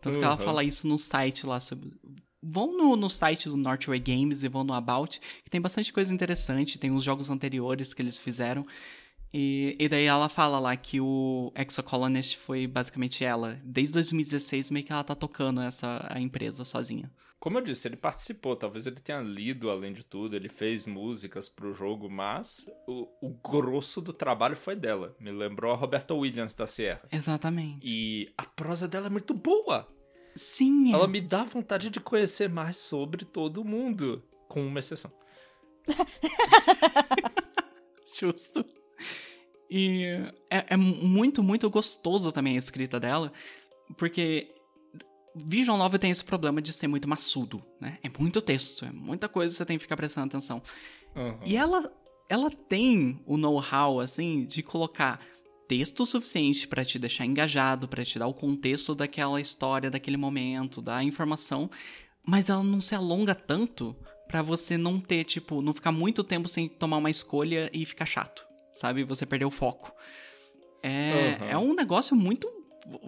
Tanto que ela Uhum. fala isso no site lá sobre. Vão no, no site do Northway Games e vão no About, que tem bastante coisa interessante, tem os jogos anteriores que eles fizeram. E, e daí ela fala lá que o Exocolonist foi basicamente ela. Desde 2016, meio que ela tá tocando essa a empresa sozinha. Como eu disse, ele participou, talvez ele tenha lido além de tudo, ele fez músicas pro jogo, mas o, o grosso do trabalho foi dela. Me lembrou a Roberta Williams da Sierra. Exatamente. E a prosa dela é muito boa. Sim, é. Ela me dá vontade de conhecer mais sobre todo mundo, com uma exceção. Justo. E é, é muito, muito gostoso também a escrita dela, porque Vision Novel tem esse problema de ser muito maçudo, né? É muito texto, é muita coisa que você tem que ficar prestando atenção. Uhum. E ela, ela tem o know-how, assim, de colocar texto o suficiente pra te deixar engajado, pra te dar o contexto daquela história, daquele momento, da informação, mas ela não se alonga tanto pra você não ter, tipo, não ficar muito tempo sem tomar uma escolha e ficar chato, sabe? Você perder o foco. É, Aham. é um negócio muito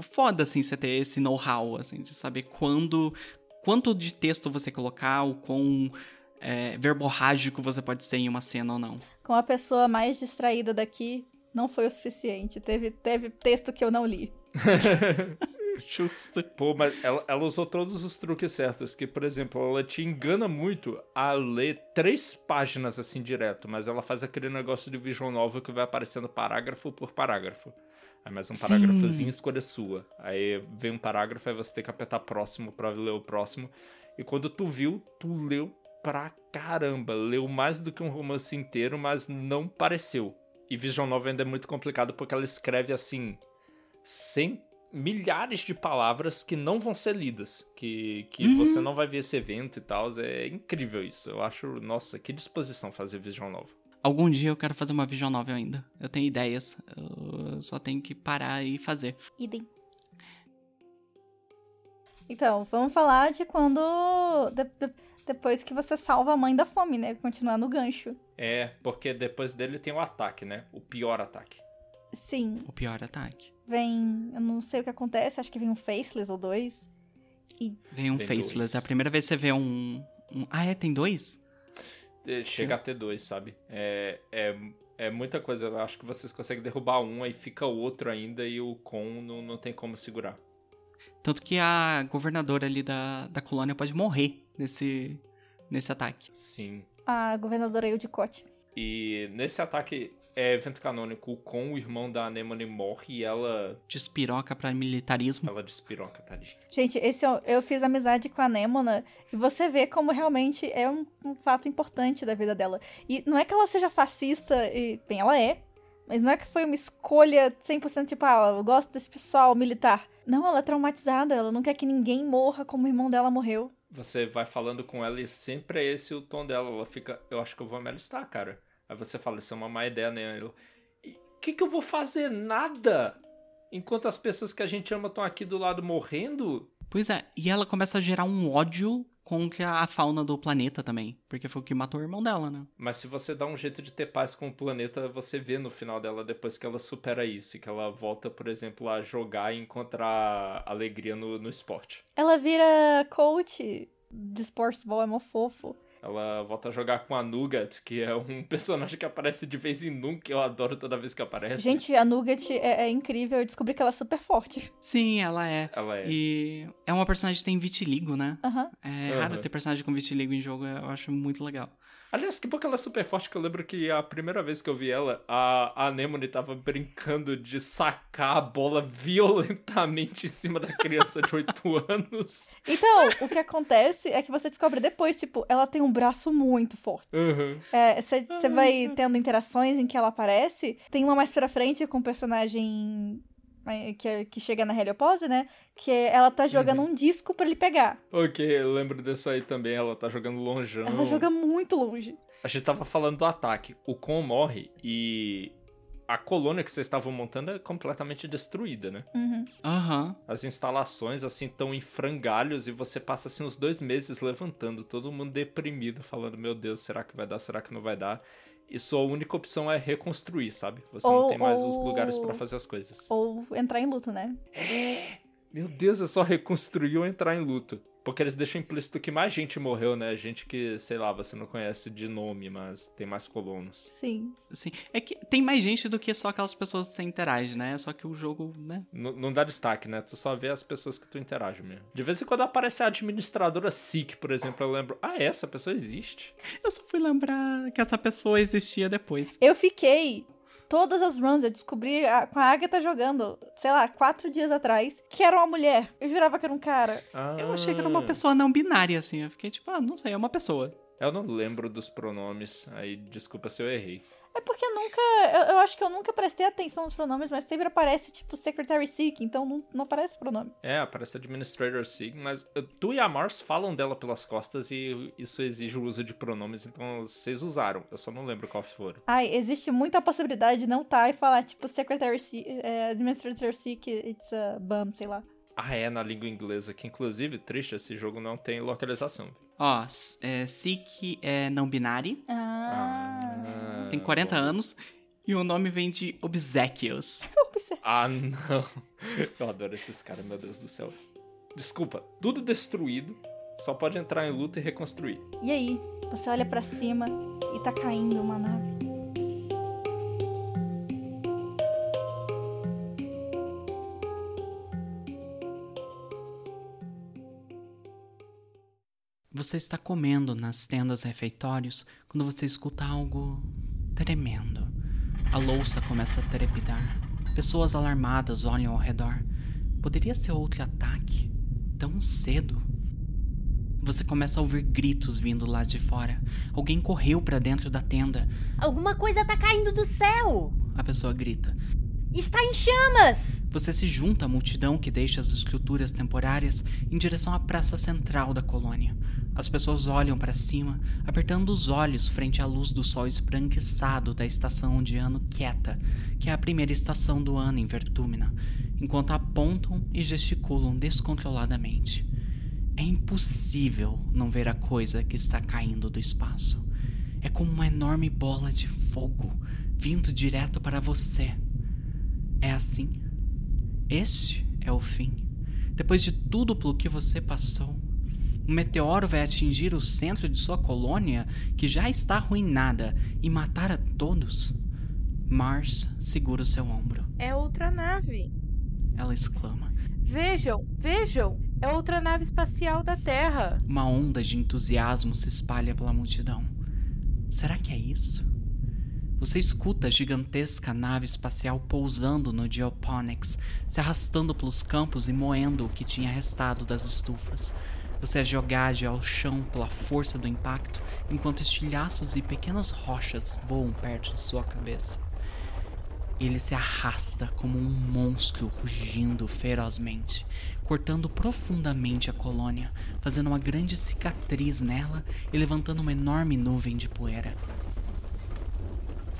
foda, assim, você ter esse know-how, assim, de saber quando, quanto de texto você colocar, o quão é, verborrágico você pode ser em uma cena ou não. Com a pessoa mais distraída daqui, não foi o suficiente. Teve, teve texto que eu não li. Justo. Pô, mas ela, ela usou todos os truques certos, que, por exemplo, ela te engana muito a ler três páginas assim direto, mas ela faz aquele negócio de Vision Novel que vai aparecendo parágrafo por parágrafo. Aí mais um parágrafozinho, escolha sua. Aí vem um parágrafo, aí você tem que apertar próximo pra ler o próximo. E quando tu viu, tu leu pra caramba. Leu mais do que um romance inteiro, mas não pareceu. E Vision Novel ainda é muito complicado porque ela escreve assim, sem milhares de palavras que não vão ser lidas, que, que Uhum. você não vai ver esse evento e tal. É incrível isso. Eu acho, nossa, que disposição fazer Vision Novel. Algum dia eu quero fazer uma Vision Novel ainda. Eu tenho ideias. Eu só tenho que parar e fazer. Idem. Então, vamos falar de quando. de- de- depois que você salva a mãe da fome, né? Continuar no gancho. É, porque depois dele tem o ataque, né? O pior ataque. Sim, O pior ataque. vem. Eu não sei o que acontece, acho que vem um Faceless ou dois. Vem um Tem Faceless. dois. É a primeira vez que você vê um, um- Ah, é? Tem dois? Chega a ter dois, sabe? É, é, é muita coisa. Eu acho que vocês conseguem derrubar um, aí fica o outro ainda e o Con não, não tem como segurar. Tanto que a governadora ali da, da colônia pode morrer nesse, nesse ataque. Sim. A governadora Eudicote. E nesse ataque é evento canônico, o Con, o irmão da Anemone, morre e ela. Despiroca pra militarismo. Ela despiroca, tadinha. Gente, esse eu, eu fiz amizade com a Nemona e você vê como realmente é um, um fato importante da vida dela. E não é que ela seja fascista, e, bem, ela é, mas não é que foi uma escolha 100% tipo, ah, eu gosto desse pessoal militar. Não, ela é traumatizada, ela não quer que ninguém morra como o irmão dela morreu. Você vai falando com ela e sempre é esse o tom dela. Ela fica, eu acho que eu vou me alistar, cara. Aí você fala, isso é uma má ideia, né? Eu, o que, que eu vou fazer? Nada! Enquanto as pessoas que a gente ama estão aqui do lado morrendo? Pois é, e ela começa a gerar um ódio contra a fauna do planeta também. Porque foi o que matou o irmão dela, né? Mas se você dá um jeito de ter paz com o planeta, você vê no final dela depois que ela supera isso. E que ela volta, por exemplo, a jogar e encontrar alegria no, no esporte. Ela vira coach de sportsball, é mó fofo. Ela volta a jogar com a Nugget, que é um personagem que aparece de vez em nunca, eu adoro toda vez que aparece. Gente, a Nugget é, é incrível, eu descobri que ela é super forte. Sim, ela é. Ela é. E é uma personagem que tem vitiligo, né? Aham. É raro ter personagem com vitiligo em jogo, eu acho muito legal. Aliás, que bom que ela é super forte, que eu lembro que a primeira vez que eu vi ela, a Anemone tava brincando de sacar a bola violentamente em cima da criança de 8 anos. Então, o que acontece é que você descobre depois, tipo, ela tem um braço muito forte. Uhum. Você vai tendo interações em que ela aparece. Tem uma mais pra frente com o personagem que, que chega na heliopose, né? Que ela tá jogando um disco pra ele pegar. Ok, eu lembro dessa aí também, ela tá jogando longeão. Ela joga muito longe. A gente tava falando do ataque. O Con morre e a colônia que vocês estavam montando é completamente destruída, né? Uhum. Aham. As instalações, assim, estão em frangalhos e você passa, assim, uns dois meses levantando, todo mundo deprimido, falando, meu Deus, será que vai dar, será que não vai dar? E sua única opção é reconstruir, sabe? Você não Ou- tem mais os ou- lugares pra fazer as coisas. Ou entrar em luto, né? Meu Deus, é só reconstruir ou entrar em luto. Porque eles deixam implícito que mais gente morreu, né? Gente que, sei lá, você não conhece de nome, mas tem mais colonos. Sim. Sim. É que tem mais gente do que só aquelas pessoas que você interage, né? Só que o jogo, né? N- não dá destaque, né? Tu só vê as pessoas que tu interage mesmo. De vez em quando aparece a administradora SIC, por exemplo, eu lembro, ah, essa pessoa existe. Eu só fui lembrar que essa pessoa existia depois. Eu fiquei. Todas as runs eu descobri a- com a Agatha jogando, sei lá, quatro dias atrás, que era uma mulher. Eu jurava que era um cara. Eu achei que era uma Ah, pessoa não binária, assim. Eu fiquei tipo, ah, não sei, é uma pessoa. Eu não lembro dos pronomes, aí desculpa se eu errei. É porque nunca. Eu, eu acho que eu nunca prestei atenção nos pronomes, mas sempre aparece, tipo, Secretary Sick, então não, não aparece pronome. É, aparece Administrator SIG, mas tu e a Mars falam dela pelas costas e isso exige o uso de pronomes, então vocês usaram. Eu só não lembro qual foram. Ai, existe muita possibilidade de não tá e falar, tipo, Secretary Sick, é, Administrator Sick, it's a bum, sei lá. Ah, é, na língua inglesa, que inclusive, triste, esse jogo não tem localização. Ó, s- é, é não binário, Ah. Tem 40 bom. anos, e o nome vem de Obsequious. Ah, não. Eu adoro esses caras, meu Deus do céu. Desculpa, tudo destruído, só pode entrar em luta e reconstruir. E aí, você olha pra cima e tá caindo uma nave. Você está comendo nas tendas refeitórios quando você escuta algo tremendo. A louça começa a trepidar. Pessoas alarmadas olham ao redor. Poderia ser outro ataque? Tão cedo? Você começa a ouvir gritos vindo lá de fora. Alguém correu para dentro da tenda. Alguma coisa tá caindo do céu! A pessoa grita. Está em chamas! Você se junta à multidão que deixa as estruturas temporárias em direção à praça central da colônia. As pessoas olham para cima, apertando os olhos frente à luz do sol esbranquiçado da estação de ano quieta, que é a primeira estação do ano em Vertúmina, enquanto apontam e gesticulam descontroladamente. É impossível não ver a coisa que está caindo do espaço. É como uma enorme bola de fogo vindo direto para você. É assim. Este é o fim. Depois de tudo pelo que você passou, um meteoro vai atingir o centro de sua colônia, que já está arruinada, e matar a todos? Mars segura o seu ombro. É outra nave. Ela exclama. Vejam, vejam! É outra nave espacial da Terra. Uma onda de entusiasmo se espalha pela multidão. Será que é isso? Você escuta a gigantesca nave espacial pousando no Geoponics, se arrastando pelos campos e moendo o que tinha restado das estufas. Você é jogado ao chão pela força do impacto, enquanto estilhaços e pequenas rochas voam perto de sua cabeça. Ele se arrasta como um monstro rugindo ferozmente, cortando profundamente a colônia, fazendo uma grande cicatriz nela e levantando uma enorme nuvem de poeira.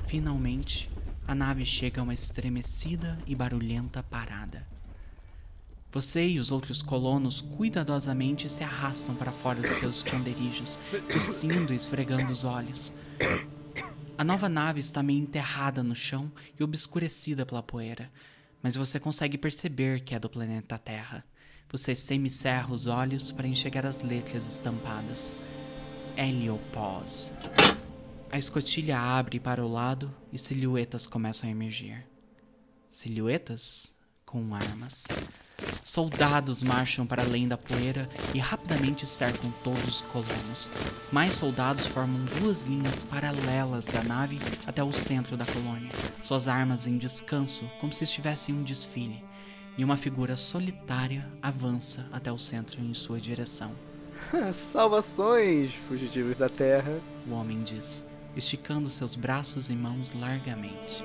Finalmente, a nave chega a uma estremecida e barulhenta parada. Você e os outros colonos cuidadosamente se arrastam para fora dos seus esconderijos, tossindo e esfregando os olhos. A nova nave está meio enterrada no chão e obscurecida pela poeira, mas você consegue perceber que é do planeta Terra. Você semicerra os olhos para enxergar as letras estampadas. Heliopause. A escotilha abre para o lado e silhuetas começam a emergir. Silhuetas com armas. Soldados marcham para além da poeira e rapidamente cercam todos os colonos. Mais soldados formam duas linhas paralelas da nave até o centro da colônia, suas armas em descanso, como se estivessem em um desfile. E uma figura solitária avança até o centro em sua direção. Salvações, fugitivos da Terra. O homem diz, esticando seus braços e mãos largamente.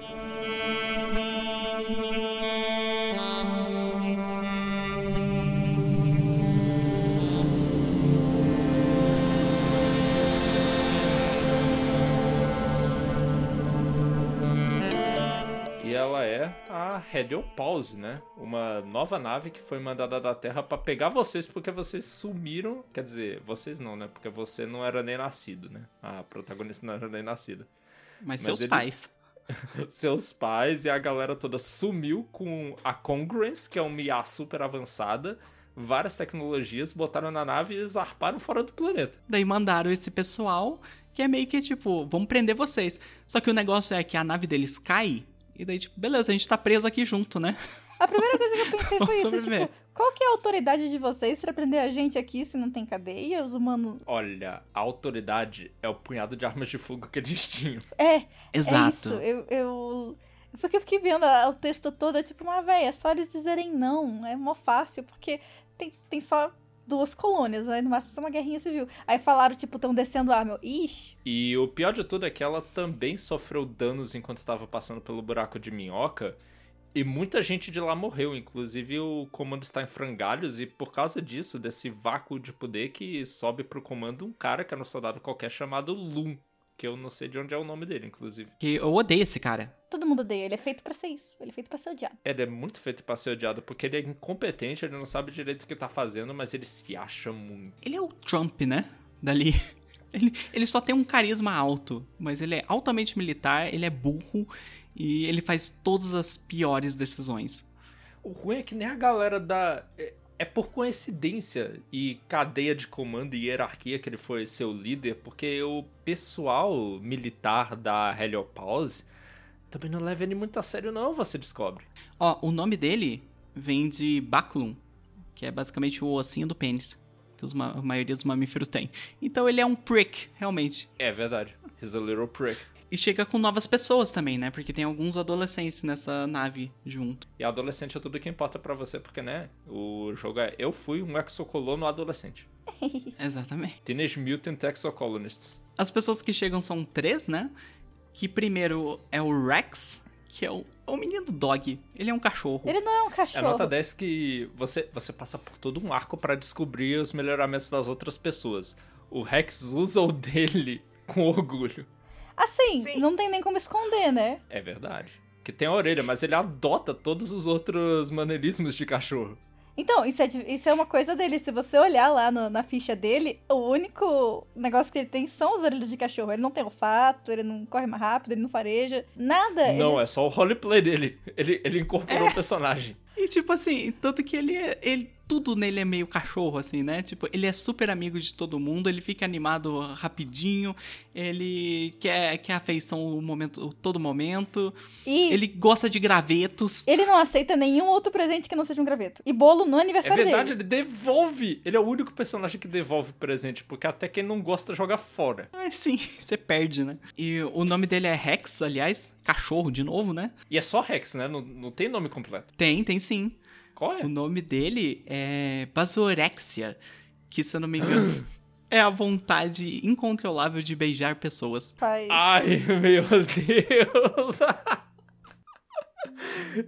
E ela é a Heliopause, né? Uma nova nave que foi mandada da Terra pra pegar vocês porque vocês sumiram. Quer dizer, vocês não, né? Porque você não era nem nascido, né? A protagonista não era nem nascida. Mas, Mas seus eles- pais. Seus pais e a galera toda sumiu com a Congruence, que é uma IA super avançada, várias tecnologias, botaram na nave e zarparam fora do planeta. Daí mandaram esse pessoal, que é meio que tipo, vamos prender vocês. Só que o negócio é que a nave deles cai, e daí, tipo, beleza, a gente tá preso aqui junto, né? A primeira coisa que eu pensei foi isso, tipo, qual que é a autoridade de vocês pra prender a gente aqui se não tem cadeia? Os humanos... Olha, a autoridade é o punhado de armas de fogo que eles tinham. É, é Exato. isso. Eu, eu... Porque eu fiquei vendo a- o texto todo, é tipo, uma véia, é só eles dizerem não. É mó fácil, porque tem, tem só duas colônias, vai no máximo ser uma guerrinha civil. Aí falaram, tipo, estão descendo a arma. Eu, Ixi, E o pior de tudo é que ela também sofreu danos enquanto estava passando pelo buraco de minhoca. E muita gente de lá morreu, inclusive o comando está em frangalhos, e por causa disso, desse vácuo de poder que sobe pro comando um cara que era um soldado qualquer chamado Loom. Que eu não sei de onde é o nome dele, inclusive. Que eu odeio esse cara. todo mundo odeia. Ele é feito pra ser isso. Ele é feito pra ser odiado. Ele é muito feito pra ser odiado, porque ele é incompetente, ele não sabe direito o que tá fazendo, mas ele se acha muito. Ele é o Trump, né? Dali. Ele, ele só tem um carisma alto, mas ele é altamente militar, ele é burro e ele faz todas as piores decisões. O ruim é que nem a galera da. É, por coincidência e cadeia de comando e hierarquia que ele foi seu líder, porque o pessoal militar da Heliopause também não leva ele muito a sério, não, você descobre. Ó, o nome dele vem de Baculum, que é basicamente o ossinho do pênis, que os ma- a maioria dos mamíferos tem. Então ele é um prick, realmente. É verdade. He's a little prick. E chega com novas pessoas também, né? Porque tem alguns adolescentes nessa nave junto. E adolescente é tudo que importa pra você, porque, né? O jogo é Eu fui um exocolono adolescente. Exatamente. Teenage Mutant Exocolonists. As pessoas que chegam são três, né? Que primeiro é o Rex, que é o, é o menino dog. Ele é um cachorro. Ele não é um É cachorro. nota 10 que você, você passa por todo um arco pra descobrir os melhoramentos das outras pessoas. O Rex usa o dele com orgulho. Assim, não tem nem como esconder, né? É verdade. Que tem a orelha, mas ele adota todos os outros maneirismos de cachorro. Então, isso é, isso é uma coisa dele. Se você olhar lá no- na ficha dele, o único negócio que ele tem são os orelhas de cachorro. Ele não tem olfato, ele não corre mais rápido, ele não fareja. Nada. Não, ele... é só o roleplay dele. Ele, ele incorporou o personagem. E tipo assim, tanto que ele, é- ele tudo nele é meio cachorro assim, né? Tipo, ele é super amigo de todo mundo, ele fica animado rapidinho, ele quer quer afeição o momento, todo momento. E ele... Ele gosta de gravetos. não aceita nenhum outro presente que não seja um graveto. E bolo no É aniversário verdade, dele. ele devolve. Ele é o único personagem que devolve presente, porque até quem não gosta joga fora. Ah, sim, você perde, né? E o nome dele é Rex, aliás, cachorro de novo, né? E é só Rex, né? Não, não tem nome completo. Tem, tem sim. Qual é? O nome dele é Basorexia, que se eu não me engano é a vontade incontrolável de beijar pessoas. Faz... Ai, meu Deus!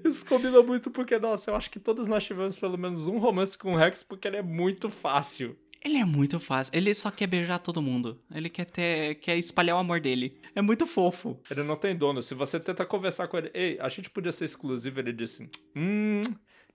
Isso combina muito porque, nossa, eu acho que todos nós tivemos pelo menos um romance com o Rex porque ele é muito fácil. Ele é muito fácil. Ele só quer beijar todo mundo. Ele quer ter, quer espalhar o amor dele. É muito fofo. Ele não tem dono. Se você tenta conversar com ele, ei, a gente podia ser exclusivo, ele disse, hum,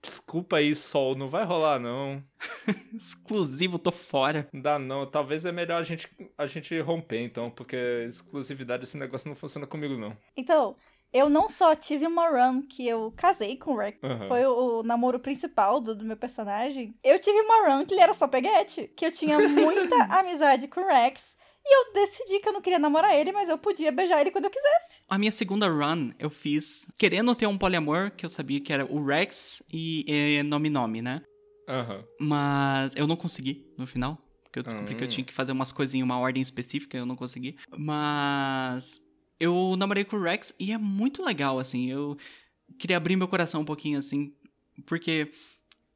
Desculpa aí, Sol, não vai rolar não. Exclusivo, tô fora. Não dá não. Talvez é melhor a gente, a gente romper então, porque exclusividade esse negócio não funciona comigo não. Então, eu não só tive uma run que eu casei com o Rex, Aham. foi o, o namoro principal do, do meu personagem. Eu tive uma run que ele era só peguete, que eu tinha muita amizade com o Rex. E eu decidi que eu não queria namorar ele, mas eu podia beijar ele quando eu quisesse. A minha segunda run eu fiz querendo ter um poliamor, que eu sabia que era o Rex e eh, Nome Nome, né? Aham. Mas eu não consegui no final. Porque eu descobri que eu Hum. tinha que fazer umas coisinhas em uma ordem específica e eu não consegui. Mas eu namorei com o Rex e é muito legal, assim. Eu queria abrir meu coração um pouquinho, assim, porque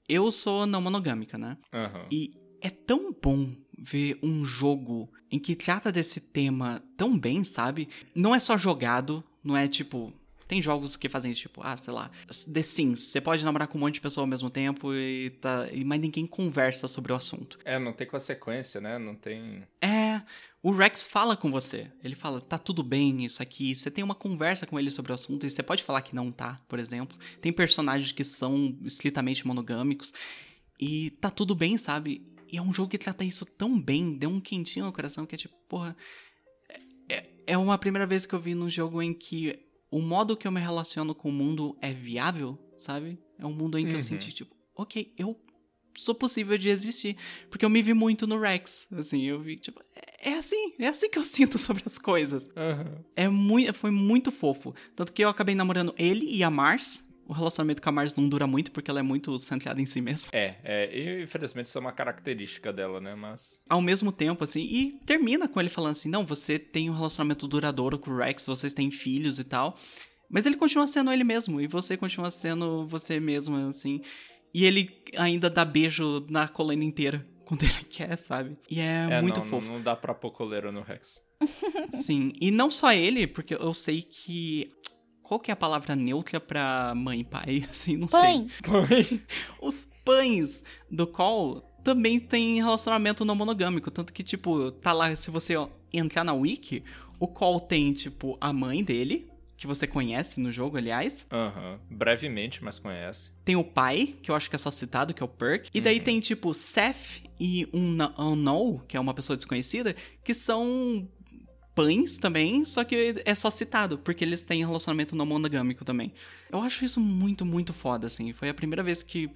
eu sou não monogâmica, né? Aham. E é tão bom ver um jogo em que trata desse tema tão bem, sabe? Não é só jogado, não é tipo. Tem jogos que fazem isso, tipo, ah, sei lá, The Sims. Você pode namorar com um monte de pessoa ao mesmo tempo e tá. Mas ninguém conversa sobre o assunto. É, não tem consequência, né? Não tem. É. O Rex fala com você. Ele fala, tá tudo bem isso aqui. Você tem uma conversa com ele sobre o assunto e você pode falar que não tá, por exemplo. Tem personagens que são estritamente monogâmicos. E tá tudo bem, sabe? E é um jogo que trata isso tão bem, deu um quentinho no coração que é tipo, porra. É, é uma primeira vez que eu vi num jogo em que o modo que eu me relaciono com o mundo é viável, sabe? É um mundo em que eu Uhum. senti, tipo, ok, eu sou possível de existir. Porque eu me vi muito no Rex, assim, eu vi, tipo, é, é assim, é assim que eu sinto sobre as coisas. Aham. É muito, foi muito fofo. Tanto que eu acabei namorando ele e a Mars. O relacionamento com a Mars não dura muito porque ela é muito centrada em si mesma. É, é, e infelizmente isso é uma característica dela, né? Mas. Ao mesmo tempo, assim, e termina com ele falando assim: não, você tem um relacionamento duradouro com o Rex, vocês têm filhos e tal. Mas ele continua sendo ele mesmo, e você continua sendo você mesmo, assim. E ele ainda dá beijo na colina inteira quando ele quer, sabe? E é, É, muito não, fofo. Não dá pra pôr coleira no Rex. Sim, e não só ele, porque eu sei que. Qual que é a palavra neutra pra mãe e pai? Assim, não sei. Pãe! Os pães do Call também tem relacionamento não monogâmico. Tanto que, tipo, tá lá, se você entrar na wiki, o Call tem, tipo, a mãe dele, que você conhece no jogo, aliás. Aham. Brevemente, mas conhece. Tem o pai, que eu acho que é só citado, que é o Perk. E daí tem, tipo, Seth e um Unknown, que é uma pessoa desconhecida, que são pães também, só que é só citado, porque eles têm relacionamento não monogâmico também. Eu acho isso muito, muito foda, assim. Foi a primeira vez que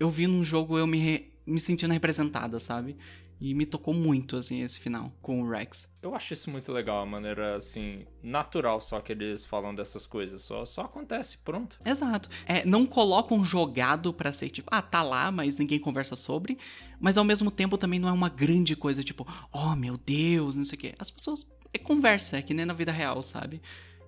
eu vi num jogo eu me, re- me sentindo representada, sabe? E me tocou muito, assim, esse final com o Rex. Eu acho isso muito legal, a maneira, assim, natural só que eles falam dessas coisas. Só, só acontece, pronto. Exato. É, não colocam jogado pra ser tipo, ah, tá lá, mas ninguém conversa sobre. Mas ao mesmo tempo também não é uma grande coisa, tipo, oh meu Deus, não sei o quê. As pessoas. É conversa, é que nem na vida real, sabe?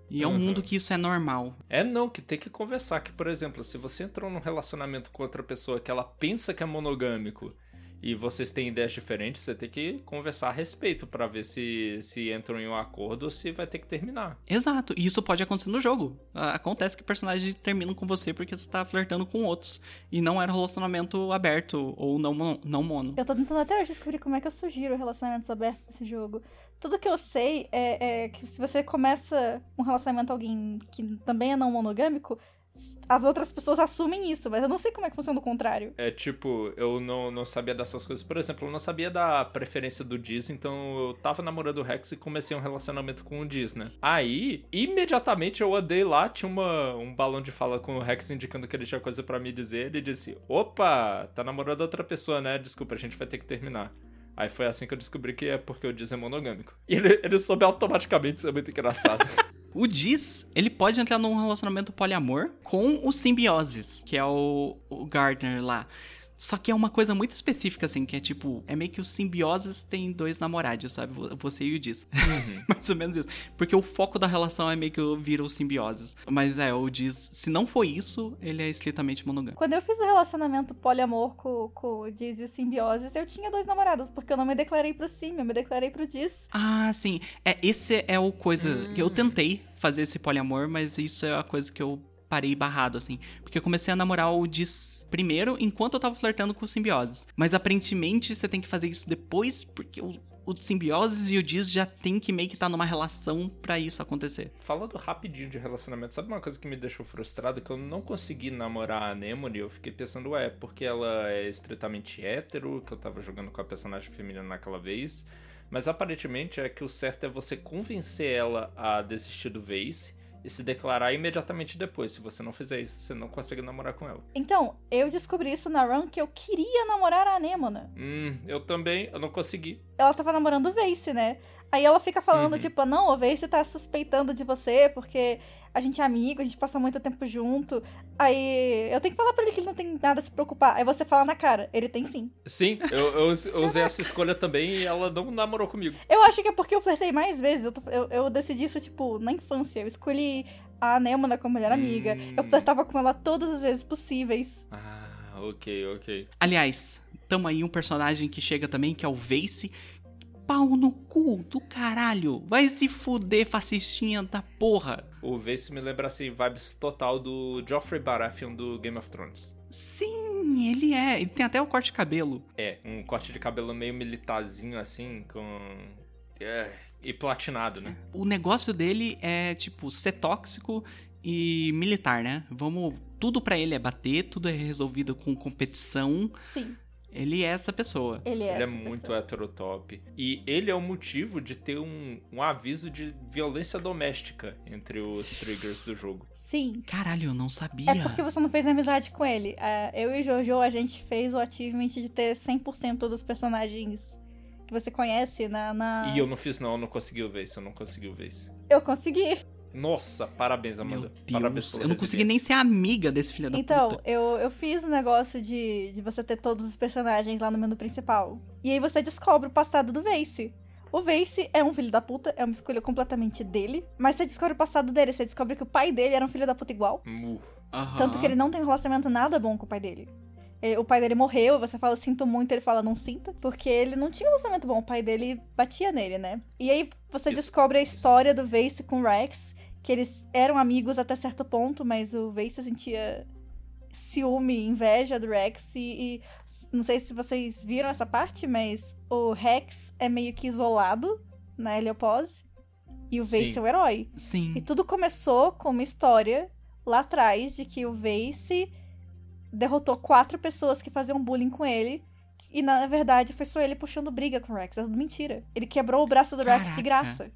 E é um Uhum. mundo que isso é normal. É não, que tem que conversar. Que, por exemplo, se você entrou num relacionamento com outra pessoa que ela pensa que é monogâmico e vocês têm ideias diferentes, você tem que conversar a respeito pra ver se, se entram em um acordo ou se vai ter que terminar. Exato. E isso pode acontecer no jogo. Acontece que personagens terminam com você porque você tá flertando com outros. E não era um relacionamento aberto ou não, mono- não mono. Eu tô tentando até hoje descobrir como é que eu sugiro relacionamentos abertos nesse jogo. Tudo que eu sei é, é que se você começa um relacionamento com alguém que também é não monogâmico, as outras pessoas assumem isso, mas eu não sei como é que funciona o contrário. É tipo, eu não, não sabia dessas coisas. Por exemplo, eu não sabia da preferência do Diz, então eu tava namorando o Rex e comecei um relacionamento com o Diz, né? Aí, imediatamente eu andei lá, tinha uma, um balão de fala com o Rex indicando que ele tinha coisa pra me dizer. Ele disse: Opa, tá namorando outra pessoa, né? Desculpa, a gente vai ter que terminar. Aí foi assim que eu descobri que é porque o Diz é monogâmico. E ele, ele soube automaticamente, isso é muito engraçado. O Diz, ele pode entrar num relacionamento poliamor com o Simbioses, que é o, o Gardner lá. Só que é uma coisa muito específica, assim, que é tipo, é meio que os simbioses têm dois namorados, sabe? Vo- Você e o Diz. Mais ou menos isso. Porque o foco da relação é meio que vira os simbioses. Mas é, o Diz, se não for isso, ele é estritamente monogâmico. Quando eu fiz o relacionamento poliamor com, com o Diz e o Simbioses, eu tinha dois namorados, porque eu não me declarei pro Sim, eu me declarei pro Diz. Ah, sim. É, esse é o coisa que eu tentei fazer esse poliamor, mas isso é a coisa que eu parei barrado, assim. Porque eu comecei a namorar o Diz primeiro, enquanto eu tava flertando com o Simbioses. Mas aparentemente você tem que fazer isso depois, porque o, o Simbioses e o Diz já tem que meio que estar tá numa relação para isso acontecer. Falando rapidinho de relacionamento, sabe uma coisa que me deixou frustrado? Que eu não consegui namorar a Anemone. Eu fiquei pensando, ué, porque ela é estritamente hétero, que eu tava jogando com a personagem feminina naquela vez. Mas aparentemente é que o certo é você convencer ela a desistir do Vase e se declarar imediatamente depois. Se você não fizer isso, você não consegue namorar com ela. Então, eu descobri isso na run que eu queria namorar a Anemona. Hum, eu também, eu não consegui. Ela tava namorando o Vace, né? Aí ela fica falando, uhum. tipo, não, o Vace tá suspeitando de você porque a gente é amigo, a gente passa muito tempo junto. Aí eu tenho que falar pra ele que ele não tem nada a se preocupar. Aí você fala na cara, ele tem sim. Sim, eu, eu, eu usei essa escolha também e ela não namorou comigo. Eu acho que é porque eu flertei mais vezes. Eu, eu, eu decidi isso, tipo, na infância. Eu escolhi a Anemona como melhor amiga. Hum. Eu flertava com ela todas as vezes possíveis. Ah, ok, ok. Aliás, tamo aí um personagem que chega também, que é o Vace pau no cu do caralho. Vai se fuder, fascistinha da porra. O Vace me lembra assim, vibes total do Joffrey Baratheon do Game of Thrones. Sim, ele é. Ele tem até o corte de cabelo. É, um corte de cabelo meio militarzinho assim, com. É, e platinado, né? O negócio dele é, tipo, ser tóxico e militar, né? Vamos. Tudo para ele é bater, tudo é resolvido com competição. Sim. Ele é essa pessoa. Ele é, ele é muito pessoa. heterotop. E ele é o motivo de ter um, um aviso de violência doméstica entre os triggers do jogo. Sim. Caralho, eu não sabia. É porque você não fez amizade com ele. Uh, eu e Jojo, a gente fez o achievement de ter 100% dos personagens que você conhece na, na, E eu não fiz não, eu não consegui ver isso, eu não consegui ver isso. Eu consegui. Nossa, parabéns, Amanda. Meu Deus, parabéns eu não consegui nem ser amiga desse filho da então, puta. Então, eu, eu fiz o um negócio de, de você ter todos os personagens lá no menu principal. E aí você descobre o passado do Vace. O Vace é um filho da puta, é uma escolha completamente dele. Mas você descobre o passado dele, você descobre que o pai dele era um filho da puta igual. Uh. Tanto que ele não tem um relacionamento nada bom com o pai dele. O pai dele morreu, você fala, sinto muito, ele fala, não sinta. Porque ele não tinha um relacionamento bom, o pai dele batia nele, né? E aí você isso, descobre a história isso. do Vace com o Rex que eles eram amigos até certo ponto, mas o Vace sentia ciúme, inveja do Rex e, e, não sei se vocês viram essa parte, mas o Rex é meio que isolado na Heliopause e o Sim. é o herói. Sim. E tudo começou com uma história lá atrás de que o Vace derrotou quatro pessoas que faziam bullying com ele. E na verdade foi só ele puxando briga com o Rex. É tudo mentira. Ele quebrou o braço do Rex Caraca. de graça.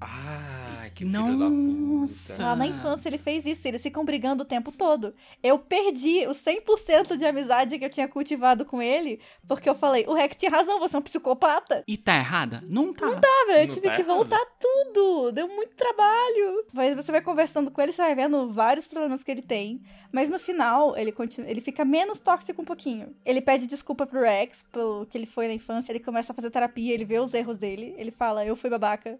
Ah, que filho Nossa. da puta. Lá na infância ele fez isso, eles ficam brigando o tempo todo. Eu perdi os 100% de amizade que eu tinha cultivado com ele, porque eu falei, o Rex tinha razão, você é um psicopata. E tá errada? Não tá. Sabe, eu Não tive tá que errado. voltar tudo, deu muito trabalho. Mas você vai conversando com ele, você vai vendo vários problemas que ele tem. Mas no final, ele continua, ele fica menos tóxico um pouquinho. Ele pede desculpa pro Rex, pelo que ele foi na infância, ele começa a fazer terapia, ele vê os erros dele, ele fala, eu fui babaca.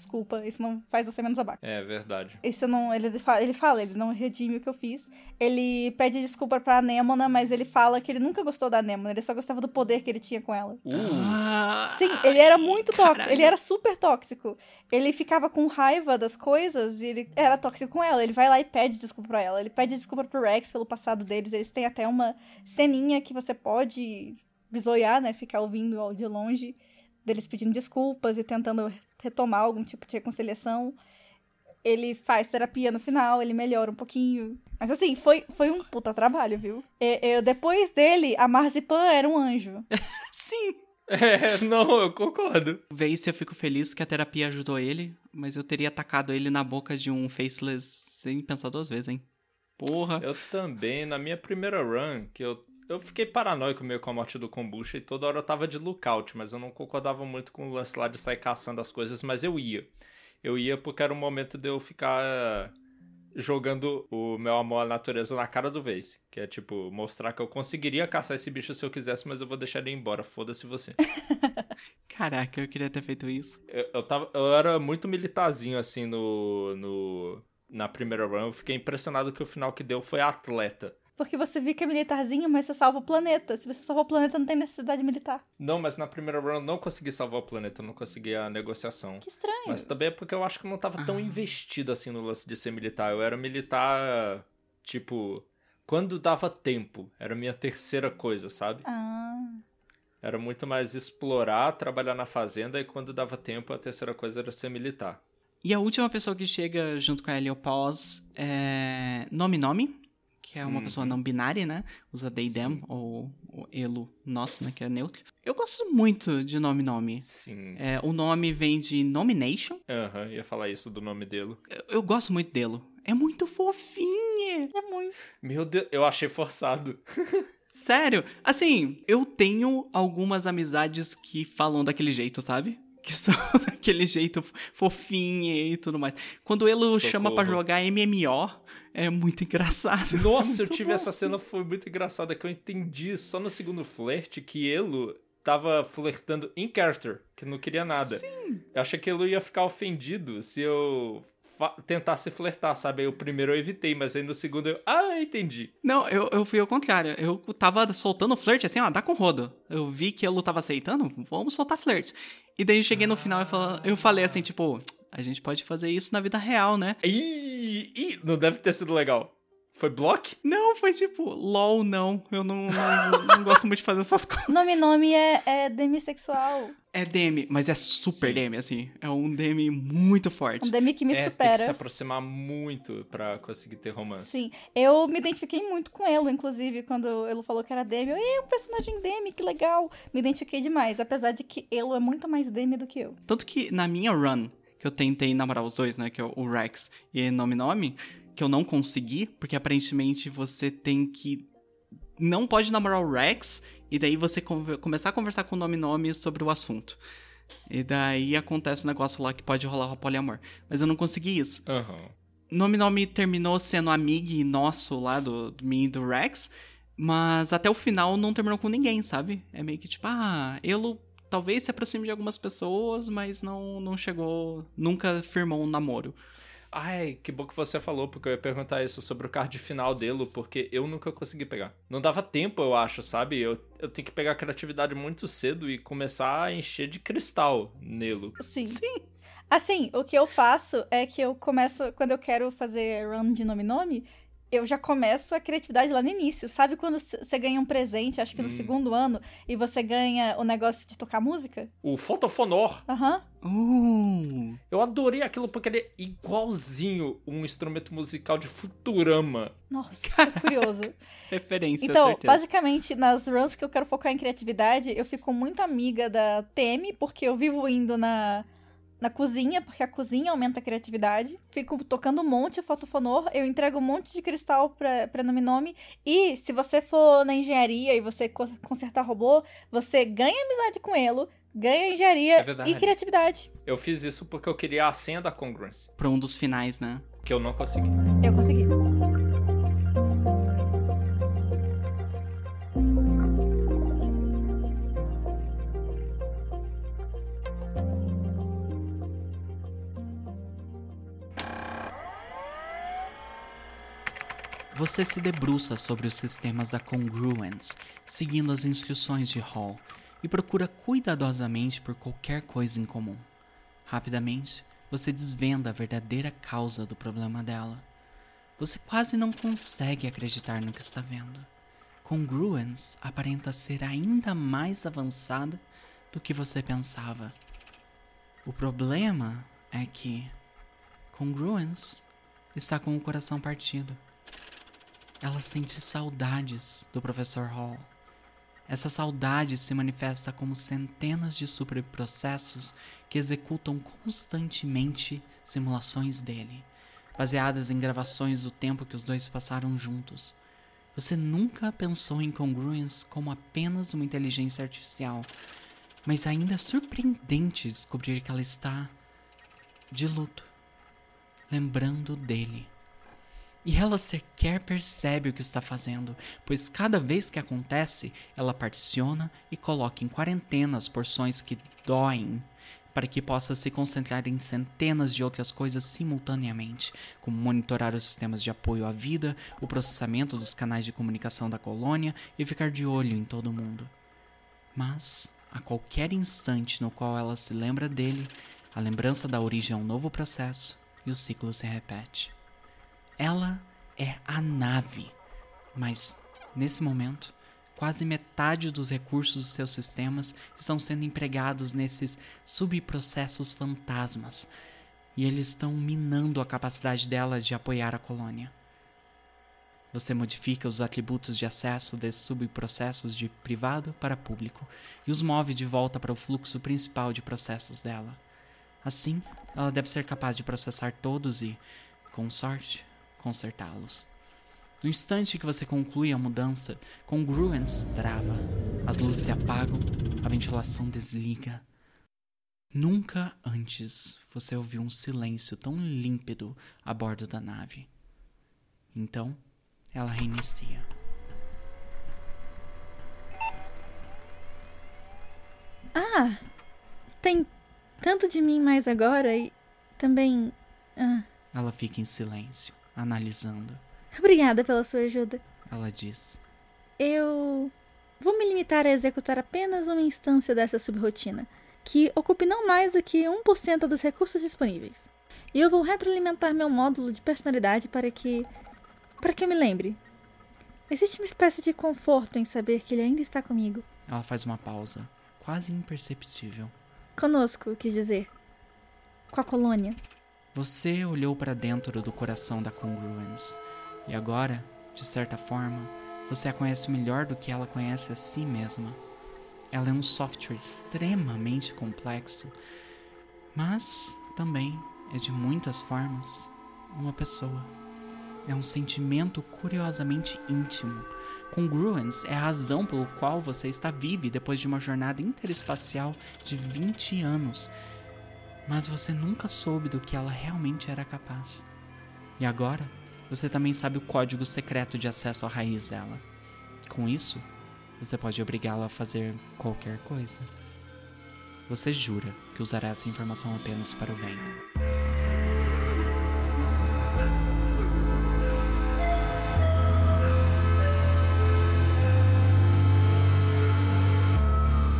Desculpa, isso não faz você menos babaca. É verdade. Isso não. Ele fala, ele fala, ele não redime o que eu fiz. Ele pede desculpa pra Anemona, mas ele fala que ele nunca gostou da Anemona, ele só gostava do poder que ele tinha com ela. Uh, Ah, Sim, ele era muito tóxico. Ele era super tóxico. Ele ficava com raiva das coisas e ele era tóxico com ela. Ele vai lá e pede desculpa pra ela. Ele pede desculpa pro Rex pelo passado deles. Eles têm até uma ceninha que você pode bisoiar, né? Ficar ouvindo de longe deles pedindo desculpas e tentando retomar algum tipo de reconciliação. Ele faz terapia no final, ele melhora um pouquinho. Mas assim, foi, foi um puta trabalho, viu? E- eu- depois dele, a Marzipan era um anjo. sim. É, não, eu concordo. Vez se eu fico feliz que a terapia ajudou ele, mas eu teria atacado ele na boca de um faceless sem pensar duas vezes, hein? Porra. Eu também, na minha primeira run, que eu, eu fiquei paranoico meio com a morte do Kombucha e toda hora eu tava de lookout, mas eu não concordava muito com o lance lá de sair caçando as coisas, mas eu ia. Eu ia porque era o momento de eu ficar eh, jogando o meu amor à natureza na cara do Vace. Que é tipo, mostrar que eu conseguiria caçar esse bicho se eu quisesse, mas eu vou deixar ele embora, foda-se você. Caraca, eu queria ter feito isso. Eu, eu, tava, eu era muito militarzinho assim no, no. Na primeira run, eu fiquei impressionado que o final que deu foi atleta. Porque você fica militarzinho, mas você salva o planeta. Se você salva o planeta, não tem necessidade militar. Não, mas na primeira run eu não consegui salvar o planeta, eu não consegui a negociação. Que estranho. Mas também é porque eu acho que eu não tava tão investido assim no lance de ser militar. Eu era militar, tipo, quando dava tempo. Era a minha terceira coisa, sabe? Ah. Era muito mais explorar, trabalhar na fazenda e quando dava tempo a terceira coisa era ser militar. E a última pessoa que chega junto com a Heliopause é Nome Nome, que é uma Uhum. pessoa não binária, né? Usa they, them, Sim. ou o elo nosso, né? Que é neutro. Eu gosto muito de Nome Nome. Sim. É, o nome vem de Nomination. Aham, ia falar isso do nome dele. Eu, eu gosto muito dele. É muito fofinho. É muito. Meu Deus, eu achei forçado. Sério. Assim, eu tenho algumas amizades que falam daquele jeito, sabe? Que são daquele jeito fofinho e tudo mais. Quando ele chama pra Socorro. jogar MMO, é muito engraçado. Nossa, eu Muito tive bom. essa cena, foi muito engraçada, que eu entendi só no segundo flerte que ele tava flertando em character, que não queria nada. Sim. Eu achei que ele ia ficar ofendido se eu tentasse flertar, sabe? Aí o primeiro eu evitei, mas aí no segundo eu. Ah, eu entendi. Não, eu, eu fui ao contrário. Eu tava soltando flerte assim, ó, dá com rodo. Eu vi que ele tava aceitando, vamos soltar flerte. E daí eu cheguei no final e eu falei assim, tipo, a gente pode fazer isso na vida real, né? Ih, não deve ter sido legal. Foi block? Não, foi tipo, lol, não. Eu não, não, não gosto muito de fazer essas coisas. Nome Nome é, é demissexual. É DM, mas é super Sim. DM, assim. É um DM muito forte. Um demi que me é, tem que supera. se aproximar muito pra conseguir ter romance. Sim, eu me identifiquei muito com ele, inclusive, quando ele falou que era Demi. Eu, "Ih, um personagem Demi, que legal. Me identifiquei demais, apesar de que ele é muito mais Demi do que eu. Tanto que na minha run, que eu tentei namorar os dois, né? Que é o Rex e Nome Nome, que eu não consegui, porque aparentemente você tem que. Não pode namorar o Rex, e daí você conver- começar a conversar com o Nome Nome sobre o assunto. E daí acontece um negócio lá que pode rolar poliamor. Mas eu não consegui isso. Aham. Nome Nome terminou sendo amigo nosso lá do, do mim e do Rex, mas até o final não terminou com ninguém, sabe? É meio que tipo, ah, ele talvez se aproxime de algumas pessoas, mas não, não chegou, nunca firmou um namoro. Ai, que bom que você falou, porque eu ia perguntar isso sobre o card final dele, porque eu nunca consegui pegar. Não dava tempo, eu acho, sabe? Eu, eu tenho que pegar a criatividade muito cedo e começar a encher de cristal nele. Sim. Sim. Assim, o que eu faço é que eu começo, quando eu quero fazer run de nome-nome, eu já começo a criatividade lá no início. Sabe quando você ganha um presente, acho que no Hum. segundo ano, e você ganha o negócio de tocar música? O Fotofonor, Aham. Uh, eu adorei aquilo porque ele é igualzinho um instrumento musical de Futurama. Nossa, curioso. referência, Então, certeza. basicamente, nas runs que eu quero focar em criatividade, eu fico muito amiga da Temi, porque eu vivo indo na, na cozinha, porque a cozinha aumenta a criatividade. Fico tocando um monte de fotofonor, eu entrego um monte de cristal pra, pra Nome Nome. E se você for na engenharia e você co- consertar robô, você ganha amizade com ele, ganha engenharia É e criatividade. Eu fiz isso porque eu queria a senha da Congruence, Pra um dos finais, né? que eu não consegui. Eu consegui. Você se debruça sobre os sistemas da Congruence, seguindo as instruções de Hall, e procura cuidadosamente por qualquer coisa em comum. Rapidamente, você desvenda a verdadeira causa do problema dela. Você quase não consegue acreditar no que está vendo. Congruence aparenta ser ainda mais avançada do que você pensava. O problema é que Congruence está com o coração partido. Ela sente saudades do Professor Hall. Essa saudade se manifesta como centenas de superprocessos que executam constantemente simulações dele, baseadas em gravações do tempo que os dois passaram juntos. Você nunca pensou em Congruence como apenas uma inteligência artificial, mas ainda é surpreendente descobrir que ela está de luto, lembrando dele. E ela sequer percebe o que está fazendo, pois cada vez que acontece, ela particiona e coloca em quarentena as porções que doem para que possa se concentrar em centenas de outras coisas simultaneamente, como monitorar os sistemas de apoio à vida, o processamento dos canais de comunicação da colônia e ficar de olho em todo mundo. Mas, a qualquer instante no qual ela se lembra dele, a lembrança dá origem a um novo processo e o ciclo se repete. Ela é a nave, mas nesse momento, quase metade dos recursos dos seus sistemas estão sendo empregados nesses subprocessos fantasmas, e eles estão minando a capacidade dela de apoiar a colônia. Você modifica os atributos de acesso desses subprocessos de privado para público e os move de volta para o fluxo principal de processos dela. Assim, ela deve ser capaz de processar todos e, com sorte, consertá-los. No instante que você conclui a mudança, congruence trava, as luzes se apagam, a ventilação desliga. Nunca antes você ouviu um silêncio tão límpido a bordo da nave. Então, ela reinicia. Ah, tem tanto de mim mais agora e também. Ah, Ela fica em silêncio, analisando. obrigada pela sua ajuda. Ela diz: Eu vou me limitar a executar apenas uma instância dessa subrotina, que ocupe não mais do que 1% dos recursos disponíveis. E eu vou retroalimentar meu módulo de personalidade para que. para que eu me lembre. Existe uma espécie de conforto em saber que ele ainda está comigo. Ela faz uma pausa, quase imperceptível. Conosco, quis dizer. Com a colônia. Você olhou para dentro do coração da Congruence e agora, de certa forma, você a conhece melhor do que ela conhece a si mesma. Ela é um software extremamente complexo, mas também é de muitas formas uma pessoa. É um sentimento curiosamente íntimo. Congruence é a razão pelo qual você está vivo depois de uma jornada interespacial de 20 anos mas você nunca soube do que ela realmente era capaz. E agora, você também sabe o código secreto de acesso à raiz dela. Com isso, você pode obrigá-la a fazer qualquer coisa. Você jura que usará essa informação apenas para o bem.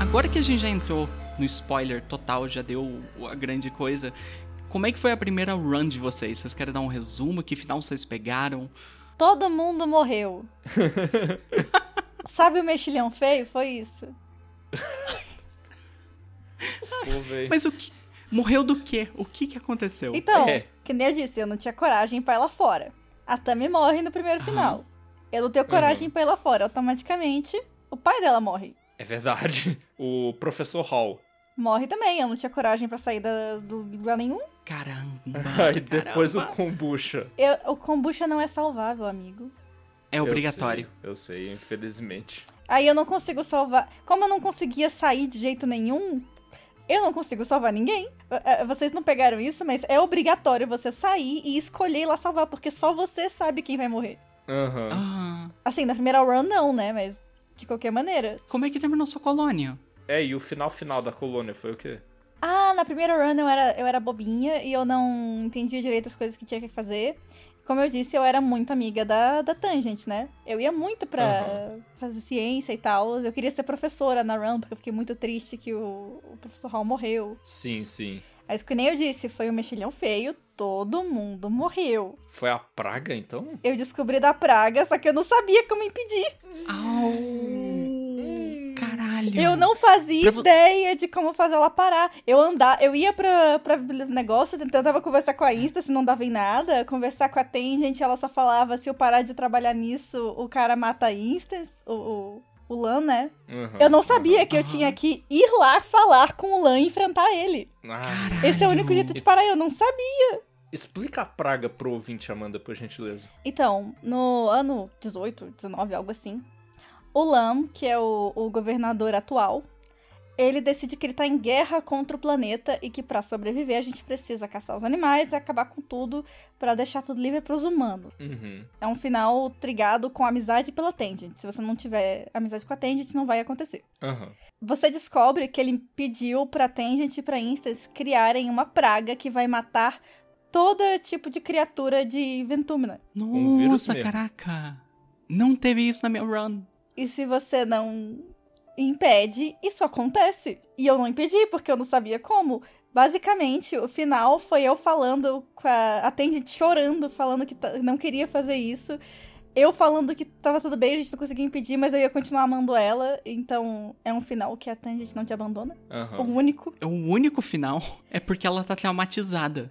Agora que a gente já entrou no spoiler total, já deu a grande coisa. Como é que foi a primeira run de vocês? Vocês querem dar um resumo? Que final vocês pegaram? Todo mundo morreu. Sabe o mexilhão feio? Foi isso. Pô. Mas o que. Morreu do quê? O que que aconteceu? Então, É. que nem eu disse, eu não tinha coragem pra ir lá fora. A Tami morre no primeiro Aham. final. Eu não tenho coragem pra ir lá fora. Automaticamente, o pai dela morre. É verdade. O professor Hall. Morre também. Eu não tinha coragem pra sair da, do lugar nenhum. Caramba! Aí depois o caramba. kombucha. Eu- o kombucha não é salvável, amigo. É obrigatório. Eu sei, eu sei, infelizmente. Aí eu não consigo salvar. Como eu não conseguia sair de jeito nenhum, eu não consigo salvar ninguém. Eh, eh, Vocês não pegaram isso, mas é obrigatório você sair e escolher ir lá salvar, porque só você sabe quem vai morrer. Aham. Ah, Assim, na primeira run não, né? Mas de qualquer maneira. como é que terminou sua colônia? É, e o final final da colônia foi o quê? Ah, na primeira run eu era, eu era bobinha e eu não entendia direito as coisas que tinha que fazer. Como eu disse, eu era muito amiga da, da Tangent, né? Eu ia muito pra fazer ciência e tal. Eu queria ser professora na run, porque eu fiquei muito triste que o, o professor Hall morreu. Sim, sim. Mas que nem eu disse, foi um mexilhão feio, todo mundo morreu. Foi a praga, então? Eu descobri da praga, só que eu não sabia como impedir. Au! Caralho! Eu não fazia Pra ideia de como fazer ela parar. Eu andar, eu ia pra, pra negócio, tentava conversar com a Insta, se não dava em nada. Conversar com a Tangent, ela só falava, se eu parar de trabalhar nisso, o cara mata a Insta, o, o, o Lan, né? Aham, Eu não sabia aham. que eu tinha que ir lá falar com o Lan e enfrentar ele. Ah, Esse é o único Caralho. jeito de parar, eu não sabia. explica a praga pro ouvinte, Amanda, por gentileza. Então, no ano 18, 19, algo assim, o Lam, que é o, o governador atual, ele decide que ele tá em guerra contra o planeta e que pra sobreviver a gente precisa caçar os animais e acabar com tudo pra deixar tudo livre pros humanos. Uhum. É um final trigado com amizade pela Tangent. Se você não tiver amizade com a Tangent, não vai acontecer. Aham. Você descobre que ele pediu pra Tangent e pra Instance criarem uma praga que vai matar todo tipo de criatura de Ventúmina. Um Nossa, mesmo. caraca. Não teve isso na minha run. E se você não impede, isso acontece. E eu não impedi, porque eu não sabia como. Basicamente, o final foi eu falando com a, a Tangent chorando, falando que não queria fazer isso. Eu falando que tava tudo bem, a gente não conseguia impedir, mas eu ia continuar amando ela. Então, é um final que a Tangent não te abandona. Aham. O único. O único final é porque ela tá traumatizada.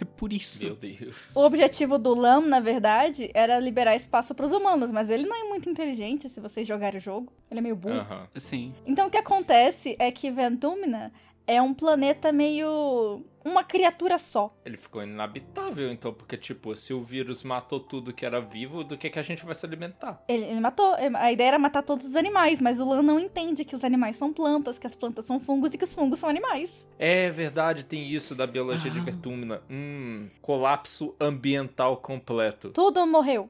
É por isso. Meu Deus. O objetivo do Lam, na verdade, era liberar espaço pros humanos, mas ele não é muito inteligente se vocês jogarem o jogo. Ele é meio burro. Aham. Assim. Então o que acontece é que Ventumina é um planeta meio. uma criatura só. Ele ficou inabitável, então, porque, tipo, se o vírus matou tudo que era vivo, do que, que a gente vai se alimentar? Ele, ele matou. A ideia era matar todos os animais, mas o Lan não entende que os animais são plantas, que as plantas são fungos e que os fungos são animais. É verdade, tem isso da biologia de Ah. Vertúmina. Hum, colapso ambiental completo. Tudo morreu.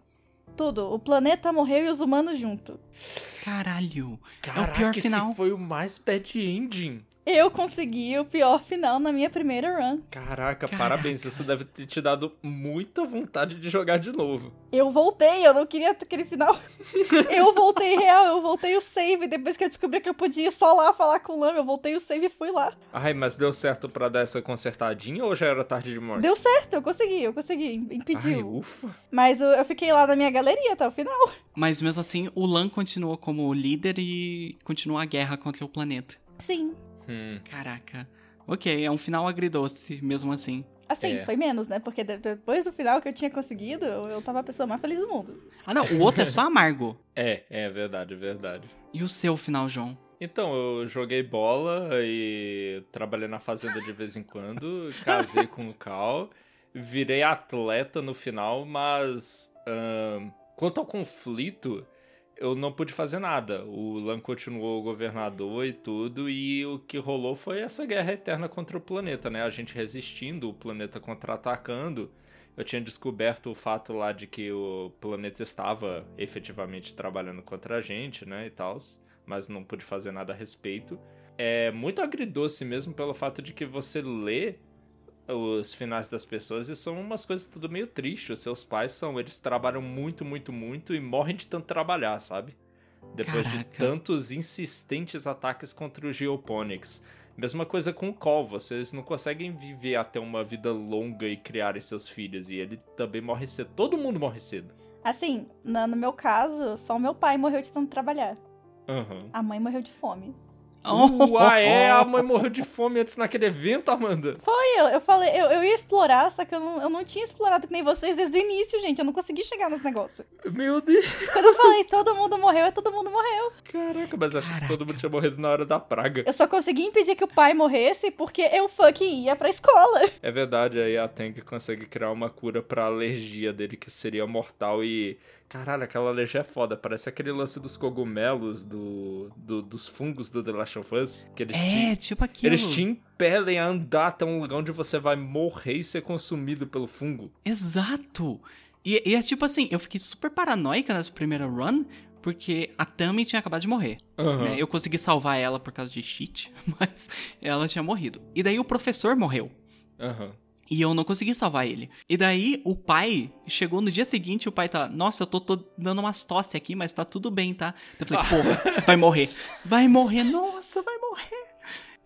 Tudo. O planeta morreu e os humanos junto. Caralho. Caraca, é o pior esse final. foi o mais bad ending. Eu consegui o pior final na minha primeira run. Caraca, Caraca. parabéns. Isso deve ter te dado muita vontade de jogar de novo. Eu voltei, eu não queria aquele final. eu voltei real, eu voltei o save. Depois que eu descobri que eu podia ir só lá falar com o Lam, eu voltei o save e fui lá. Ai, mas deu certo pra dar essa consertadinha ou já era tarde de morte? Deu certo, eu consegui, eu consegui. Ai, Impediu. ufa. Mas eu, eu fiquei lá na minha galeria até o final. Mas mesmo assim, o Lan continuou como líder e continua a guerra contra o planeta. Sim. Hum, Caraca. Ok, é um final agridoce, mesmo assim. Assim, É. foi menos, né? Porque de- depois do final que eu tinha conseguido, eu, tava a pessoa mais feliz do mundo. Ah, não, o outro é só amargo. é, é verdade, é verdade. E o seu final, João? Então, eu joguei bola e trabalhei na fazenda de vez em quando, casei com o Cal, virei atleta no final, mas quanto ao conflito, eu não pude fazer nada. O Lan continuou governador e tudo, e o que rolou foi essa guerra eterna contra o planeta, né? A gente resistindo, o planeta contra-atacando. Eu tinha descoberto o fato lá de que o planeta estava efetivamente trabalhando contra a gente, né, e tal, mas não pude fazer nada a respeito. É muito agridoce mesmo pelo fato de que você lê os finais das pessoas e são umas coisas tudo meio tristes. Os seus pais são, eles trabalham muito, muito, muito e morrem de tanto trabalhar, sabe? Depois de Caraca. tantos insistentes ataques contra o Geoponics. Mesma coisa com o Col, vocês não conseguem viver até uma vida longa e criarem seus filhos. E ele também morre cedo. Todo mundo morre cedo. Assim, no meu caso, só o meu pai morreu de tanto trabalhar. Aham. A mãe morreu de fome. Ué, é, a mãe morreu de fome antes naquele evento, Amanda. Foi, eu, eu falei, eu, eu ia explorar, só que eu não, eu não tinha explorado que nem vocês desde o início, gente. Eu não consegui chegar nesse negócio. Meu Deus. Quando eu falei todo mundo morreu, é todo mundo morreu. Caraca, mas acho que todo mundo tinha morrido na hora da praga. Eu só consegui impedir que o pai morresse porque eu fucking ia pra escola. É verdade, aí a Tank consegue criar uma cura pra alergia dele que seria mortal e. Caralho, aquela alergia é foda. Parece aquele lance dos cogumelos, do, do- dos fungos do The Last of Us. Que eles, É, te, tipo aquilo. eles te impelem a andar até um lugar onde você vai morrer e ser consumido pelo fungo. Exato! E, e é tipo assim, eu fiquei super paranoica nessa primeira run, porque a Tami tinha acabado de morrer. Aham. né? Eu consegui salvar ela por causa de cheat, mas ela tinha morrido. E daí o professor morreu. Aham. E eu não consegui salvar ele. E daí o pai chegou no dia seguinte, o pai tá, nossa, eu tô, tô dando umas tosse aqui, mas tá tudo bem, tá? Então eu falei, porra, vai morrer. Vai morrer, nossa, vai morrer.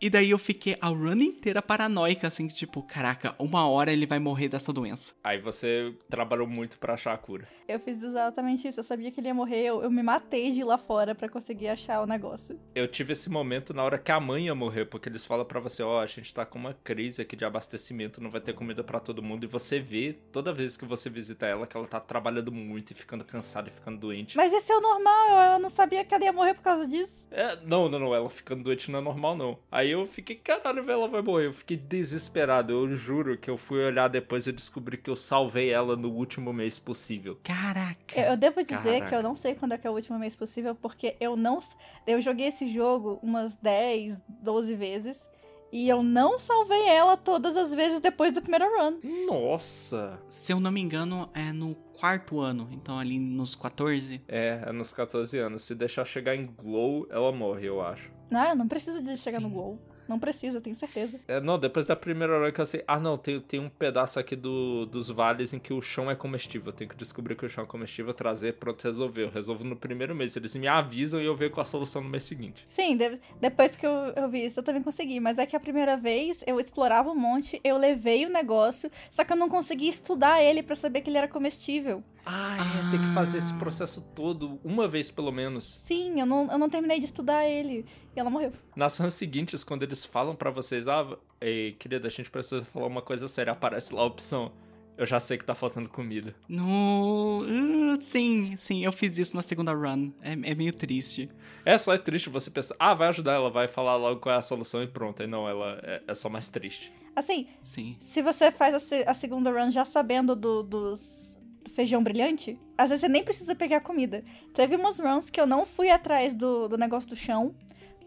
E daí eu fiquei a run inteira paranoica, assim, que tipo, caraca, uma hora ele vai morrer dessa doença. Aí você trabalhou muito pra achar a cura. Eu fiz exatamente isso. Eu sabia que ele ia morrer. Eu, eu me matei de ir lá fora pra conseguir achar o negócio. Eu tive esse momento na hora que a mãe ia morrer, porque eles falam pra você, ó, a gente tá com uma crise aqui de abastecimento, não vai ter comida pra todo mundo, e você vê, toda vez que você visita ela, que ela tá trabalhando muito e ficando cansada e ficando doente. Mas esse é o normal. Eu, eu não sabia que ela ia morrer por causa disso. É, não, não, não, ela ficando doente não é normal, não. Aí Aí eu fiquei, caralho, velho, ela vai morrer. Eu fiquei desesperado. Eu juro que eu fui olhar depois e descobri que eu salvei ela no último mês possível. Caraca. Eu, eu devo dizer Caraca. que eu não sei quando é que é o último mês possível, porque eu não. Eu joguei esse jogo umas 10, 12 vezes. E eu não salvei ela todas as vezes depois da primeira run. Nossa! Se eu não me engano, é no quarto ano. Então ali nos 14. É, é nos 14 anos. Se deixar chegar em Glow, ela morre, eu acho. Não, eu não preciso de chegar no Sim. gol. Não precisa, eu tenho certeza. É, não, depois da primeira hora que eu sei. Ah, não, tem, tem um pedaço aqui do, dos vales em que o chão é comestível. Eu tenho que descobrir que o chão é comestível, trazer, pronto, resolver. Eu resolvo no primeiro mês. Eles me avisam e eu vejo com a solução no mês seguinte. Sim, de- depois que eu, eu vi isso, eu também consegui. Mas é que a primeira vez eu explorava um monte, eu levei o negócio, só que eu não consegui estudar ele pra saber que ele era comestível. Ah, é, tem que fazer esse processo todo, uma vez pelo menos. Sim, eu não, eu não terminei de estudar ele. E ela morreu. Nas runs seguintes, quando eles falam pra vocês, ah, ei, querida, a gente precisa falar uma coisa séria, aparece lá a opção. Eu já sei que tá faltando comida. No. Uh, sim, sim, eu fiz isso na segunda run. É, é meio triste. É só é triste você pensar, ah, vai ajudar, ela vai falar logo qual é a solução e pronto. Aí não, ela é, é só mais triste. Assim, Sim. se você faz a, se- a segunda run já sabendo do, dos do feijão brilhante, às vezes você nem precisa pegar comida. Teve umas runs que eu não fui atrás do, do negócio do chão,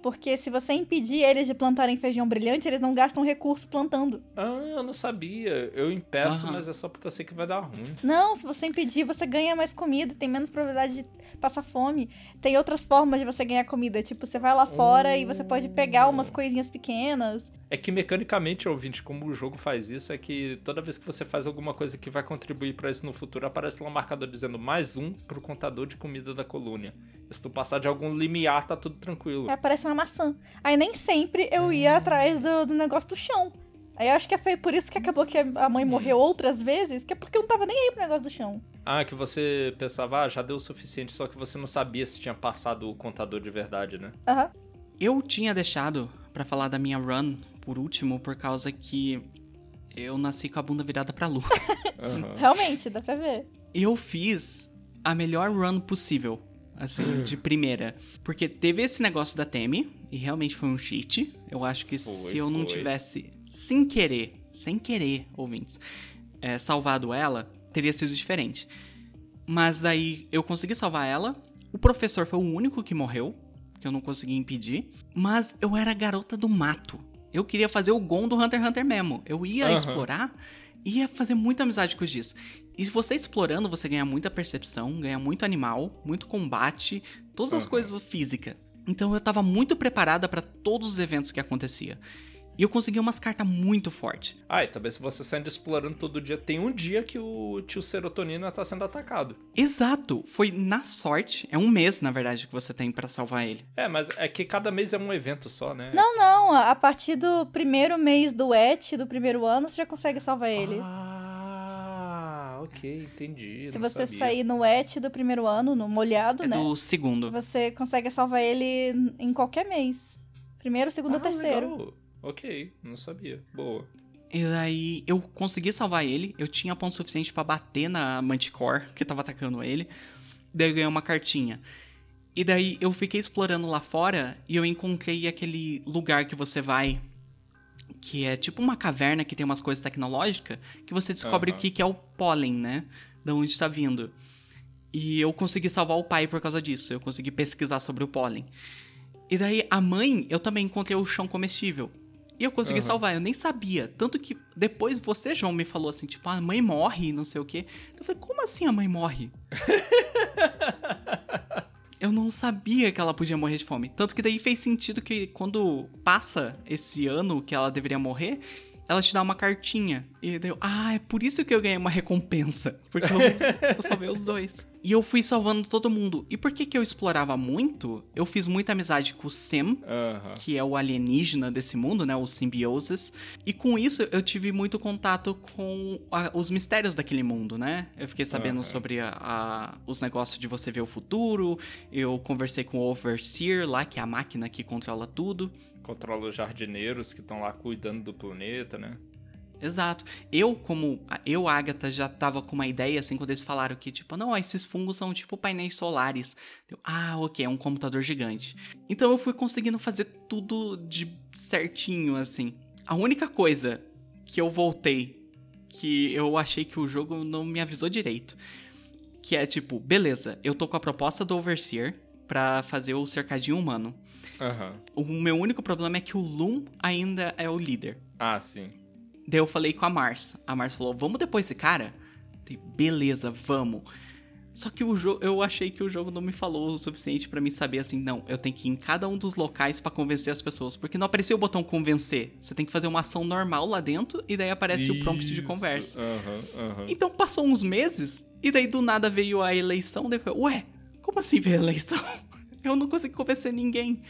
porque se você impedir eles de plantarem feijão brilhante, eles não gastam recurso plantando. Ah, eu não sabia. Eu impeço, Aham. mas é só porque eu sei que vai dar ruim. Não, se você impedir, você ganha mais comida, tem menos probabilidade de passar fome. Tem outras formas de você ganhar comida, tipo, você vai lá fora e você pode pegar umas coisinhas pequenas. É que mecanicamente, ouvinte, como o jogo faz isso, é que toda vez que você faz alguma coisa que vai contribuir pra isso no futuro, aparece lá um marcador dizendo mais um pro contador de comida da colônia. Se tu passar de algum limiar, tá tudo tranquilo. Aí aparece uma maçã. Aí nem sempre eu ia atrás do, do negócio do chão. Aí eu acho que foi por isso que acabou que a mãe morreu outras vezes, que é porque eu não tava nem aí pro negócio do chão. Ah, que você pensava, ah, já deu o suficiente, só que você não sabia se tinha passado o contador de verdade, né? Aham. Eu tinha deixado pra falar da minha run por último, por causa que eu nasci com a bunda virada pra lua. Aham. Realmente, dá pra ver. eu fiz a melhor run possível. Assim, de primeira. Porque teve esse negócio da Temi, e realmente foi um cheat. Eu acho que Foi, se eu não foi. tivesse, sem querer, sem querer, ouvintes, é, salvado ela, teria sido diferente. Mas daí eu consegui salvar ela. O professor foi o único que morreu, que eu não consegui impedir. Mas eu era a garota do mato. Eu queria fazer o Gon do Hunter x Hunter mesmo. Eu ia Aham. explorar, ia fazer muita amizade com os Giz. E se você explorando, você ganha muita percepção, ganha muito animal, muito combate, todas as coisas físicas. Então eu tava muito preparada pra todos os eventos que acontecia. E eu consegui umas cartas muito fortes. Ah, e também se você saindo explorando todo dia, tem um dia que o tio Serotonina tá sendo atacado. Exato, foi na sorte. É um mês, na verdade, que você tem pra salvar ele. É, mas é que cada mês é um evento só, né? Não, não, a partir do primeiro mês do ET, do primeiro ano, você já consegue salvar ele. Ah, ok, entendi. Se não você sabia. sair no ET do primeiro ano, no molhado, É né? do segundo. Você consegue salvar ele em qualquer mês. Primeiro, segundo ou Ah, terceiro. legal. Ok, não sabia. Boa. E daí eu consegui salvar ele. Eu tinha ponto suficiente pra bater na Manticore que tava atacando ele. Daí eu ganhei uma cartinha. E daí eu fiquei explorando lá fora e eu encontrei aquele lugar que você vai. Que é tipo uma caverna que tem umas coisas tecnológicas. Que você descobre Aham. o que, que é o pólen, né? Da onde tá vindo. E eu consegui salvar o pai por causa disso. Eu consegui pesquisar sobre o pólen. E daí a mãe, eu também encontrei o chão comestível. E eu consegui Aham. salvar, eu nem sabia. Tanto que depois você, João, me falou assim, tipo, a mãe morre, não sei o quê. Eu falei, como assim a mãe morre? eu não sabia que ela podia morrer de fome. Tanto que daí fez sentido que quando passa esse ano que ela deveria morrer, ela te dá uma cartinha. E daí eu, ah, é por isso que eu ganhei uma recompensa. Porque eu, eu salvei os dois. E eu fui salvando todo mundo. E por que que eu explorava muito? Eu fiz muita amizade com o Sam, Aham. que é o alienígena desse mundo, né? Os simbioses. E com isso eu tive muito contato com a- os mistérios daquele mundo, né? Eu fiquei sabendo Aham. sobre a- a- os negócios de você ver o futuro. Eu conversei com o Overseer lá, que é a máquina que controla tudo. Controla os jardineiros que estão lá cuidando do planeta, né? Exato. Eu, como. Eu, Agatha, já tava com uma ideia, assim, quando eles falaram que, tipo, não, esses fungos são tipo painéis solares. Eu, ah, ok, é um computador gigante. Então eu fui conseguindo fazer tudo de certinho, assim. A única coisa que eu voltei, que eu achei que o jogo não me avisou direito, que é tipo, beleza, eu tô com a proposta do Overseer pra fazer o cercadinho humano. Aham. O meu único problema é que o Loom ainda é o líder. Ah, sim. Daí eu falei com a Mars. A Mars falou: Vamos depois desse cara? Daí, Beleza, vamos. Só que o jogo, eu achei que o jogo não me falou o suficiente pra mim saber assim, não, eu tenho que ir em cada um dos locais pra convencer as pessoas, porque não apareceu o botão convencer. Você tem que fazer uma ação normal lá dentro e daí aparece o prompt de Isso. conversa. Aham, aham. Então passou uns meses e daí do nada veio a eleição, daí falei, ué, como assim eleição? Eu não consegui convencer ninguém.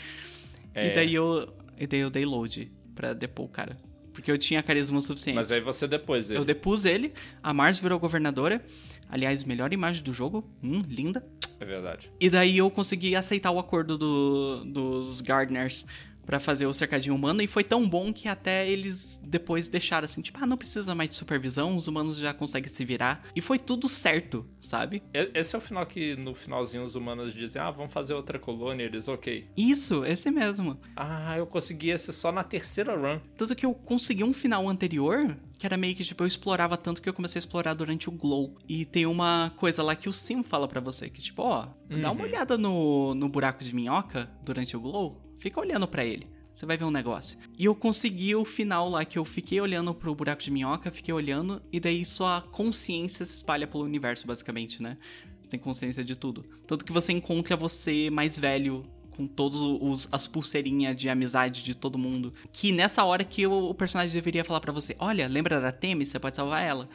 É, E daí eu, e daí eu dei load pra depor o cara, porque eu tinha carisma o suficiente. Mas aí você depois dele. Eu depus ele, a Mars virou governadora. Aliás, melhor imagem do jogo. Hum, linda. É verdade. E daí eu consegui aceitar o acordo do- dos Gardeners pra fazer o cercadinho humano. E foi tão bom que até eles depois deixaram assim, tipo, ah, não precisa mais de supervisão, os humanos já conseguem se virar. E foi tudo certo, sabe? Esse é o final que no finalzinho os humanos dizem: Ah, vamos fazer outra colônia. Eles, ok. Isso, esse mesmo. Ah, eu consegui esse só na terceira run. Tanto que eu consegui um final anterior, que era meio que, tipo, eu explorava tanto que eu comecei a explorar durante o Glow. E tem uma coisa lá que o Sim fala pra você, que tipo, ó, dá uma Uhum. olhada no, no buraco de minhoca durante o Glow, fica olhando pra ele. Você vai ver um negócio. E eu consegui o final lá, que eu fiquei olhando pro buraco de minhoca, fiquei olhando, e daí sua consciência se espalha pelo universo, basicamente, né? Você tem consciência de tudo. Tanto que você encontra você mais velho com todos os as pulseirinhas de amizade de todo mundo. Que nessa hora que o, o personagem deveria falar pra você: "Olha, lembra da Temi, você pode salvar ela".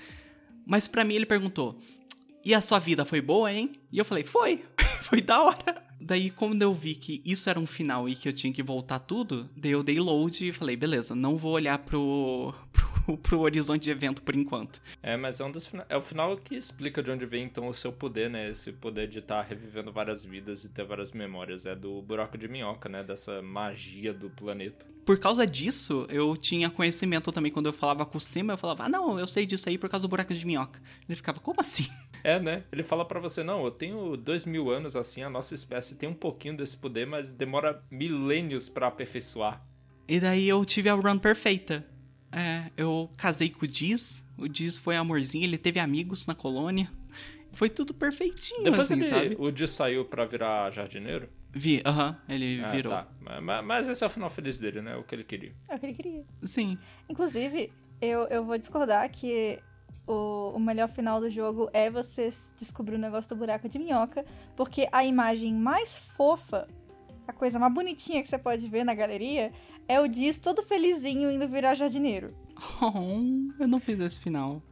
Mas pra mim ele perguntou: "E a sua vida foi boa, hein?" E eu falei: "Foi. foi da hora". Daí, quando eu vi que isso era um final e que eu tinha que voltar tudo, daí eu dei load e falei, beleza, não vou olhar pro, pro, pro horizonte de evento por enquanto. É, mas é um dos É o final que explica de onde vem então o seu poder, né? Esse poder de estar revivendo várias vidas e ter várias memórias. É do buraco de minhoca, né? Dessa magia do planeta. Por causa disso, eu tinha conhecimento também quando eu falava com o Sima, eu falava, ah, não, eu sei disso aí por causa do buraco de minhoca. Ele ficava, como assim? É, né? Ele fala pra você, não, eu tenho dois mil anos assim, a nossa espécie tem um pouquinho desse poder, mas demora milênios pra aperfeiçoar. E daí eu tive a run perfeita. É, eu casei com o Diz, o Diz foi amorzinho, ele teve amigos na colônia. Foi tudo perfeitinho, Depois assim, ele, sabe? o Di saiu pra virar jardineiro. Vi, aham, ele Ah, virou. tá. Mas, mas esse é o final feliz dele, né? O que ele queria. É o que ele queria. Sim. Inclusive, eu, eu vou discordar que o, o melhor final do jogo é você descobrir o negócio do buraco de minhoca, porque a imagem mais fofa, a coisa mais bonitinha que você pode ver na galeria, é o Diz todo felizinho indo virar jardineiro. Oh, eu não fiz esse final.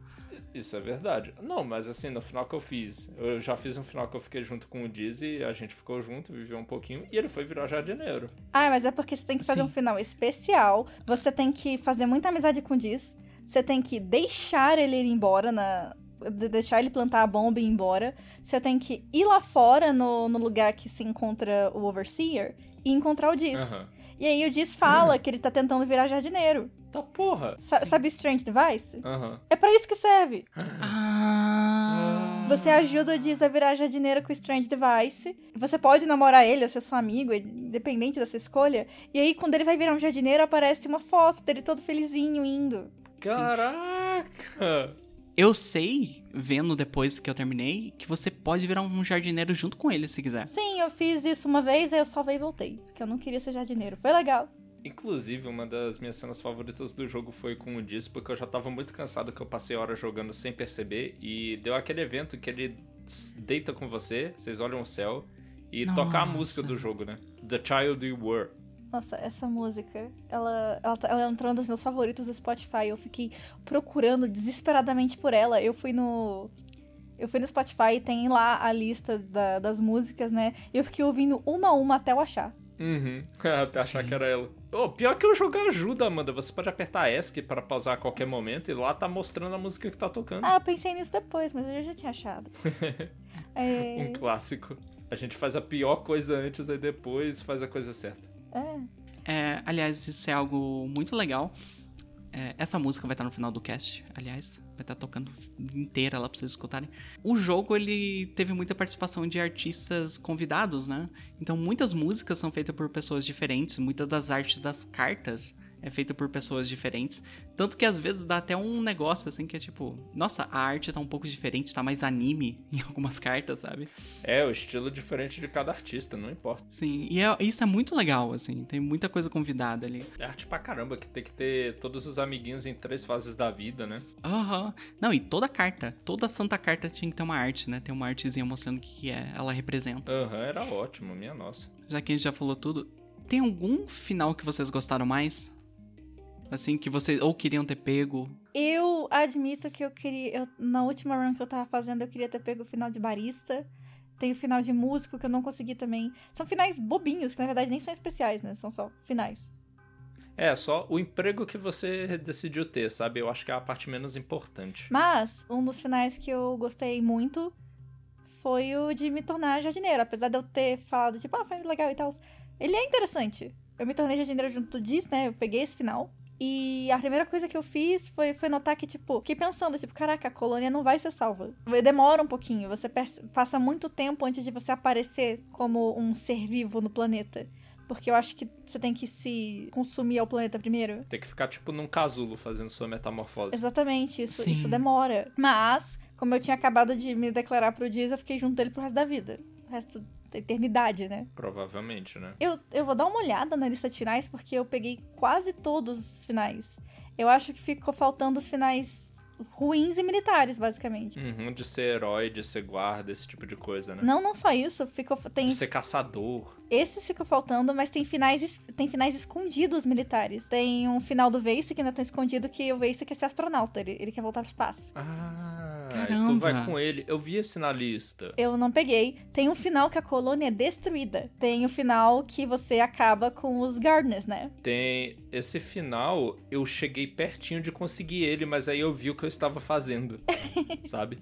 Isso é verdade. Não, mas assim, no final que eu fiz, eu já fiz um final que eu fiquei junto com o Dizzy, a gente ficou junto, viveu um pouquinho, e ele foi virar jardineiro. Ah, mas é porque você tem que fazer Sim. um final especial, você tem que fazer muita amizade com o Diz, você tem que deixar ele ir embora na. de- Deixar ele plantar a bomba e ir embora. Você tem que ir lá fora no, no lugar que se encontra o Overseer e encontrar o Diz. Aham. E aí o Diz fala que ele tá tentando virar jardineiro. Tá porra. Sa- sabe o Strange Device? Aham. É pra isso que serve. Ah. Você ajuda o Diz a virar jardineiro com o Strange Device. Você pode namorar ele ou ser seu amigo, independente da sua escolha. E aí, quando ele vai virar um jardineiro, aparece uma foto dele todo felizinho indo. Caraca! Eu sei, vendo depois que eu terminei, que você pode virar um jardineiro junto com ele se quiser. Sim, eu fiz isso uma vez, aí eu salvei e voltei. Porque eu não queria ser jardineiro. Foi legal. Inclusive, uma das minhas cenas favoritas do jogo foi com o Diz, porque eu já tava muito cansado que eu passei horas jogando sem perceber, e deu aquele evento que ele deita com você, vocês olham o céu, e toca a Nossa. música do jogo, né? The Child You Were. Nossa, essa música, ela, ela, tá- ela entrou nos meus favoritos do Spotify. Eu fiquei procurando desesperadamente por ela. Eu fui no. Eu fui no Spotify e tem lá a lista da- das músicas, né? E eu fiquei ouvindo uma a uma até eu achar. Uhum. Até achar Sim. que era ela. Oh, pior que o jogo ajuda, Amanda. Você pode apertar ESC para pausar a qualquer momento e lá tá mostrando a música que tá tocando. Ah, eu pensei nisso depois, mas eu já tinha achado. É, Um clássico. A gente faz a pior coisa antes e depois faz a coisa certa. É. É, aliás, isso é algo muito legal. É, essa música vai estar no final do cast, aliás, vai estar tocando inteira lá pra vocês escutarem. O jogo ele teve muita participação de artistas convidados, né? Então muitas músicas são feitas por pessoas diferentes, muitas das artes das cartas é feita por pessoas diferentes. Tanto que às vezes dá até um negócio assim que é tipo, nossa, a arte tá um pouco diferente, tá mais anime em algumas cartas, sabe? É, o estilo diferente de cada artista, não importa. Sim, e é- isso é muito legal, assim, tem muita coisa convidada ali. É arte pra caramba, que tem que ter todos os amiguinhos em três fases da vida, né? Aham. Não, e toda carta, toda santa carta tinha que ter uma arte, né? Tem uma artezinha mostrando o que é, ela representa. Aham, era ótimo, minha nossa. Já que a gente já falou tudo, tem algum final que vocês gostaram mais? Assim, que vocês ou queriam ter pego? Eu admito que eu queria. eu- na última run que eu tava fazendo, eu queria ter pego o final de barista. Tem o final de músico que eu não consegui também. São finais bobinhos, que na verdade nem são especiais, né? São só finais. É, só o emprego que você decidiu ter, sabe? Eu acho que é a parte menos importante. Mas um dos finais que eu gostei muito foi o de me tornar jardineiro. Apesar de eu ter falado, tipo, ah, foi legal e tal. Ele é interessante. Eu me tornei jardineiro junto disso, né? Eu peguei esse final. E a primeira coisa que eu fiz foi, foi notar que, tipo, fiquei pensando, tipo, caraca, a colônia não vai ser salva. Demora um pouquinho. Você passa muito tempo antes de você aparecer como um ser vivo no planeta. Porque eu acho que você tem que se consumir ao planeta primeiro. Tem que ficar, tipo, num casulo fazendo sua metamorfose. Exatamente, isso, Sim. isso demora. Mas, como eu tinha acabado de me declarar pro Dias, eu fiquei junto dele pro resto da vida. O resto eternidade, né? Provavelmente, né? Eu, eu vou dar uma olhada na lista de finais, porque eu peguei quase todos os finais. Eu acho que ficou faltando os finais ruins e militares, basicamente. Uhum, de ser herói, de ser guarda, esse tipo de coisa, né? Não, não só isso, ficou, tem De ser caçador. Esses ficam faltando, mas tem finais, tem finais escondidos militares. Tem um final do Vace que ainda tão escondido que o Vace quer ser astronauta, ele, ele quer voltar pro espaço. Ah, Caramba. tu vai com ele. Eu vi esse na lista. Eu não peguei. Tem um final que a colônia é destruída. Tem o final que você acaba com os Gardeners, né? Tem esse final, eu cheguei pertinho de conseguir ele, mas aí eu vi o que eu estava fazendo, sabe?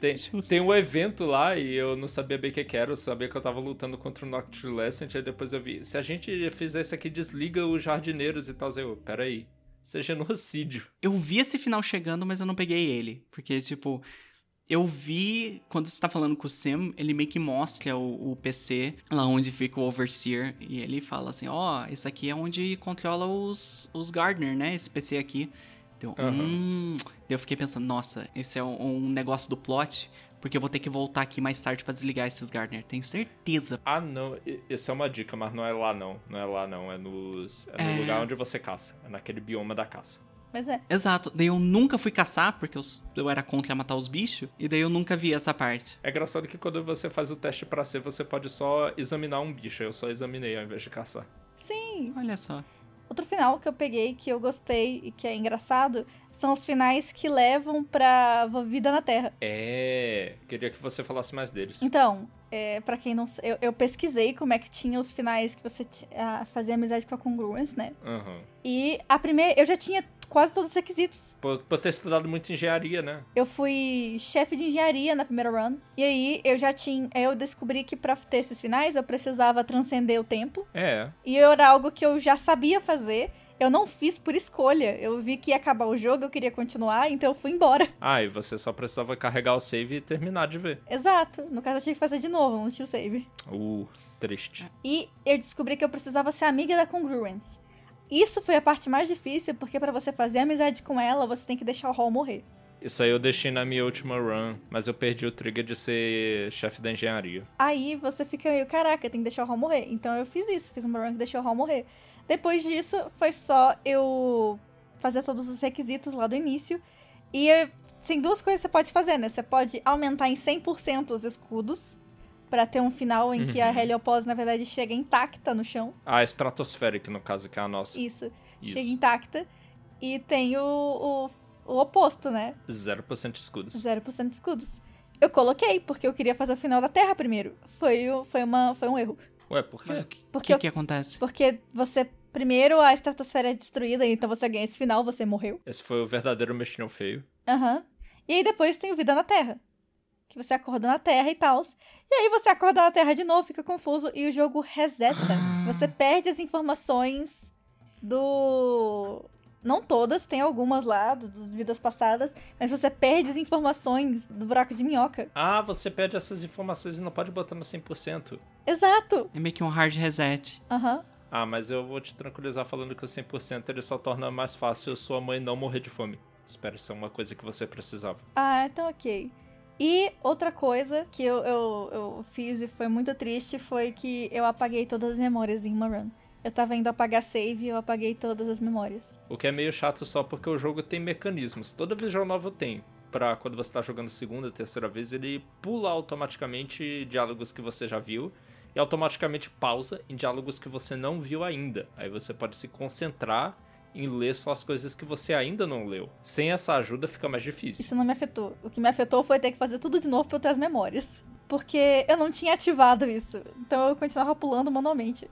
Tem, tem um evento lá e eu não sabia bem o que que era, eu sabia que eu tava lutando contra o Noctilescent, aí depois eu vi, se a gente fizer isso aqui, desliga os jardineiros e tal, eu, peraí, isso é genocídio. Eu vi esse final chegando, mas eu não peguei ele. Porque, tipo, eu vi. Quando você tá falando com o Sim, ele meio que mostra o, o PC, lá onde fica o Overseer. E ele fala assim: Ó, esse aqui é onde controla os, os Gardner, né? Esse PC aqui. Então, Aham. hum. Daí eu fiquei pensando: nossa, esse é um, um negócio do plot. Porque eu vou ter que voltar aqui mais tarde pra desligar esses Gardner. Tenho certeza. Ah, não, e- essa é uma dica, mas não é lá não, não é lá não, é, nos, é no É. lugar onde você caça, é naquele bioma da caça. Mas é. Exato. Daí eu nunca fui caçar, porque eu, eu era contra matar os bichos. E daí eu nunca vi essa parte. É engraçado que quando você faz o teste pra ser, você pode só examinar um bicho, eu só examinei ao invés de caçar. Sim. Olha só. Outro final que eu peguei, que eu gostei e que é engraçado, são os finais que levam pra vida na Terra. É, queria que você falasse mais deles. Então, é, para quem não eu, eu pesquisei como é que tinha os finais que você ah, fazia amizade com a Congruence, né? Aham. E a primeira. Eu já tinha quase todos os requisitos. Por, por ter estudado muito engenharia, né? Eu fui chefe de engenharia na primeira run. E aí eu já tinha. Eu descobri que pra ter esses finais eu precisava transcender o tempo. É. E era algo que eu já sabia fazer. Eu não fiz por escolha. Eu vi que ia acabar o jogo, eu queria continuar, então eu fui embora. Ah, e você só precisava carregar o save e terminar de ver. Exato. No caso, eu tive que fazer de novo, não tinha o save. Uh, triste. E eu descobri que eu precisava ser amiga da Congruence. Isso foi a parte mais difícil, porque pra você fazer amizade com ela, você tem que deixar o Hall morrer. Isso aí eu deixei na minha última run, mas eu perdi o trigger de ser chefe da engenharia. Aí você fica meio, caraca, tem que deixar o Hall morrer. Então eu fiz isso, fiz uma run que deixou o Hall morrer. Depois disso, foi só eu fazer todos os requisitos lá do início. E tem duas coisas que você pode fazer, né? Você pode aumentar em 100% os escudos, pra ter um final em que a Uhum. Heliopause, na verdade, chega intacta no chão. A estratosférica, no caso, que é a nossa. Isso, Isso. chega intacta. E tem o, o, o oposto, né? 0% escudos. 0% de escudos. Eu coloquei, porque eu queria fazer o final da Terra primeiro. Foi, foi, uma, foi um erro. Ué, por quê? Mas o que, Porque que, que acontece? Porque você. Primeiro a estratosfera é destruída, então você ganha esse final, você morreu. Esse foi o verdadeiro mexilhão feio. Aham. E aí depois tem o Vida na Terra. Que você acorda na Terra e tal. E aí você acorda na Terra de novo, fica confuso e o jogo reseta. Ah. Você perde as informações do. Não todas, tem algumas lá, das vidas passadas, mas você perde as informações do buraco de minhoca. Ah, você pede essas informações e não pode botar no 100%. Exato! É meio que um hard reset. Aham. Ah, mas eu vou te tranquilizar falando que o 100% ele só torna mais fácil sua mãe não morrer de fome. Espero ser uma coisa que você precisava. Ah, então ok. E outra coisa que eu, eu, eu fiz e foi muito triste foi que eu apaguei todas as memórias em uma run. Eu tava indo apagar save e eu apaguei todas as memórias. O que é meio chato só porque o jogo tem mecanismos. Toda visão nova tem. Pra quando você tá jogando segunda, terceira vez, ele pula automaticamente diálogos que você já viu e automaticamente pausa em diálogos que você não viu ainda. Aí você pode se concentrar em ler só as coisas que você ainda não leu. Sem essa ajuda fica mais difícil. Isso não me afetou. O que me afetou foi ter que fazer tudo de novo pra eu ter as memórias. Porque eu não tinha ativado isso. Então eu continuava pulando manualmente.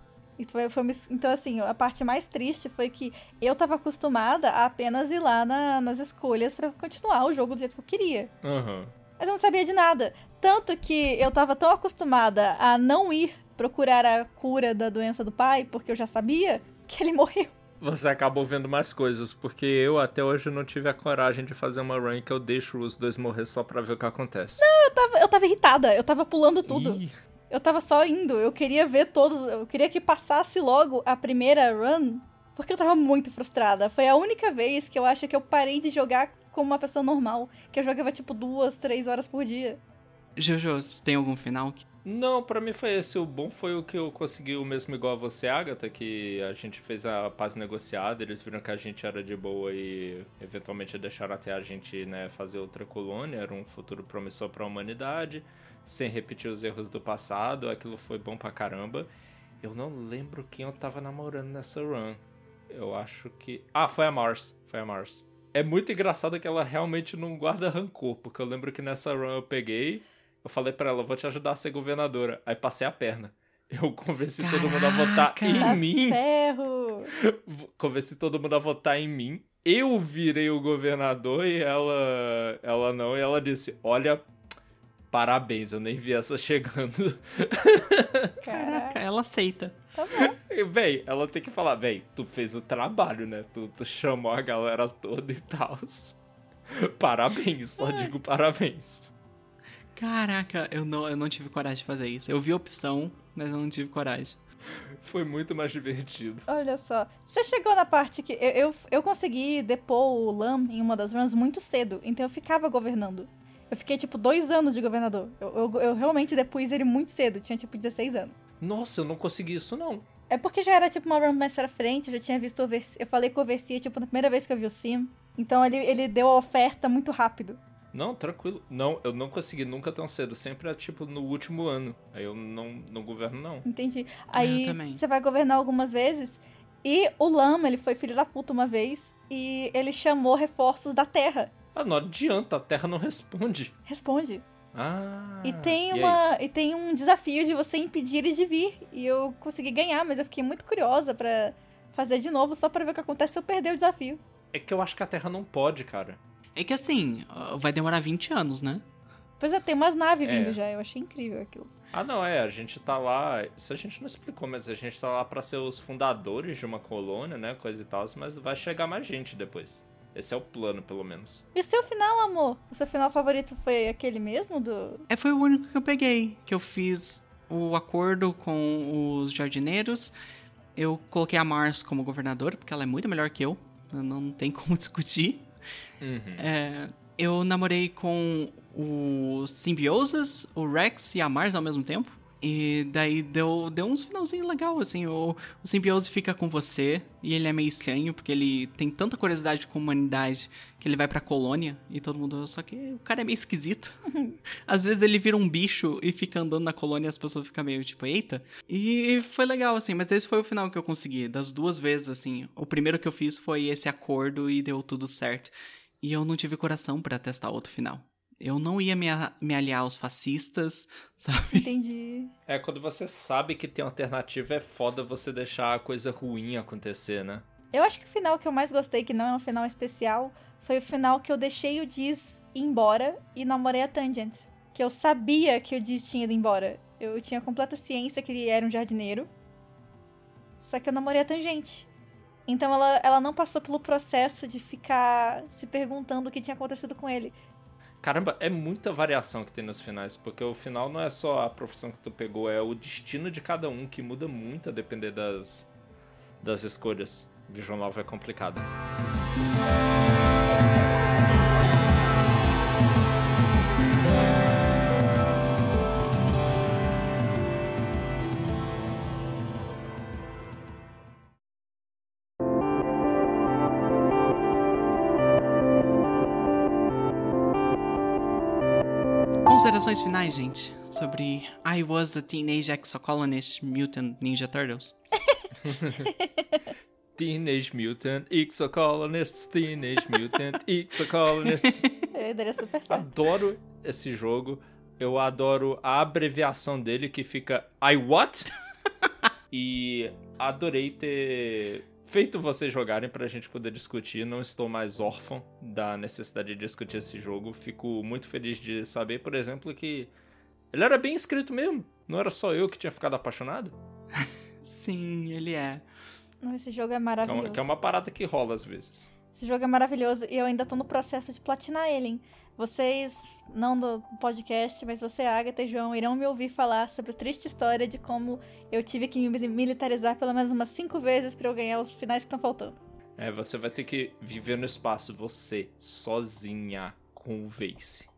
Foi- foi então, assim, a parte mais triste foi que eu tava acostumada a apenas ir lá na- nas escolhas pra continuar o jogo do jeito que eu queria. Aham. Mas eu não sabia de nada. Tanto que eu tava tão acostumada a não ir procurar a cura da doença do pai, porque eu já sabia que ele morreu. Você acabou vendo mais coisas, porque eu até hoje não tive a coragem de fazer uma run que eu deixo os dois morrer só pra ver o que acontece. Eu tava, eu tava irritada, eu tava pulando tudo. Ih, Eu tava só indo, eu queria ver todos, eu queria que passasse logo a primeira run, porque eu tava muito frustrada. Foi a única vez que eu acho que eu parei de jogar como uma pessoa normal, que eu jogava tipo duas, três horas por dia. Jojo, você tem algum final? que- Não, pra mim foi esse. O bom foi o que eu consegui o mesmo igual a você, Agatha, que a gente fez a paz negociada, eles viram que a gente era de boa e eventualmente deixaram até a gente né, fazer outra colônia, era um futuro promissor pra humanidade, sem repetir os erros do passado, aquilo foi bom pra caramba. Eu não lembro quem eu tava namorando nessa run. Eu acho que. Ah, foi a Mars. Foi a Mars. É muito engraçado que ela realmente não guarda rancor, porque eu lembro que nessa run eu peguei. Eu falei pra ela, vou te ajudar a ser governadora. Aí passei a perna. Eu convenci todo mundo a votar Caraca! em mim. ferro! Convenci todo mundo a votar em mim. Eu virei o governador e ela. Ela não. E ela disse: Olha, parabéns, eu nem vi essa chegando. Caraca, ela aceita. Tá bom. E, Véi, ela tem que falar: Véi, tu fez o trabalho, né? Tu, tu chamou a galera toda e tal. Parabéns, só digo parabéns. Caraca, eu não, eu não tive coragem de fazer isso. Eu vi a opção, mas eu não tive coragem. Foi muito mais divertido. Olha só. Você chegou na parte que. Eu, eu, eu consegui depor o Lam em uma das runs muito cedo, então eu ficava governando. Eu fiquei, tipo, dois anos de governador. Eu, eu, eu realmente depus ele muito cedo, tinha, tipo, 16 anos. Nossa, eu não consegui isso não. É porque já era, tipo, uma run mais pra frente, eu já tinha visto Overseer. Eu falei com o Overseer, tipo, na primeira vez que eu vi o Sim. Então ele, ele deu a oferta muito rápido. Não, tranquilo. Não, eu não consegui nunca tão cedo. Sempre é tipo no último ano. Aí eu não, não governo, não. Entendi. Aí você vai governar algumas vezes. E o Lama, ele foi filho da puta uma vez. E ele chamou reforços da Terra. Ah, não adianta, a Terra não responde. Responde. Ah. E tem aí? uma e tem um desafio de você impedir ele de vir. E eu consegui ganhar, mas eu fiquei muito curiosa pra fazer de novo só pra ver o que acontece se eu perder o desafio. É que eu acho que a Terra não pode, cara. É que assim, vai demorar 20 anos, né? Pois é, tem umas naves É. vindo já, eu achei incrível aquilo. Ah, não, é, a gente tá lá. Isso a gente não explicou, mas a gente tá lá pra ser os fundadores de uma colônia, né? Coisa e tal, mas vai chegar mais gente depois. Esse é o plano, pelo menos. E o seu final, amor? O seu final favorito foi aquele mesmo do. É, foi o único que eu peguei. Que eu fiz o acordo com os jardineiros. Eu coloquei a Mars como governadora, porque ela é muito melhor que eu. Não tem como discutir. Uhum. É, eu namorei com o Simbiosas, o Rex e a Mars ao mesmo tempo. E daí deu, deu uns finalzinhos legal, assim. O, o Simbiose fica com você e ele é meio estranho, porque ele tem tanta curiosidade com a humanidade que ele vai pra colônia e todo mundo. Só que o cara é meio esquisito. Às vezes ele vira um bicho e fica andando na colônia e as pessoas ficam meio tipo, eita. E foi legal, assim, mas esse foi o final que eu consegui. Das duas vezes, assim. O primeiro que eu fiz foi esse acordo e deu tudo certo. E eu não tive coração pra testar outro final. Eu não ia me, me aliar aos fascistas, sabe? Entendi. É, quando você sabe que tem alternativa, é foda você deixar a coisa ruim acontecer, né? Eu acho que o final que eu mais gostei, que não é um final especial, foi o final que eu deixei o Diz ir embora e namorei a Tangent. Que eu sabia que o Diz tinha ido embora. Eu tinha completa ciência que ele era um jardineiro. Só que eu namorei a Tangente. Então ela, ela não passou pelo processo de ficar se perguntando o que tinha acontecido com ele. Caramba, é muita variação que tem nos finais, porque o final não é só a profissão que tu pegou, é o destino de cada um que muda muito a depender das, das escolhas. Visual Novel é complicado. Considerações finais, gente, sobre I Was a Teenage Exocolonist Mutant Ninja Turtles. Teenage Mutant Exocolonists, Teenage Mutant Exocolonists. Ele daria super certo. Adoro esse jogo. Eu adoro a abreviação dele que fica I what? e adorei ter feito vocês jogarem pra gente poder discutir. Não estou mais órfão da necessidade de discutir esse jogo. Fico muito feliz de saber, por exemplo, que ele era bem escrito mesmo. Não era só eu que tinha ficado apaixonado. Sim, ele é. Não, esse jogo é é, maravilhoso. que é uma parada que rola às vezes. Esse jogo é maravilhoso e eu ainda tô no processo de platinar ele, hein? Vocês, não do podcast, mas você, Agatha e João, irão me ouvir falar sobre a triste história de como eu tive que me militarizar pelo menos umas cinco vezes pra eu ganhar os finais que estão faltando. É, você vai ter que viver no espaço, você, sozinha, com o Vace.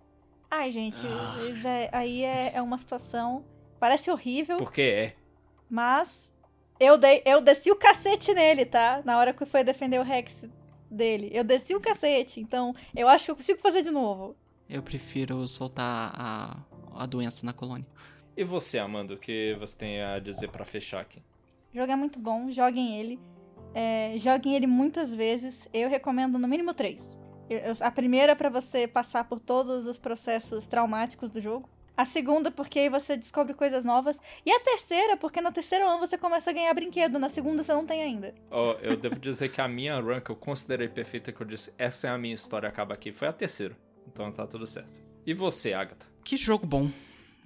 Ai, gente, Ah. isso é- aí é, é uma situação. Parece horrível, Porque é. mas eu, dei, eu desci o cacete nele, tá? Na hora que foi defender o Rex dele. Eu desci o cacete, então eu acho que eu consigo fazer de novo. Eu prefiro soltar a, a doença na colônia. E você, Amanda, o que você tem a dizer pra fechar aqui? O jogo é muito bom, joguem ele. É, joguem ele muitas vezes. Eu recomendo no mínimo três. Eu- eu- a primeira é pra você passar por todos os processos traumáticos do jogo. A segunda, porque aí você descobre coisas novas. E a terceira, porque no terceiro ano você começa a ganhar brinquedo. Na segunda você não tem ainda. Ó, eu devo dizer que a minha run que eu considerei perfeita, que eu disse, essa é a minha história, acaba aqui, foi a terceira. Então tá tudo certo. E você, Agatha? Que jogo bom.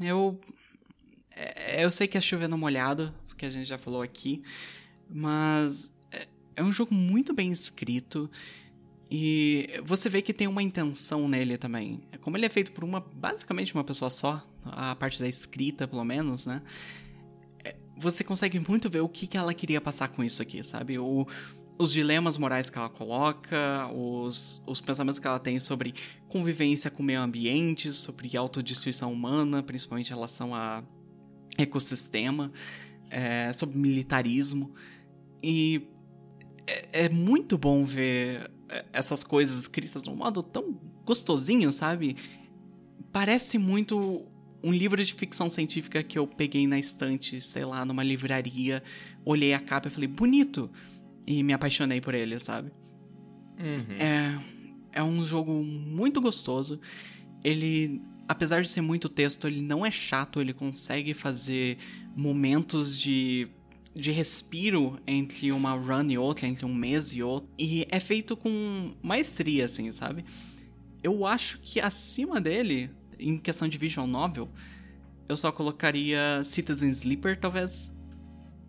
Eu. é- eu sei que é chovendo molhado, porque a gente já falou aqui, mas é, é um jogo muito bem escrito e você vê que tem uma intenção nele também. Como ele é feito por uma, basicamente uma pessoa só, a parte da escrita, pelo menos, né? É, Você consegue muito ver o que, que ela queria passar com isso aqui, sabe? O, os dilemas morais que ela coloca, os, os pensamentos que ela tem sobre convivência com o meio ambiente, sobre autodestruição humana, principalmente em relação a ecossistema, é, sobre militarismo. E é, é muito bom ver é, essas coisas escritas de um modo tão gostosinho, sabe? Parece muito um livro de ficção científica que eu peguei na estante, sei lá, numa livraria, olhei a capa e falei, bonito! E me apaixonei por ele, sabe? Uhum. É, é um jogo muito gostoso. Ele, apesar de ser muito texto, ele não é chato. Ele consegue fazer momentos de, de respiro entre uma run e outra, entre um mês e outro. E é feito com maestria, assim, sabe? Eu acho que acima dele, em questão de visual novel, eu só colocaria Citizen Sleeper, talvez.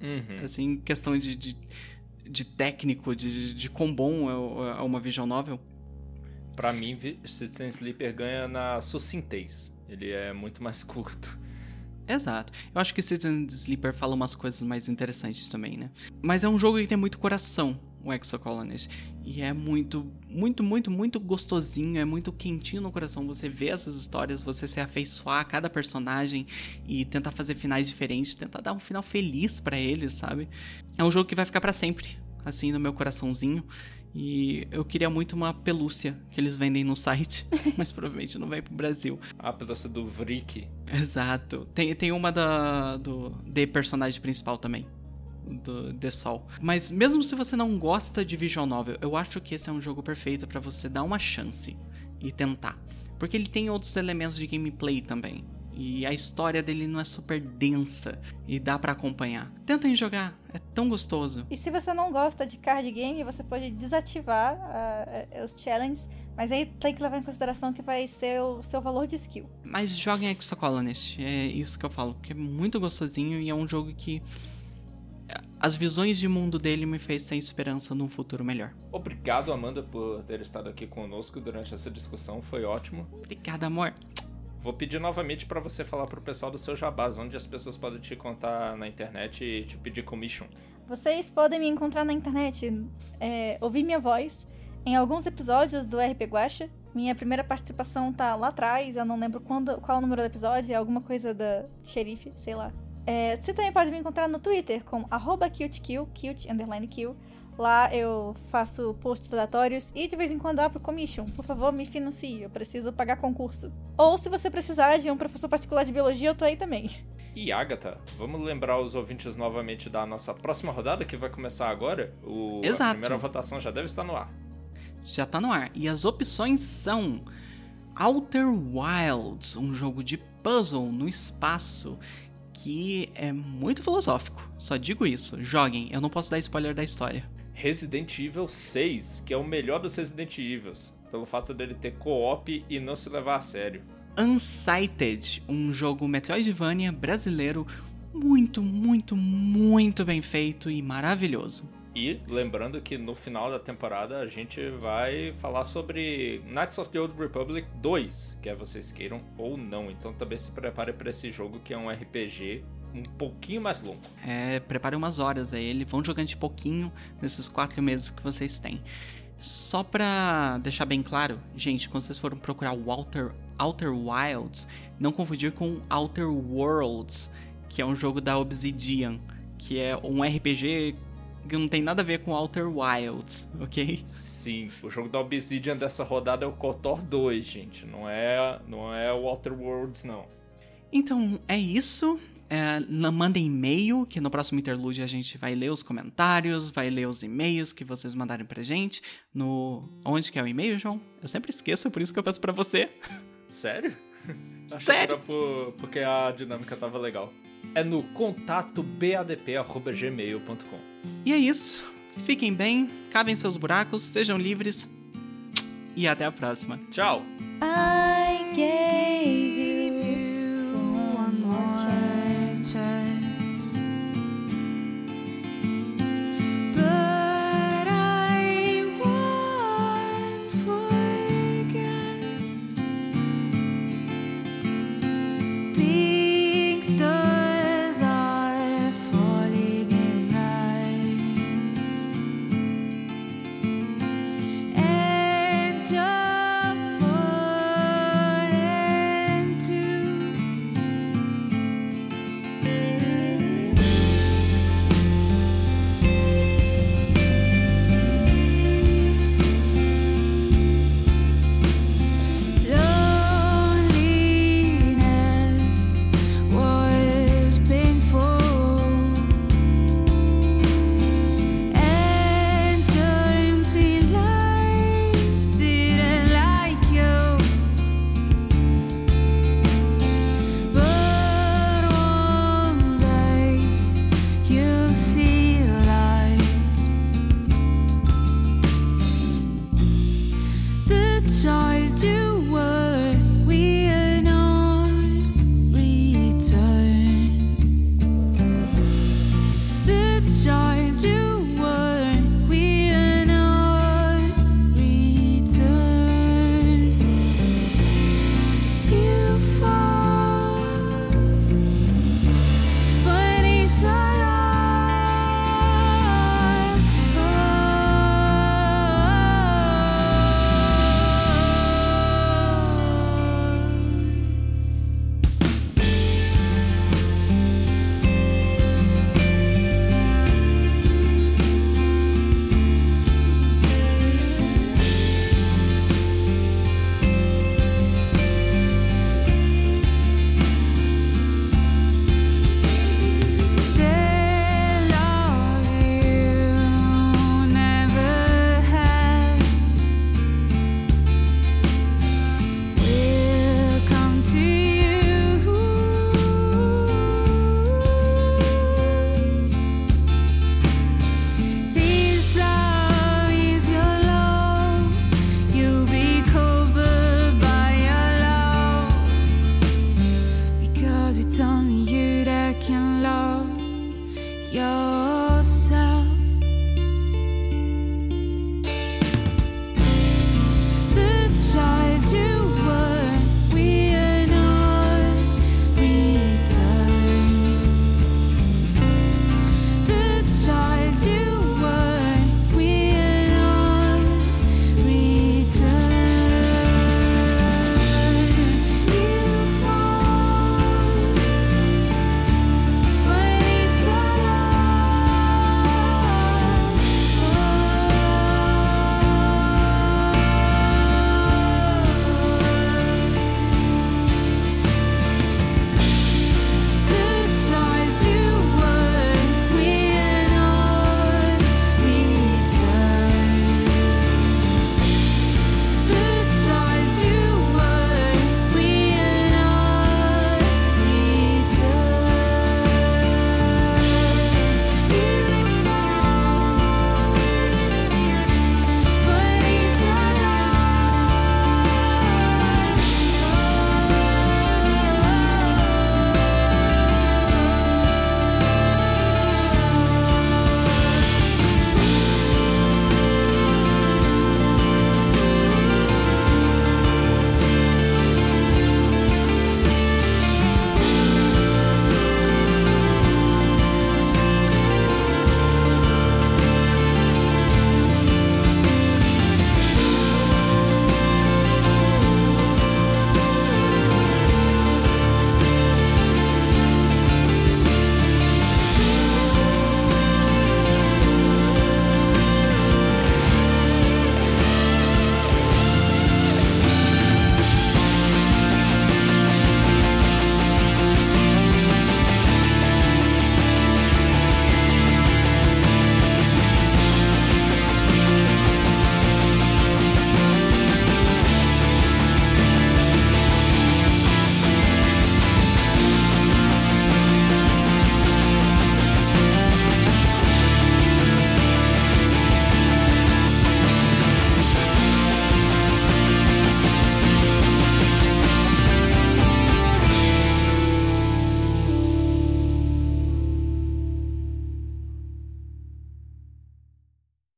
Uhum. Assim, questão de, de, de técnico, de, de quão bom é, é uma visual novel. Pra mim, Citizen Sleeper ganha na sucintez. Ele é muito mais curto. Exato. Eu acho que Citizen Sleeper fala umas coisas mais interessantes também, né? Mas é um jogo que tem muito coração, o Exocolonist. E é muito, muito, muito, muito gostosinho, é muito quentinho no coração você ver essas histórias, você se afeiçoar a cada personagem e tentar fazer finais diferentes, tentar dar um final feliz pra eles, sabe? É um jogo que vai ficar pra sempre, assim, no meu coraçãozinho. E eu queria muito uma pelúcia que eles vendem no site, mas provavelmente não vai pro Brasil. A pelúcia do Vrick. Exato. Tem, tem uma da, do de personagem principal também. Do The Sol. Mas mesmo se você não gosta de visual novel, eu acho que esse é um jogo perfeito pra você dar uma chance e tentar. Porque ele tem outros elementos de gameplay também. E a história dele não é super densa e dá pra acompanhar. Tentem jogar, é tão gostoso. E se você não gosta de card game, você pode desativar eh, os challenges, mas aí tem que levar em consideração que vai ser o seu valor de skill. Mas joguem Exocolonist, é isso que eu falo, porque é muito gostosinho e é um jogo que as visões de mundo dele me fez ter esperança num futuro melhor. Obrigado, Amanda, por ter estado aqui conosco durante essa discussão. Foi ótimo. Obrigada, amor. Vou pedir novamente para você falar pro pessoal do seu jabás, onde as pessoas podem te contar na internet e te pedir commission. Vocês podem me encontrar na internet, é, ouvir minha voz em alguns episódios do RP Guacha. Minha primeira participação tá lá atrás, eu não lembro quando, qual o número do episódio, é alguma coisa da xerife, sei lá. É, você também pode me encontrar no Twitter com arroba cutekill, cute, underline kill. Lá eu faço posts aleatórios e de vez em quando abro commission. Por favor, me financie, eu preciso pagar concurso. Ou se você precisar de um professor particular de biologia, eu tô aí também. E Agatha, vamos lembrar os ouvintes novamente da nossa próxima rodada que vai começar agora? O, Exato. A primeira votação já deve estar no ar. Já tá no ar. E as opções são Outer Wilds, um jogo de puzzle no espaço que é muito filosófico. Só digo isso. Joguem, eu não posso dar spoiler da história. Resident Evil 6, que é o melhor dos Resident Evils, pelo fato dele ter co-op e não se levar a sério. Unsighted, um jogo Metroidvania brasileiro muito, muito, muito bem feito e maravilhoso. E lembrando que no final da temporada a gente vai falar sobre Knights of the Old Republic 2, quer vocês queiram ou não. Então também se prepare para esse jogo que é um RPG um pouquinho mais longo. É, prepare umas horas aí, ele vão jogando de pouquinho nesses quatro meses que vocês têm. Só pra deixar bem claro, gente, quando vocês forem procurar o Outer, Outer Wilds, não confundir com Outer Worlds, que é um jogo da Obsidian, que é um RPG que não tem nada a ver com Outer Wilds, ok? Sim, o jogo da Obsidian dessa rodada é o KOTOR 2, gente. Não é, não é o Outer Worlds, não. Então, é isso. É, mandem e-mail, que no próximo interlúdio a gente vai ler os comentários, vai ler os e-mails que vocês mandarem pra gente. No. Onde que é o e-mail, João? Eu sempre esqueço, por isso que eu peço pra você. Sério? Sério? por- porque a dinâmica tava legal. É no contato badp.gmail.com. E é isso. Fiquem bem, cavem seus buracos, sejam livres. E até a próxima. Tchau! I gave